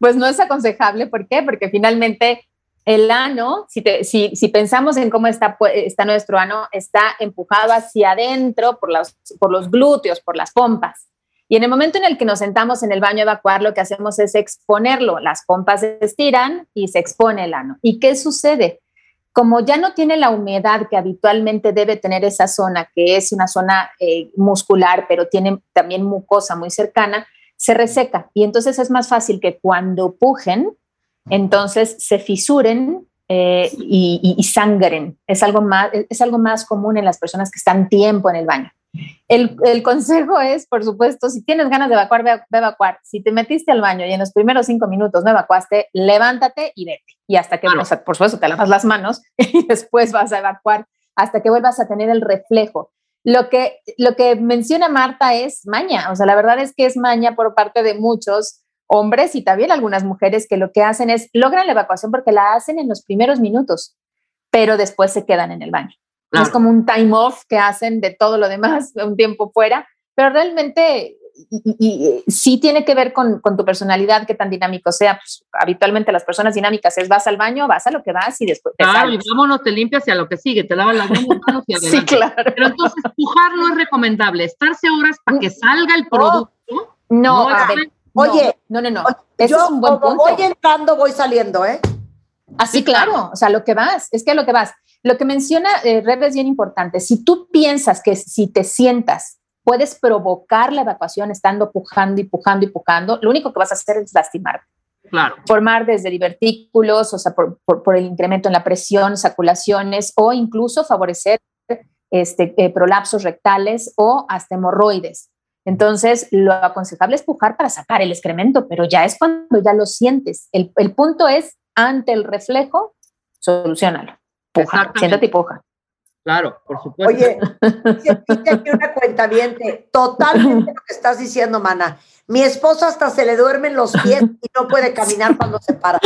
Pues no es aconsejable, ¿por qué? Porque finalmente el ano, si, te- si, si pensamos en cómo está, pu- está nuestro ano, está empujado hacia adentro por los, por los glúteos, por las pompas. Y en el momento en el que nos sentamos en el baño a evacuar, lo que hacemos es exponerlo. Las pompas se estiran y se expone el ano. ¿Y qué sucede? Como ya no tiene la humedad que habitualmente debe tener esa zona, que es una zona eh, muscular, pero tiene también mucosa muy cercana, se reseca y entonces es más fácil que cuando pujen, entonces se fisuren eh, y, y- sangren. Es algo, más, es algo más común en las personas que están tiempo en el baño. El, el consejo es, por supuesto, si tienes ganas de evacuar, ve ve evacuar. Si te metiste al baño y en los primeros cinco minutos no evacuaste, levántate y vete. Y hasta que, Claro. o sea, por supuesto, te lavas las manos y después vas a evacuar hasta que vuelvas a tener el reflejo. Lo que, lo que menciona Marta es maña, o sea, la verdad es que es maña por parte de muchos hombres y también algunas mujeres que lo que hacen es logran la evacuación porque la hacen en los primeros minutos, pero después se quedan en el baño. Claro. Es como un time off que hacen de todo lo demás, un tiempo fuera, pero realmente y, y- y sí tiene que ver con, con tu personalidad, qué tan dinámico sea. Pues, habitualmente las personas dinámicas es vas al baño, vas a lo que vas y después te Claro, y sales. vámonos, te limpias y a lo que sigue, te lavas las manos y Sí, adelante. claro. Pero entonces, pujar no es recomendable. Estarse horas para que salga el producto. No, No, a no, ver, Oye, no, no, no. oye, Ese Yo es un buen como punto. voy entrando, voy saliendo, ¿eh? Así, Sí, claro. claro, o sea, lo que vas, es que a lo que vas. Lo que menciona eh, Rebe es bien importante. Si tú piensas que si te sientas puedes provocar la evacuación estando pujando y pujando y pujando, lo único que vas a hacer es lastimarte. Claro. Formar desde divertículos, o sea, por, por- por el incremento en la presión, saculaciones o incluso favorecer este, eh, prolapsos rectales o hasta hemorroides. Entonces, lo aconsejable es pujar para sacar el excremento, pero ya es cuando ya lo sientes. El, el punto es, ante el reflejo, solucionalo. Siéntate y puja. Claro, por supuesto. Oye, dice aquí una cuenta totalmente lo que estás diciendo, mana. Mi esposa hasta se le duermen los pies y no puede caminar cuando se para.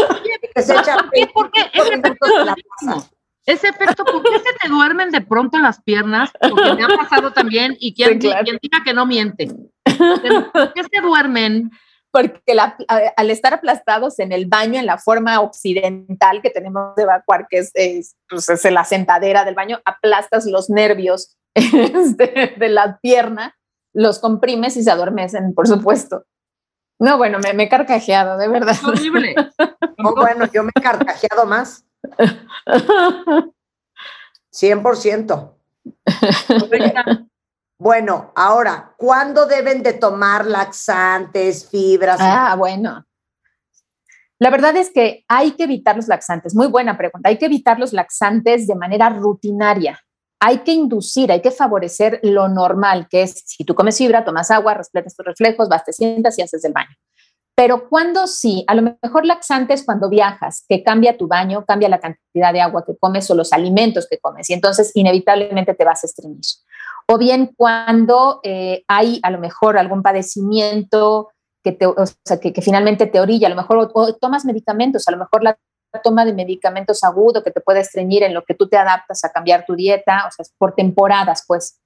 Que se echa ¿Qué? ¿Por qué? 25 Ese efecto. Ese efecto, ¿por qué se te duermen de pronto las piernas? Porque me ha pasado también, y quien, Sí, claro. quien diga que no miente. ¿Por qué se duermen? Porque la- al estar aplastados en el baño, en la forma occidental que tenemos de evacuar, que es, es, pues, es la sentadera del baño, aplastas los nervios este, de la pierna, los comprimes y se adormecen, por supuesto. No, bueno, me, me he carcajeado, de verdad. Es horrible. No, bueno, yo me he carcajeado más. 100%. Bueno, ahora, ¿cuándo deben de tomar laxantes, fibras? Ah, bueno. La verdad es que hay que evitar los laxantes. Muy buena pregunta. Hay que evitar los laxantes de manera rutinaria. Hay que inducir, hay que favorecer lo normal, que es si tú comes fibra, tomas agua, respetas tus reflejos, vas, te sientas y haces el baño. Pero cuando sí, a lo mejor laxantes cuando viajas, que cambia tu baño, cambia la cantidad de agua que comes o los alimentos que comes, y entonces inevitablemente te vas a estreñir. O bien cuando eh, hay a lo mejor algún padecimiento que, te, o sea, que, finalmente te orilla, a lo mejor o, tomas medicamentos, a lo mejor la toma de medicamentos agudo que te puede estreñir en lo que tú te adaptas a cambiar tu dieta, o sea, por temporadas, pues.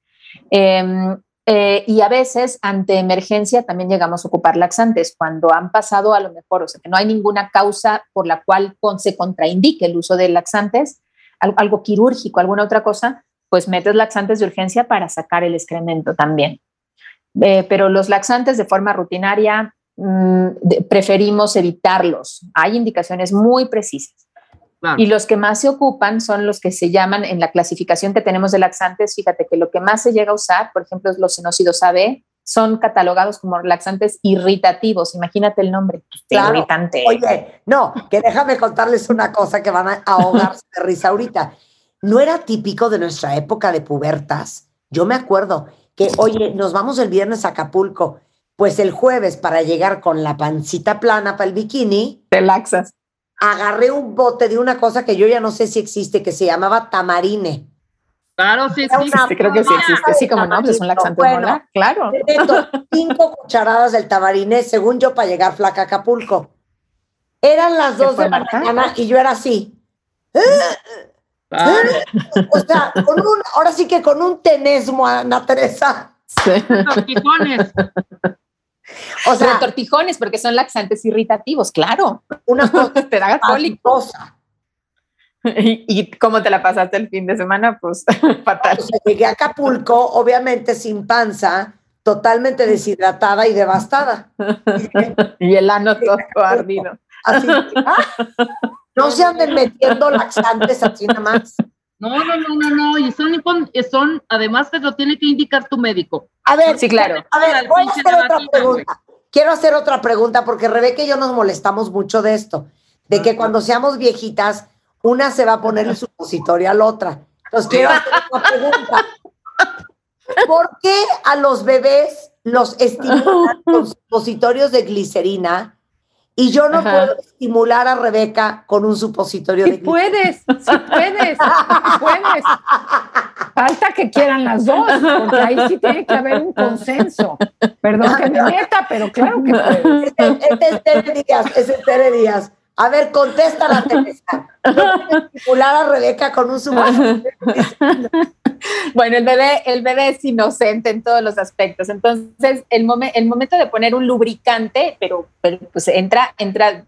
Eh, eh, y a veces, ante emergencia, también llegamos a ocupar laxantes cuando han pasado a lo mejor, o sea, que no hay ninguna causa por la cual con, se contraindique el uso de laxantes, algo, algo quirúrgico, alguna otra cosa, pues metes laxantes de urgencia para sacar el excremento también. Eh, pero los laxantes de forma rutinaria mmm, de, preferimos evitarlos. Hay indicaciones muy precisas. Claro. Y los que más se ocupan son los que se llaman en la clasificación que tenemos de laxantes. Fíjate que lo que más se llega a usar, por ejemplo, es los sinócidos AB, son catalogados como laxantes irritativos. Imagínate el nombre. Claro. Irritante. Oye, no, que déjame contarles una cosa que van a ahogarse de risa ahorita. No era típico de nuestra época de pubertas. Yo me acuerdo que, oye, nos vamos el viernes a Acapulco. Pues el jueves, para llegar con la pancita plana para el bikini, Te laxas. agarré un bote de una cosa que yo ya no sé si existe, que se llamaba tamarine. Claro, sí, sí. creo que sí existe. Sí, como no, pues es un laxante Bueno, molar. Claro. Cinco cucharadas del tamarine, según yo, para llegar flaca a Acapulco. Eran las ¿Qué dos de la mañana y yo era así. Claro. O sea, con un, ahora sí que con un tenesmo, Ana Teresa. Tortijones. O sea, Retortijones, porque son laxantes irritativos, claro. una cosa Te da cólico. ¿Y, y cómo te la pasaste el fin de semana? Pues fatal. O sea, llegué a Acapulco, obviamente sin panza, totalmente deshidratada y devastada. Y el ano todo ardido. Así, ah, no se anden metiendo laxantes así nada más. No, no, no, no, no. Y son, son, además te lo tiene que indicar tu médico. A ver, Sí, claro. a ver, voy a hacer otra pregunta. Quiero hacer otra pregunta porque Rebeca y yo nos molestamos mucho de esto, de que cuando seamos viejitas, una se va a poner el supositorio a la otra. Entonces quiero hacer una pregunta. ¿Por qué a los bebés los estimulan con supositorios de glicerina y yo no Ajá. puedo estimular a Rebeca con un supositorio Sí de puedes, sí puedes, sí puedes. Falta que quieran las dos, porque ahí sí tiene que haber un consenso. Perdón que me meta, pero claro que puedes. Este es Tere Díaz, es Tere Díaz. A ver, contesta la Teresa. ¿No puedes estimular a Rebeca con un supositorio? Bueno, el bebé, el bebé es inocente en todos los aspectos. Entonces, el, momen- el momento de poner un lubricante, pero, pero, pues entra, entra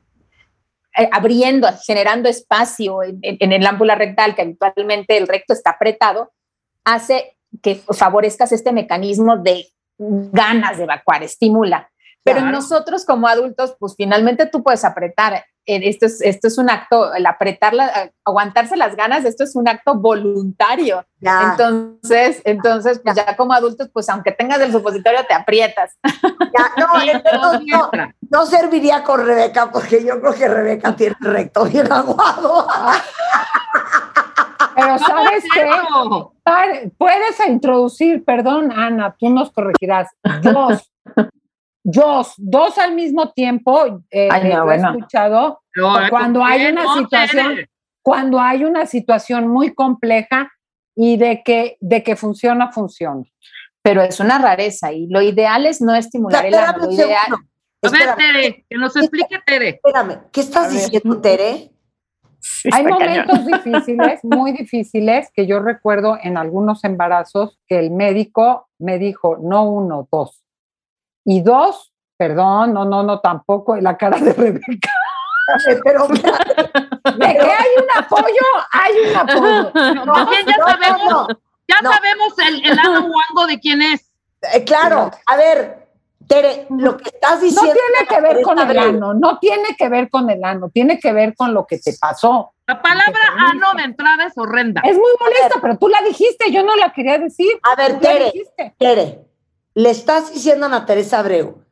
eh, abriendo, generando espacio en, en- el ámpula rectal, que habitualmente el recto está apretado, hace que favorezcas este mecanismo de ganas de evacuar, estimula. Pero Claro. nosotros como adultos, pues finalmente tú puedes apretar. Eh, Esto es, esto es un acto, el apretar, la- aguantarse las ganas, esto es un acto voluntario. Ya, Entonces, entonces, pues ya como adultos, pues aunque tengas el supositorio, te aprietas. ya, no, entonces no, no, serviría con Rebeca porque yo creo que Rebeca tiene el recto bien aguado. Pero ¿Cómo ¿sabes es qué? Puedes introducir, perdón, Ana, tú nos corregirás, dos, dos, dos al mismo tiempo. eh, Ay, no, lo he bueno. escuchado cuando hay una No, situación, cuando hay una situación muy compleja y de que, de que funciona, funciona. Pero es una rareza y lo ideal es no estimular el ano. Lo ideal. A ver, Tere, que nos explique Tere. espérame, ¿qué estás diciendo, Tere? Sí, Hay cañón. momentos difíciles, muy difíciles, que yo recuerdo en algunos embarazos que el médico me dijo, no uno, dos. Y dos, perdón, no, no, no, tampoco, la cara de Rebeca. Pero, De que hay un apoyo, hay un apoyo. No, ya no, no, sabemos, no. ya no. sabemos el, el ano guango de quién es. Eh, claro, a ver, Tere, lo que estás No diciendo. tiene que ver con el ano, no tiene que ver con el ano, tiene que ver con lo que te pasó. La palabra ano de entrada es horrenda. Es muy molesta, pero tú la dijiste, yo no la quería decir. A ver, Tere, dijiste. Tere, le estás diciendo a Ana Teresa Abreu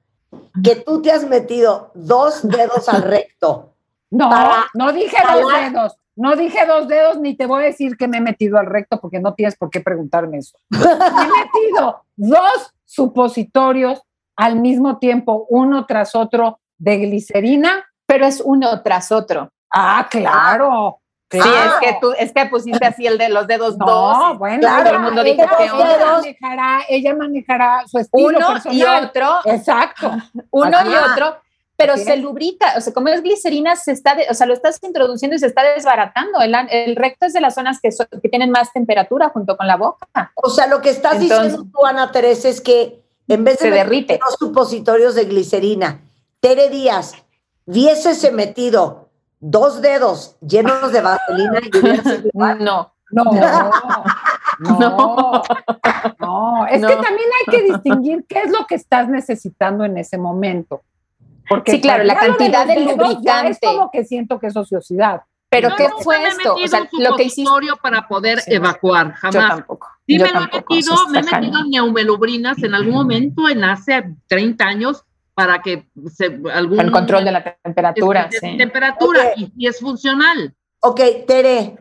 que tú te has metido dos dedos al recto. No, no dije dos dedos. No dije dos dedos, ni te voy a decir que me he metido al recto porque no tienes por qué preguntarme eso. Me he metido dos supositorios al mismo tiempo, uno tras otro, de glicerina. Pero es uno tras otro. Ah, claro. Sí, claro. es que tú, es que pusiste así el de los dedos No, dos. bueno, Claro, todo el mundo dijo que ella manejará, ella manejará su estilo Uno y otro. Exacto. Uno y otro, pero se es. lubrica, o sea, como es glicerina, se está, de- o sea, lo estás introduciendo y se está desbaratando. El, recto es de las zonas que, so- que tienen más temperatura junto con la boca. O sea, lo que estás Entonces- diciendo tú, Ana Teresa, es que en vez de Se derrite. dos supositorios de glicerina, Tere Díaz hubiese metido dos dedos llenos de vaselina y hubiera sido igual. No, No, no, no, no. Es No. que también hay que distinguir qué es lo que estás necesitando en ese momento. Porque Sí, claro, la cantidad de ya lubricante. Es como que siento que es ociosidad. pero Yo ¿qué fue me he esto? O metido sea, lo que hiciste. para poder Sí, no. evacuar, Yo jamás. tampoco. Sí yo me lo he metido, me he metido neumelubrinas en algún momento en hace 30 años para que se, algún El control de la temperatura, de sí. temperatura Ok. y, y es funcional. Ok, Tere,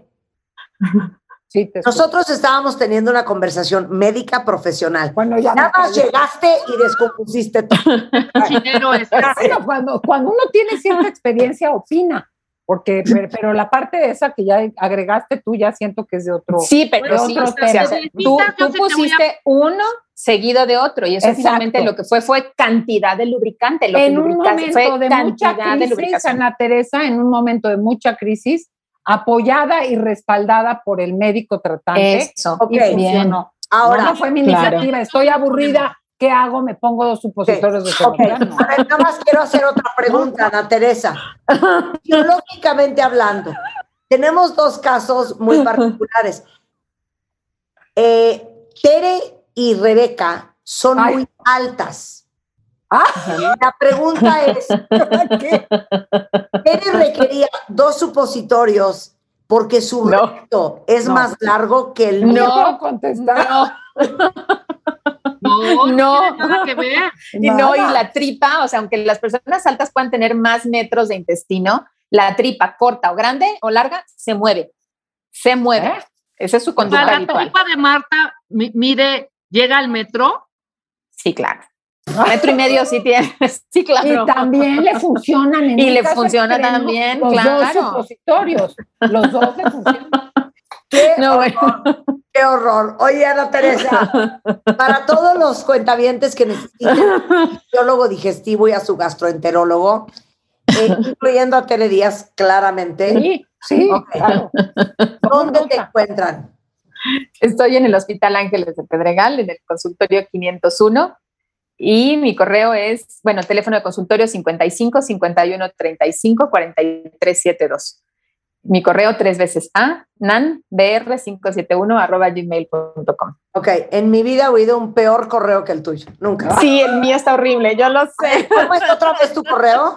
Sí, te nosotros estábamos teniendo una conversación médica profesional. Bueno, ya Nada más llegaste y descompusiste todo. Es. Bueno, cuando, cuando uno tiene cierta experiencia, opina. Porque, pero, pero la parte de esa que ya agregaste tú, ya siento que es de otro. Sí, pero de sí, otro tema. tú, tú sí te voy a- pusiste uno seguido de otro y eso Exacto. finalmente lo que fue fue cantidad de lubricante. Lo que en un lubricaste momento fue de mucha crisis, lubricación. Ana Teresa, en un momento de mucha crisis, apoyada y respaldada por el médico tratante. Eso, Ok, y funcionó. Ahora, no, no fue mi Claro. iniciativa, estoy aburrida, ¿qué hago? ¿Me pongo dos supositorios de Ok, seguridad? No. a ver, nada más quiero hacer otra pregunta, Ana Teresa. Biológicamente hablando, tenemos dos casos muy particulares. Eh, Tere y Rebeca son Ay. muy altas. Ah, La pregunta es, ¿qué? Requería dos supositorios porque su No. recto es No. más largo que el No. mío. puedo contestar. No, no, No. tiene nada que ver. Y no, y la tripa, o sea, aunque las personas altas puedan tener más metros de intestino, la tripa corta o grande o larga se mueve. Se mueve. ¿Eh? Esa es su O sea, conducta la habitual. tripa de Marta mi- mide, llega al metro. Sí, claro. Metro y medio sí tiene. Sí, claro. Y también le funcionan. En Y le funciona también, los claro. dos supositorios. Los dos le funcionan. ¡Qué No, bueno. horror! ¡Qué horror! Oye, Ana Teresa, para todos los cuentavientes que necesiten un biólogo digestivo y a su gastroenterólogo, eh, incluyendo a Tere Díaz, claramente, Sí, sí, claro. ¿dónde te encuentran? Estoy en el Hospital Ángeles de Pedregal, en el consultorio 501. Y mi correo es, bueno, teléfono de consultorio 55 51 35 43 72. Mi correo tres veces a nanbr571 arroba gmail.com. Ok, en mi vida he oído un peor correo que el tuyo. Nunca. Sí, el mío está horrible, yo lo sé. ¿Cómo es otra vez tu correo?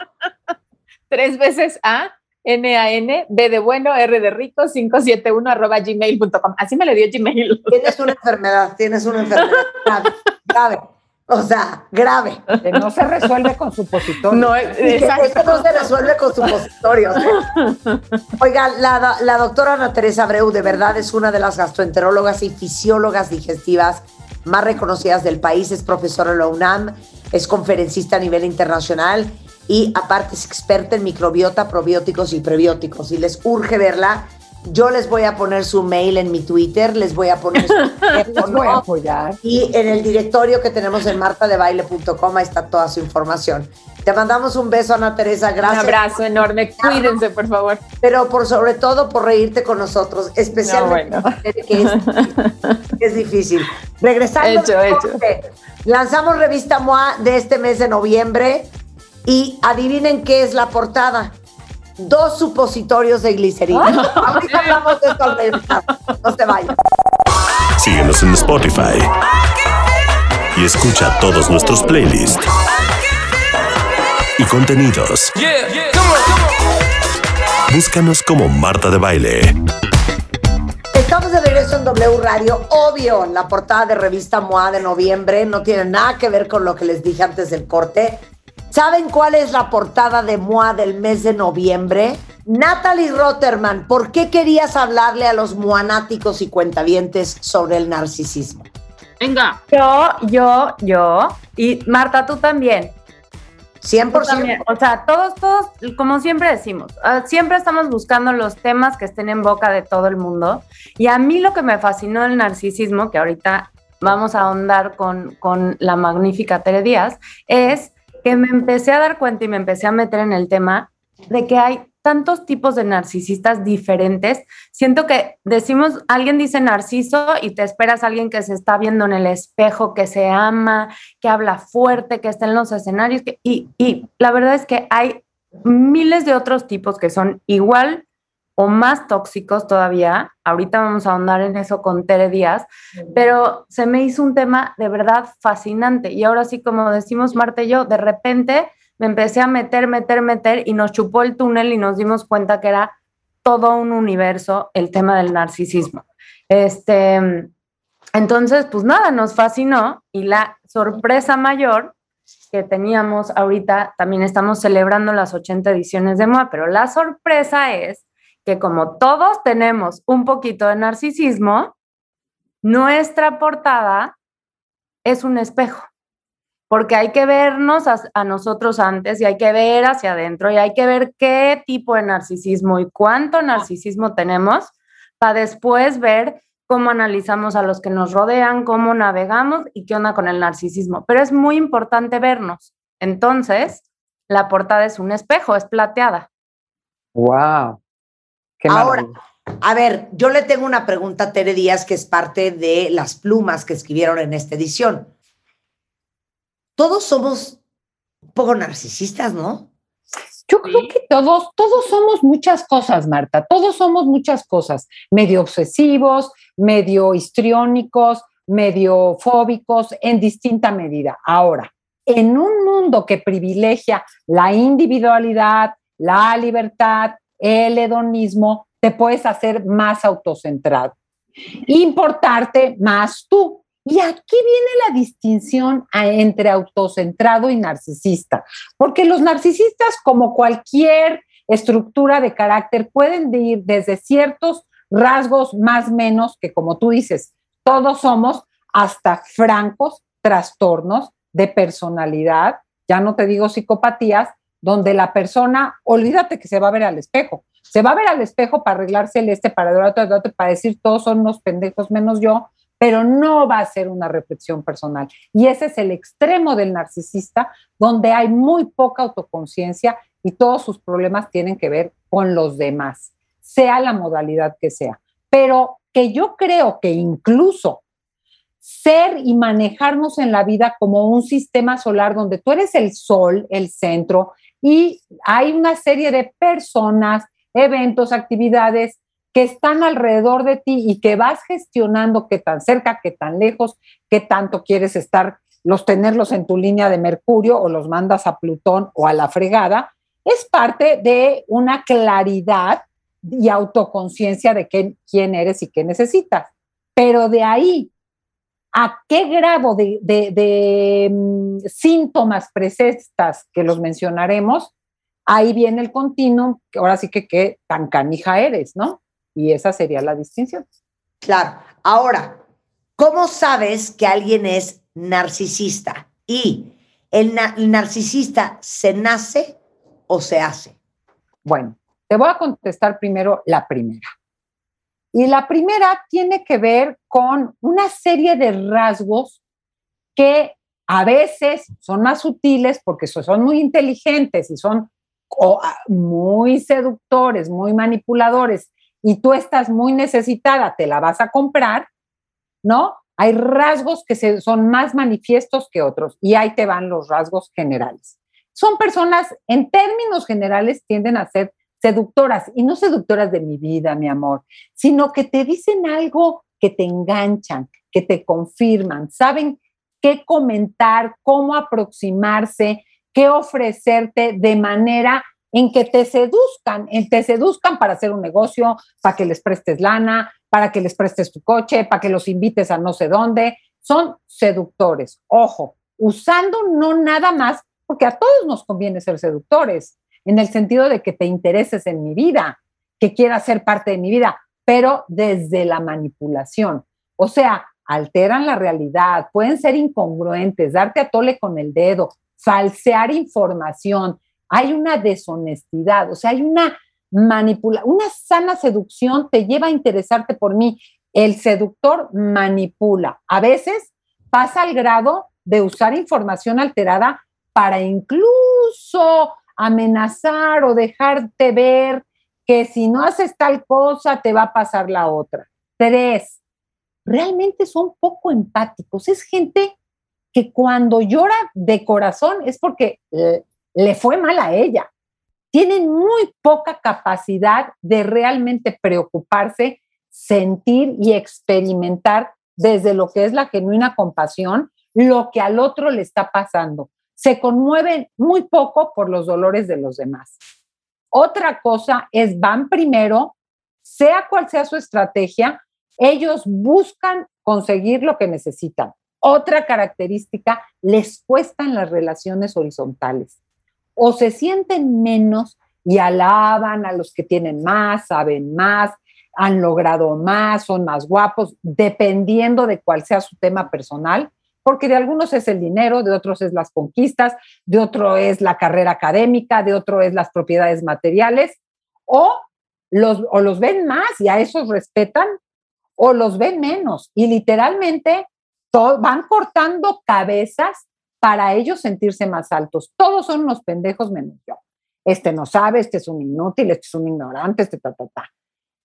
Tres veces a N-A-N, B de bueno, R de rico, 571 arroba gmail.com. Así me le dio Gmail. Tienes una enfermedad, tienes una enfermedad grave, grave. O sea, grave. Que no se resuelve con supositorio. No, que exacto. esto no se resuelve con supositorios. ¿eh? Oiga, la, la doctora Ana Teresa Abreu de verdad es una de las gastroenterólogas y fisiólogas digestivas más reconocidas del país. Es profesora en la UNAM, es conferencista a nivel internacional y aparte es experta en microbiota, probióticos y prebióticos. Y les urge verla. Yo les voy a poner su mail en mi Twitter, les voy a poner su voy a apoyar. Y en el directorio que tenemos en martadebaile.com ahí está toda su información. Te mandamos un beso, Ana Teresa. Un Gracias. abrazo enorme. Cuídense, por favor. Pero por sobre todo por reírte con nosotros, especialmente No, bueno. que es, es difícil. Regresando, Hecho, hecho. lanzamos revista MOA de este mes de noviembre y adivinen qué es la portada. Dos supositorios de glicerina. Ahorita hablamos de esto al regresar. No se vayan. Síguenos en Spotify y escucha todos nuestros playlists y contenidos. Búscanos como Marta de Baile. Estamos de regreso en W Radio. Obvio, la portada de revista MOA de noviembre no tiene nada que ver con lo que les dije antes del corte. ¿Saben cuál es la portada de MOA del mes de noviembre? Natalie Rotterman, ¿por qué querías hablarle a los moanáticos y cuentavientes sobre el narcisismo? Venga, Yo, yo, yo. Y Marta, tú también. 100%. También, o sea, todos, todos, como siempre decimos, ah, siempre estamos buscando los temas que estén en boca de todo el mundo. Y a mí lo que me fascinó del narcisismo, que ahorita vamos a ahondar con, con la magnífica Tere Díaz, es que me empecé a dar cuenta y me empecé a meter en el tema de que hay tantos tipos de narcisistas diferentes. Siento que decimos, alguien dice narciso y te esperas a alguien que se está viendo en el espejo, que se ama, que habla fuerte, que está en los escenarios. y, y la verdad es que hay miles de otros tipos que son igual o más tóxicos todavía. Ahorita vamos a ahondar en eso con Tere Díaz, pero se me hizo un tema de verdad fascinante. Y ahora sí, como decimos Marta y yo, de repente me empecé a meter, meter, meter y nos chupó el túnel y nos dimos cuenta que era todo un universo el tema del narcisismo. Este, entonces, pues nada, nos fascinó y la sorpresa mayor que teníamos ahorita, también estamos celebrando las 80 ediciones de MOA, pero la sorpresa es que como todos tenemos un poquito de narcisismo, nuestra portada es un espejo porque hay que vernos a, a, nosotros antes y hay que ver hacia adentro y hay que ver qué tipo de narcisismo y cuánto narcisismo tenemos para después ver cómo analizamos a los que nos rodean, cómo navegamos y qué onda con el narcisismo. Pero es muy importante vernos. Entonces, la portada es un espejo, es plateada. ¡Wow! Qué Ahora, a ver, yo le tengo una pregunta a Tere Díaz, que es parte de las plumas que escribieron en esta edición todos somos un poco narcisistas, ¿no? Yo creo que todos, todos somos muchas cosas, Marta. Todos somos muchas cosas. Medio obsesivos, medio histriónicos, medio fóbicos, en distinta medida. Ahora, en un mundo que privilegia la individualidad, la libertad, el hedonismo, te puedes hacer más autocentrado. Importarte más tú. Y aquí viene la distinción entre autocentrado y narcisista, porque los narcisistas, como cualquier estructura de carácter, pueden ir desde ciertos rasgos más menos, que como tú dices, todos somos, hasta francos trastornos de personalidad, ya no te digo psicopatías, donde la persona, olvídate que se va a ver al espejo, se va a ver al espejo para arreglarse el este, para el otro, para decir todos son unos pendejos menos yo, pero no va a ser una reflexión personal. Y ese es el extremo del narcisista, donde hay muy poca autoconciencia y todos sus problemas tienen que ver con los demás, sea la modalidad que sea. Pero que yo creo que incluso ser y manejarnos en la vida como un sistema solar donde tú eres el sol, el centro, y hay una serie de personas, eventos, actividades que están alrededor de ti y que vas gestionando qué tan cerca, qué tan lejos, qué tanto quieres estar, los tenerlos en tu línea de Mercurio o los mandas a Plutón o a la fregada, es parte de una claridad y autoconciencia de qué, quién eres y qué necesitas. Pero de ahí a qué grado de, de, de um, síntomas presentas que los mencionaremos, ahí viene el continuum, que ahora sí que qué tan canija eres, ¿no? Y esa sería la distinción. Claro. Ahora, ¿cómo sabes que alguien es narcisista? Y el, na el narcisista se nace o se hace. Bueno, te voy a contestar primero la primera. Y la primera tiene que ver con una serie de rasgos que a veces son más sutiles porque son muy inteligentes y son muy seductores, muy manipuladores, y tú estás muy necesitada, te la vas a comprar, ¿no? Hay rasgos que son más manifiestos que otros y ahí te van los rasgos generales. Son personas, en términos generales, tienden a ser seductoras y no seductoras de mi vida, mi amor, sino que te dicen algo que te enganchan, que te confirman, saben qué comentar, cómo aproximarse, qué ofrecerte de manera en que te seduzcan, en te seduzcan para hacer un negocio, para que les prestes lana, para que les prestes tu coche, para que los invites a no sé dónde. Son seductores. Ojo, usando no nada más, porque a todos nos conviene ser seductores, en el sentido de que te intereses en mi vida, que quieras ser parte de mi vida, pero desde la manipulación. O sea, alteran la realidad, pueden ser incongruentes, darte a tole con el dedo, falsear información, hay una deshonestidad, o sea, hay una manipulación, una sana seducción te lleva a interesarte por mí. El seductor manipula. A veces pasa al grado de usar información alterada para incluso amenazar o dejarte ver que si no haces tal cosa te va a pasar la otra. Tres, realmente son poco empáticos. Es gente que cuando llora de corazón es porque eh, le fue mal a ella. Tienen muy poca capacidad de realmente preocuparse, sentir y experimentar desde lo que es la genuina compasión, lo que al otro le está pasando. Se conmueven muy poco por los dolores de los demás. Otra cosa es, van primero, sea cual sea su estrategia, ellos buscan conseguir lo que necesitan. Otra característica, les cuestan las relaciones horizontales. O se sienten menos y alaban a los que tienen más, saben más, han logrado más, son más guapos, dependiendo de cuál sea su tema personal, porque de algunos es el dinero, de otros es las conquistas, de otro es la carrera académica, de otro es las propiedades materiales, o los, o los ven más y a esos respetan, o los ven menos y literalmente to- van cortando cabezas para ellos sentirse más altos. Todos son unos pendejos menos yo. Este no sabe, este es un inútil, este es un ignorante, este ta, ta, ta.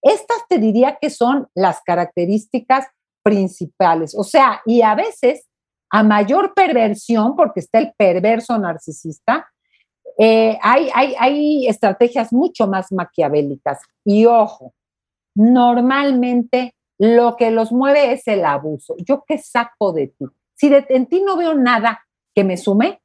Estas te diría que son las características principales. O sea, y a veces a mayor perversión, porque está el perverso narcisista, eh, hay, hay, hay estrategias mucho más maquiavélicas. Y ojo, normalmente lo que los mueve es el abuso. ¿Yo qué saco de ti? Si de, en ti no veo nada que me sume,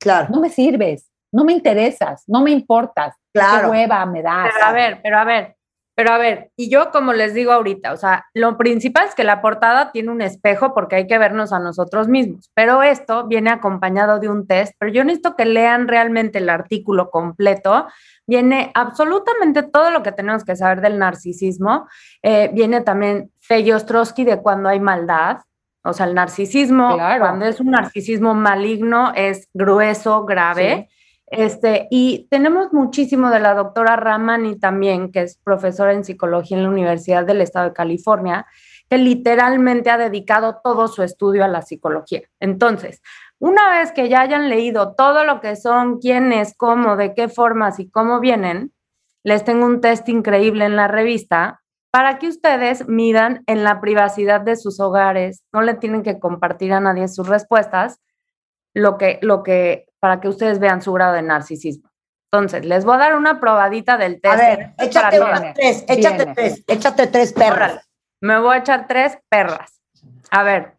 claro. no me sirves, no me interesas, no me importas. Claro. Qué hueva me das. Pero a ver, pero a ver, pero a ver, y yo como les digo ahorita, o sea, lo principal es que la portada tiene un espejo porque hay que vernos a nosotros mismos, pero esto viene acompañado de un test, pero yo necesito que lean realmente el artículo completo. Viene absolutamente todo lo que tenemos que saber del narcisismo. Eh, viene también Fey Ostrowski de cuando hay maldad. O sea, el narcisismo, Claro. cuando es un narcisismo maligno, es grueso, grave. Este, y tenemos muchísimo de la doctora Ramani también, que es profesora en psicología en la Universidad del Estado de California, que literalmente ha dedicado todo su estudio a la psicología. Entonces, una vez que ya hayan leído todo lo que son, quiénes, cómo, de qué formas y cómo vienen, les tengo un test increíble en la revista para que ustedes midan en la privacidad de sus hogares, no le tienen que compartir a nadie sus respuestas, lo que, lo que, para que ustedes vean su grado de narcisismo. Entonces, les voy a dar una probadita del test. A ver, échate unas tres, échate Viene. tres, échate tres Órale, perras. me voy a echar tres perras. A ver.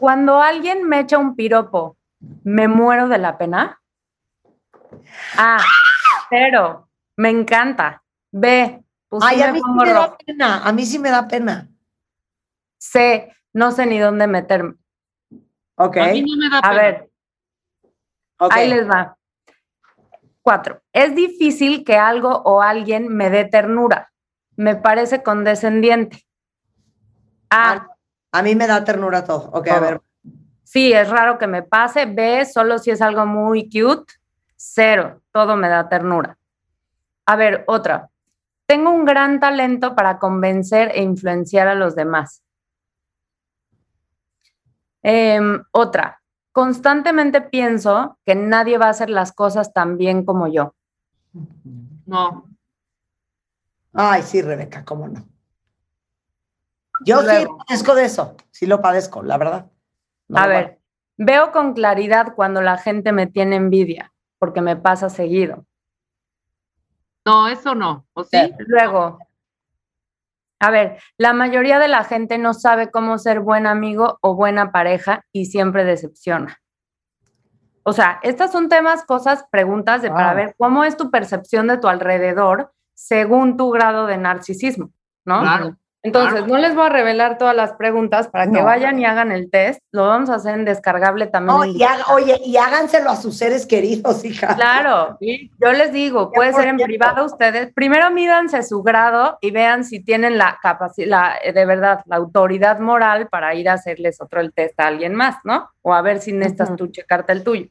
Cuando alguien me echa un piropo, ¿me muero de la pena? A. Cero. Me encanta. B. Pues sí Ay, a mí sí me da pena, a mí sí me da pena. C. No sé ni dónde meterme. Ok, A mí no me da A ver, ahí les va. Cuatro. Es difícil que algo o alguien me dé ternura. Me parece condescendiente. A. A mí me da ternura todo. Ok, a ver. Sí, es raro que me pase. B, solo si es algo muy cute. Cero, todo me da ternura. A ver, otra. Tengo un gran talento para convencer e influenciar a los demás. Em, otra. Constantemente pienso que nadie va a hacer las cosas tan bien como yo. No. Ay, sí, Rebeca, cómo no. Yo sí Luego. padezco de eso, sí lo padezco, la verdad. No A ver, veo con claridad cuando la gente me tiene envidia, porque me pasa seguido. No, eso no. ¿O sí? Luego, a ver, la mayoría de la gente no sabe cómo ser buen amigo o buena pareja y siempre decepciona. O sea, estas son temas, cosas, preguntas de para ver cómo es tu percepción de tu alrededor según tu grado de narcisismo, ¿no? Claro. Entonces, no les voy a revelar todas las preguntas para que No. vayan y hagan el test. Lo vamos a hacer en descargable también. No, en y haga- oye, y háganselo a sus seres queridos, hija. Claro, yo les digo, puede ser en privado ustedes. Primero mídanse su grado y vean si tienen la capacidad, de verdad, la autoridad moral para ir a hacerles otro el test a alguien más, ¿no? O a ver si necesitas tú checarte el tuyo.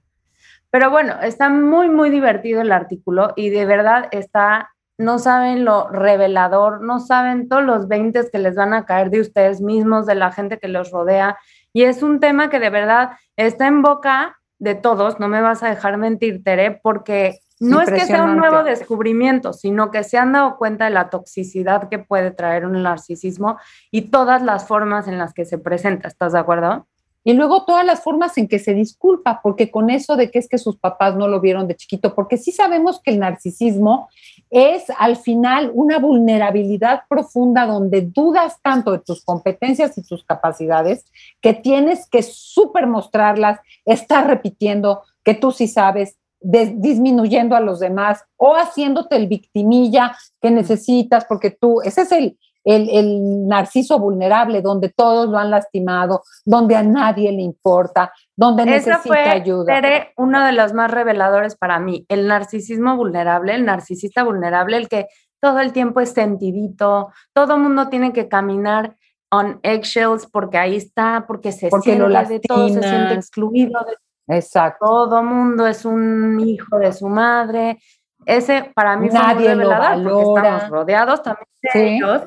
Pero bueno, está muy, muy divertido el artículo y de verdad está, no saben lo revelador, no saben todos los 20 que les van a caer de ustedes mismos, de la gente que los rodea. Y es un tema que de verdad está en boca de todos, no me vas a dejar mentir, Tere, porque no es que sea un nuevo descubrimiento, sino que se han dado cuenta de la toxicidad que puede traer un narcisismo y todas las formas en las que se presenta. ¿Estás de acuerdo? Y luego todas las formas en que se disculpa, porque con eso de que es que sus papás no lo vieron de chiquito, porque sí sabemos que el narcisismo es al final una vulnerabilidad profunda donde dudas tanto de tus competencias y tus capacidades que tienes que súper mostrarlas, estar repitiendo que tú sí sabes, disminuyendo a los demás o haciéndote el victimilla que necesitas, porque tú, ese es el, el, el narciso vulnerable, donde todos lo han lastimado, donde a nadie le importa, donde necesita fue, ayuda. Tere, uno de los más reveladores para mí, el narcisismo vulnerable, el narcisista vulnerable, el que todo el tiempo es sentidito, todo mundo tiene que caminar on eggshells porque ahí está, porque se Porque lo siente de todo, se siente excluido de Exacto. todo mundo, es un hijo de su madre. Ese para mí fue muy Nadie lo revelador porque estamos rodeados también de Sí. ellos.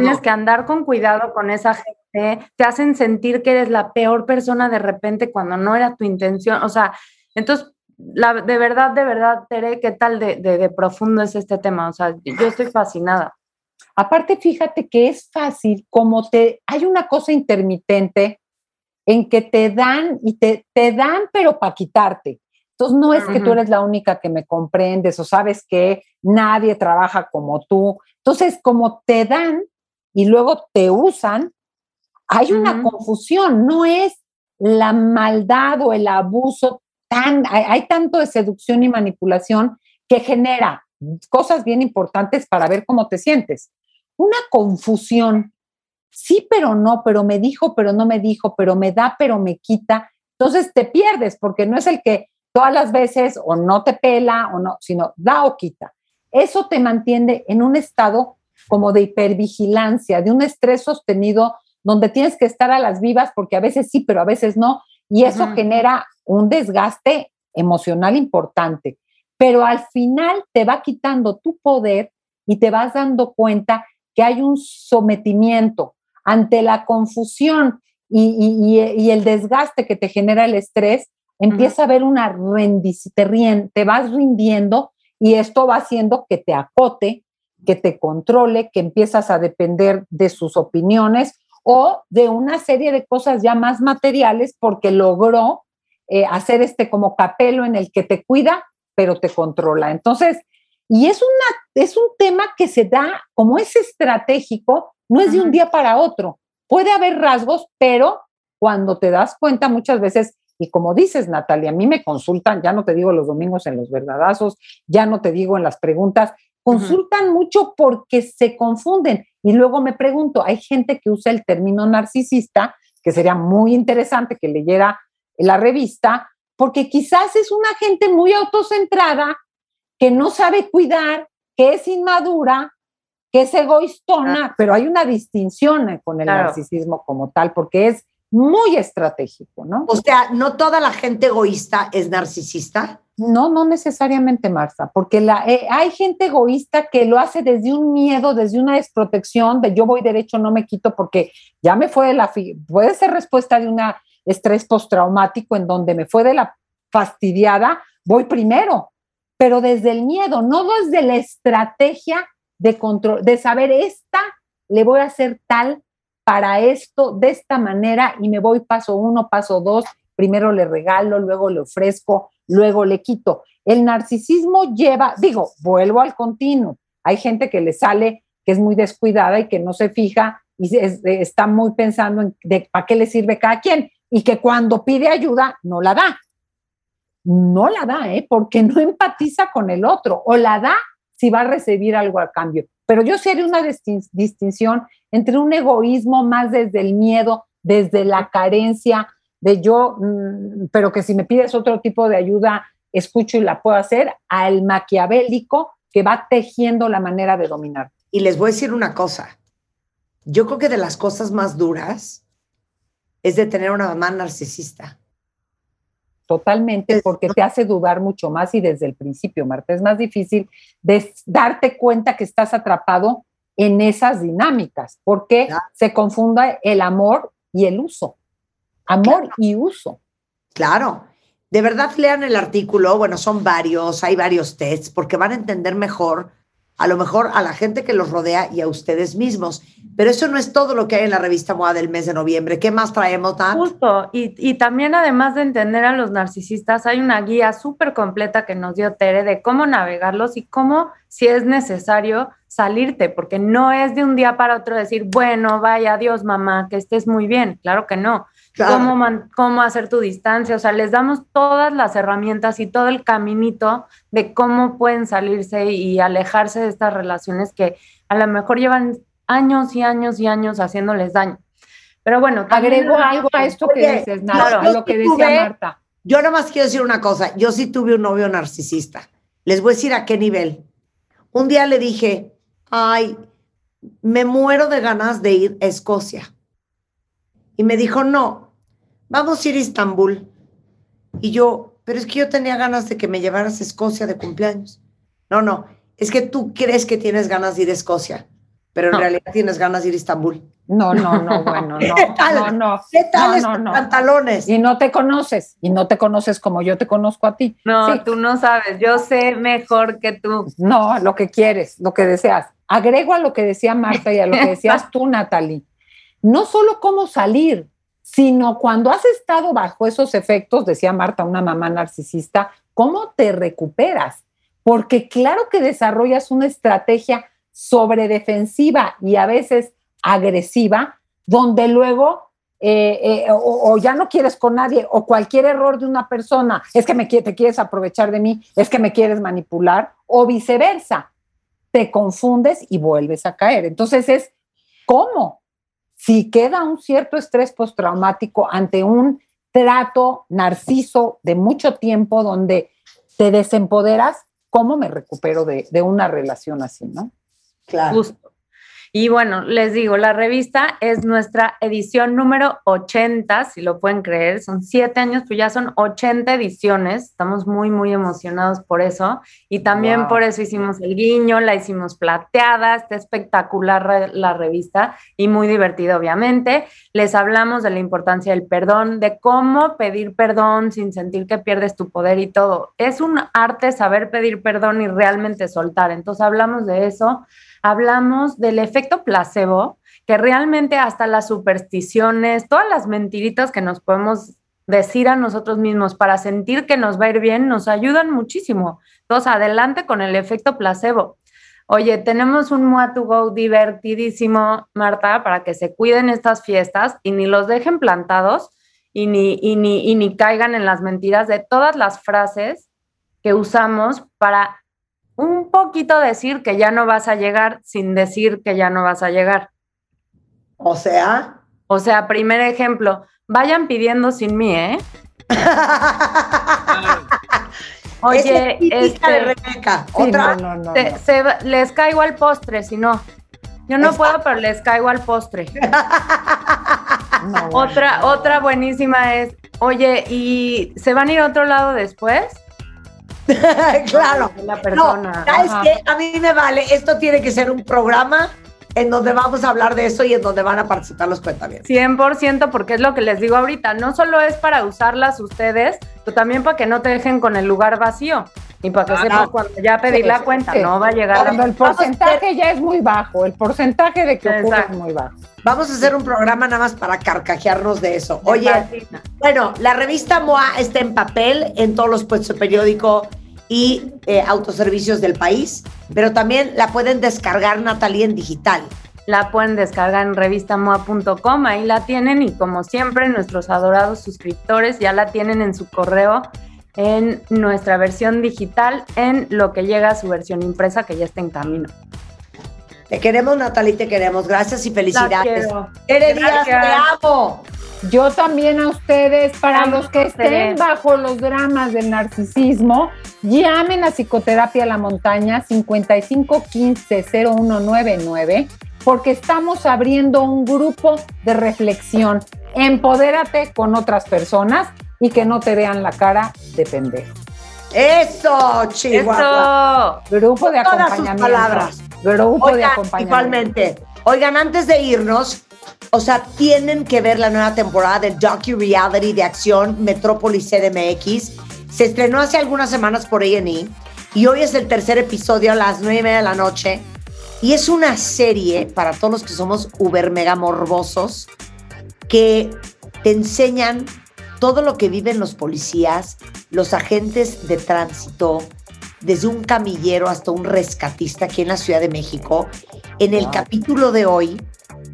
Tienes que andar con cuidado con esa gente, te hacen sentir que eres la peor persona de repente cuando no era tu intención. O sea, entonces, la, de verdad, de verdad, Tere, ¿qué tal de, de- de profundo es este tema? O sea, yo estoy fascinada. Aparte, fíjate que es fácil, como te, hay una cosa intermitente en que te dan y te, te dan, pero para quitarte. Entonces, no es que tú eres la única que me comprendes o sabes que nadie trabaja como tú. Entonces, como te dan y luego te usan, hay una confusión, no es la maldad o el abuso tan, hay, hay tanto de seducción y manipulación que genera cosas bien importantes para ver cómo te sientes. Una confusión, sí, pero no, pero me dijo, pero no me dijo, pero me da, pero me quita. Entonces te pierdes porque no es el que todas las veces o no te pela o no, sino da o quita. Eso te mantiene en un estado como de hipervigilancia, de un estrés sostenido donde tienes que estar a las vivas porque a veces sí, pero a veces no. Y eso genera un desgaste emocional importante. Pero al final te va quitando tu poder y te vas dando cuenta que hay un sometimiento ante la confusión y, y- y- y el desgaste que te genera el estrés, empieza a haber una rendición, te, rien- te vas rindiendo y esto va haciendo que te acote, que te controle, que empiezas a depender de sus opiniones o de una serie de cosas ya más materiales porque logró eh, hacer este como capelo en el que te cuida, pero te controla. Entonces, y es, una, es un tema que se da, como es estratégico, no es de un día para otro. Puede haber rasgos, pero cuando te das cuenta muchas veces, y como dices, Natalia, a mí me consultan, ya no te digo los domingos en los verdadazos, ya no te digo en las preguntas, consultan mucho porque se confunden. Y luego me pregunto, hay gente que usa el término narcisista, que sería muy interesante que leyera la revista, porque quizás es una gente muy autocentrada, que no sabe cuidar, que es inmadura, que es egoístona, pero hay una distinción eh, con el Claro. narcisismo como tal, porque es muy estratégico, ¿no? O sea, no toda la gente egoísta es narcisista. No, no necesariamente, Marta, porque la, eh, hay gente egoísta que lo hace desde un miedo, desde una desprotección, de yo voy derecho, no me quito, porque ya me fue de la... Puede ser respuesta de un estrés postraumático en donde me fue de la fastidiada, voy primero, pero desde el miedo, no desde la estrategia de control, de saber esta le voy a hacer tal para esto, de esta manera, y me voy paso uno, paso dos, primero le regalo, luego le ofrezco, luego le quito. El narcisismo lleva, digo, vuelvo al continuo. Hay gente que le sale que es muy descuidada y que no se fija y está muy pensando en de para qué le sirve cada quien y que cuando pide ayuda no la da. No la da, ¿eh? porque no empatiza con el otro o la da si va a recibir algo a cambio. Pero yo sí una distin- distinción entre un egoísmo más desde el miedo, desde la carencia, de yo, mm, pero que si me pides otro tipo de ayuda, escucho y la puedo hacer, al maquiavélico que va tejiendo la manera de dominar. Y les voy a decir una cosa. Yo creo que de las cosas más duras es de tener una mamá narcisista. Totalmente, porque te hace dudar mucho más y desde el principio, Marta, es más difícil de darte cuenta que estás atrapado en esas dinámicas, porque se confunda el amor y el uso. Amor y uso. Claro. De verdad lean el artículo, bueno, son varios, hay varios tests, porque van a entender mejor, a lo mejor a la gente que los rodea y a ustedes mismos. Pero eso no es todo lo que hay en la revista MOA del mes de noviembre. ¿Qué más traemos, Nat? Justo, y, y también además de entender a los narcisistas, hay una guía súper completa que nos dio Tere de cómo navegarlos y cómo, si es necesario, salirte, porque no es de un día para otro decir, bueno, vaya, adiós mamá, que estés muy bien, claro que no. Claro. Cómo, man- cómo hacer tu distancia, o sea, les damos todas las herramientas y todo el caminito de cómo pueden salirse y alejarse de estas relaciones que a lo mejor llevan años y años y años haciéndoles daño. Pero bueno, Agrego algo a esto que Oye, dices, yo- Nara, yo a lo que decía tuve- Marta. Yo nada más quiero decir una cosa. Yo sí tuve un novio narcisista. Les voy a decir a qué nivel. Un día le dije, ay, me muero de ganas de ir a Escocia. Y me dijo, no, vamos a ir a Estambul. Y yo, pero es que yo tenía ganas de que me llevaras a Escocia de cumpleaños. No, no, es que tú crees que tienes ganas de ir a Escocia, pero en No. realidad tienes ganas de ir a Estambul. No, no, no, bueno, no. ¿Qué tal? No, no. ¿Qué tal no, no. pantalones? Y no te conoces, y no te conoces como yo te conozco a ti. No, Sí. tú no sabes, yo sé mejor que tú. No, lo que quieres, lo que deseas. Agrego a lo que decía Marta y a lo que decías tú, Natalie. No solo cómo salir, sino cuando has estado bajo esos efectos, decía Marta, una mamá narcisista, cómo te recuperas. Porque claro que desarrollas una estrategia sobredefensiva y a veces agresiva, donde luego eh, eh, o, o ya no quieres con nadie, o cualquier error de una persona, es que me, te quieres aprovechar de mí, es que me quieres manipular, o viceversa, te confundes y vuelves a caer. Entonces es, ¿cómo? Si queda un cierto estrés postraumático ante un trato narciso de mucho tiempo donde te desempoderas, ¿cómo me recupero de, de una relación así, no? Claro. Justo. Y bueno, les digo, la revista es nuestra edición número 80, si lo pueden creer. Son siete años, pero ya son 80 ediciones. Estamos muy, muy emocionados por eso. Y también Wow. por eso hicimos el guiño, la hicimos plateada. Está espectacular la revista y muy divertida, obviamente. Les hablamos de la importancia del perdón, de cómo pedir perdón sin sentir que pierdes tu poder y todo. Es un arte saber pedir perdón y realmente soltar. Entonces hablamos de eso hablamos del efecto placebo, que realmente hasta las supersticiones, todas las mentiritas que nos podemos decir a nosotros mismos para sentir que nos va a ir bien, nos ayudan muchísimo. Entonces, adelante con el efecto placebo. Oye, tenemos un Mua to Go divertidísimo, Marta, para que se cuiden estas fiestas y ni los dejen plantados y ni, y ni, y ni caigan en las mentiras de todas las frases que usamos para un poquito decir que ya no vas a llegar sin decir que ya no vas a llegar. O sea, O sea, primer ejemplo, vayan pidiendo sin mí, ¿eh? Oye, es típica de este, Rebeca. Sí, Otra. no, no, no, se- no. se va- les caigo al postre, si no. Yo no Exacto. puedo, pero les caigo al postre. No, bueno, Otra, no. otra buenísima es, oye, ¿y se van a ir a otro lado después? claro. La No, persona. ¿sabes Ajá. qué? A mí me vale. Esto tiene que ser un programa en donde vamos a hablar de eso y en donde van a participar los cuentavientes. 100% porque es lo que les digo ahorita, no solo es para usarlas ustedes, pero también para que no te dejen con el lugar vacío y para que Ah, sepas no. cuando ya pedir Sí, la cuenta, sí. no va a llegar Cuando el porcentaje ya es muy bajo, el porcentaje de que ocurre es muy bajo. Vamos a hacer un programa nada más para carcajearnos de eso. Oye, bueno, la revista MOA está en papel en todos los puestos de periódico y eh, autoservicios del país, pero también la pueden descargar, Natalie, en digital. La pueden descargar en revistamoa.com, ahí la tienen y como siempre nuestros adorados suscriptores ya la tienen en su correo en nuestra versión digital en lo que llega a su versión impresa que ya está en camino. Te queremos, Natalie, te queremos. Gracias y felicidades. Tere Díaz, te amo. Yo también a ustedes, para los que estén bajo los dramas del narcisismo, llamen a Psicoterapia a la Montaña 5515-0199, porque estamos abriendo un grupo de reflexión. Empodérate con otras personas y que no te vean la cara de pendejo. Eso, Chihuahua. Eso. Grupo de Todas sus acompañamiento. palabras. Grupo de Oigan, acompañamiento. igualmente. Oigan, antes de irnos, o sea, tienen que ver la nueva temporada del docu-reality de acción Metrópolis CDMX. Se estrenó hace algunas semanas por A&E y hoy es el tercer episodio a las nueve y media de la noche. Y es una serie para todos los que somos uber mega morbosos que te enseñan todo lo que viven los policías, los agentes de tránsito, desde un camillero hasta un rescatista aquí en la Ciudad de México. En el capítulo de hoy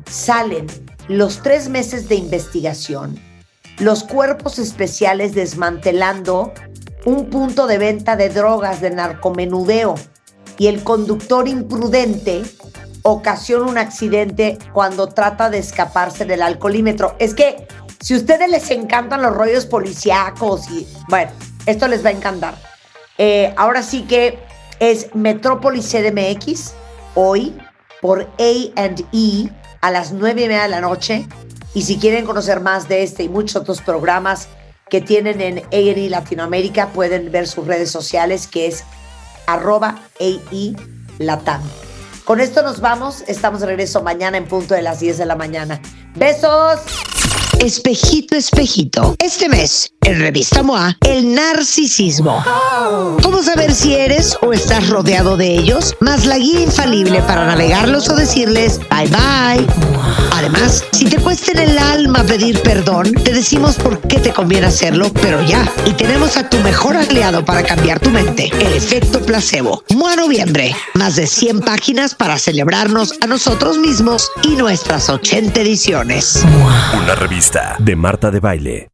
salen los tres meses de investigación, los cuerpos especiales desmantelando un punto de venta de drogas de narcomenudeo y el conductor imprudente ocasiona un accidente cuando trata de escaparse del alcoholímetro. Es que si a ustedes les encantan los rollos policíacos y bueno, esto les va a encantar. Eh, ahora sí que es Metrópolis CDMX hoy por A&E a las nueve y media de la noche. Y si quieren conocer más de este y muchos otros programas que tienen en A&E Latinoamérica, pueden ver sus redes sociales que es arroba AE Latam. Con esto nos vamos. Estamos de regreso mañana en punto de las 10 de la mañana. Besos. Espejito, espejito. Este mes, en Revista MOA, el narcisismo. ¿Cómo saber si eres o estás rodeado de ellos? Más la guía infalible para navegarlos o decirles bye bye. Además, si te cuesta en el alma pedir perdón, te decimos por qué te conviene hacerlo, pero ya. Y tenemos a tu mejor aliado para cambiar tu mente, el efecto placebo. MOA Noviembre, más de 100 páginas para celebrarnos a nosotros mismos y nuestras 80 ediciones. Una de Marta de Baile.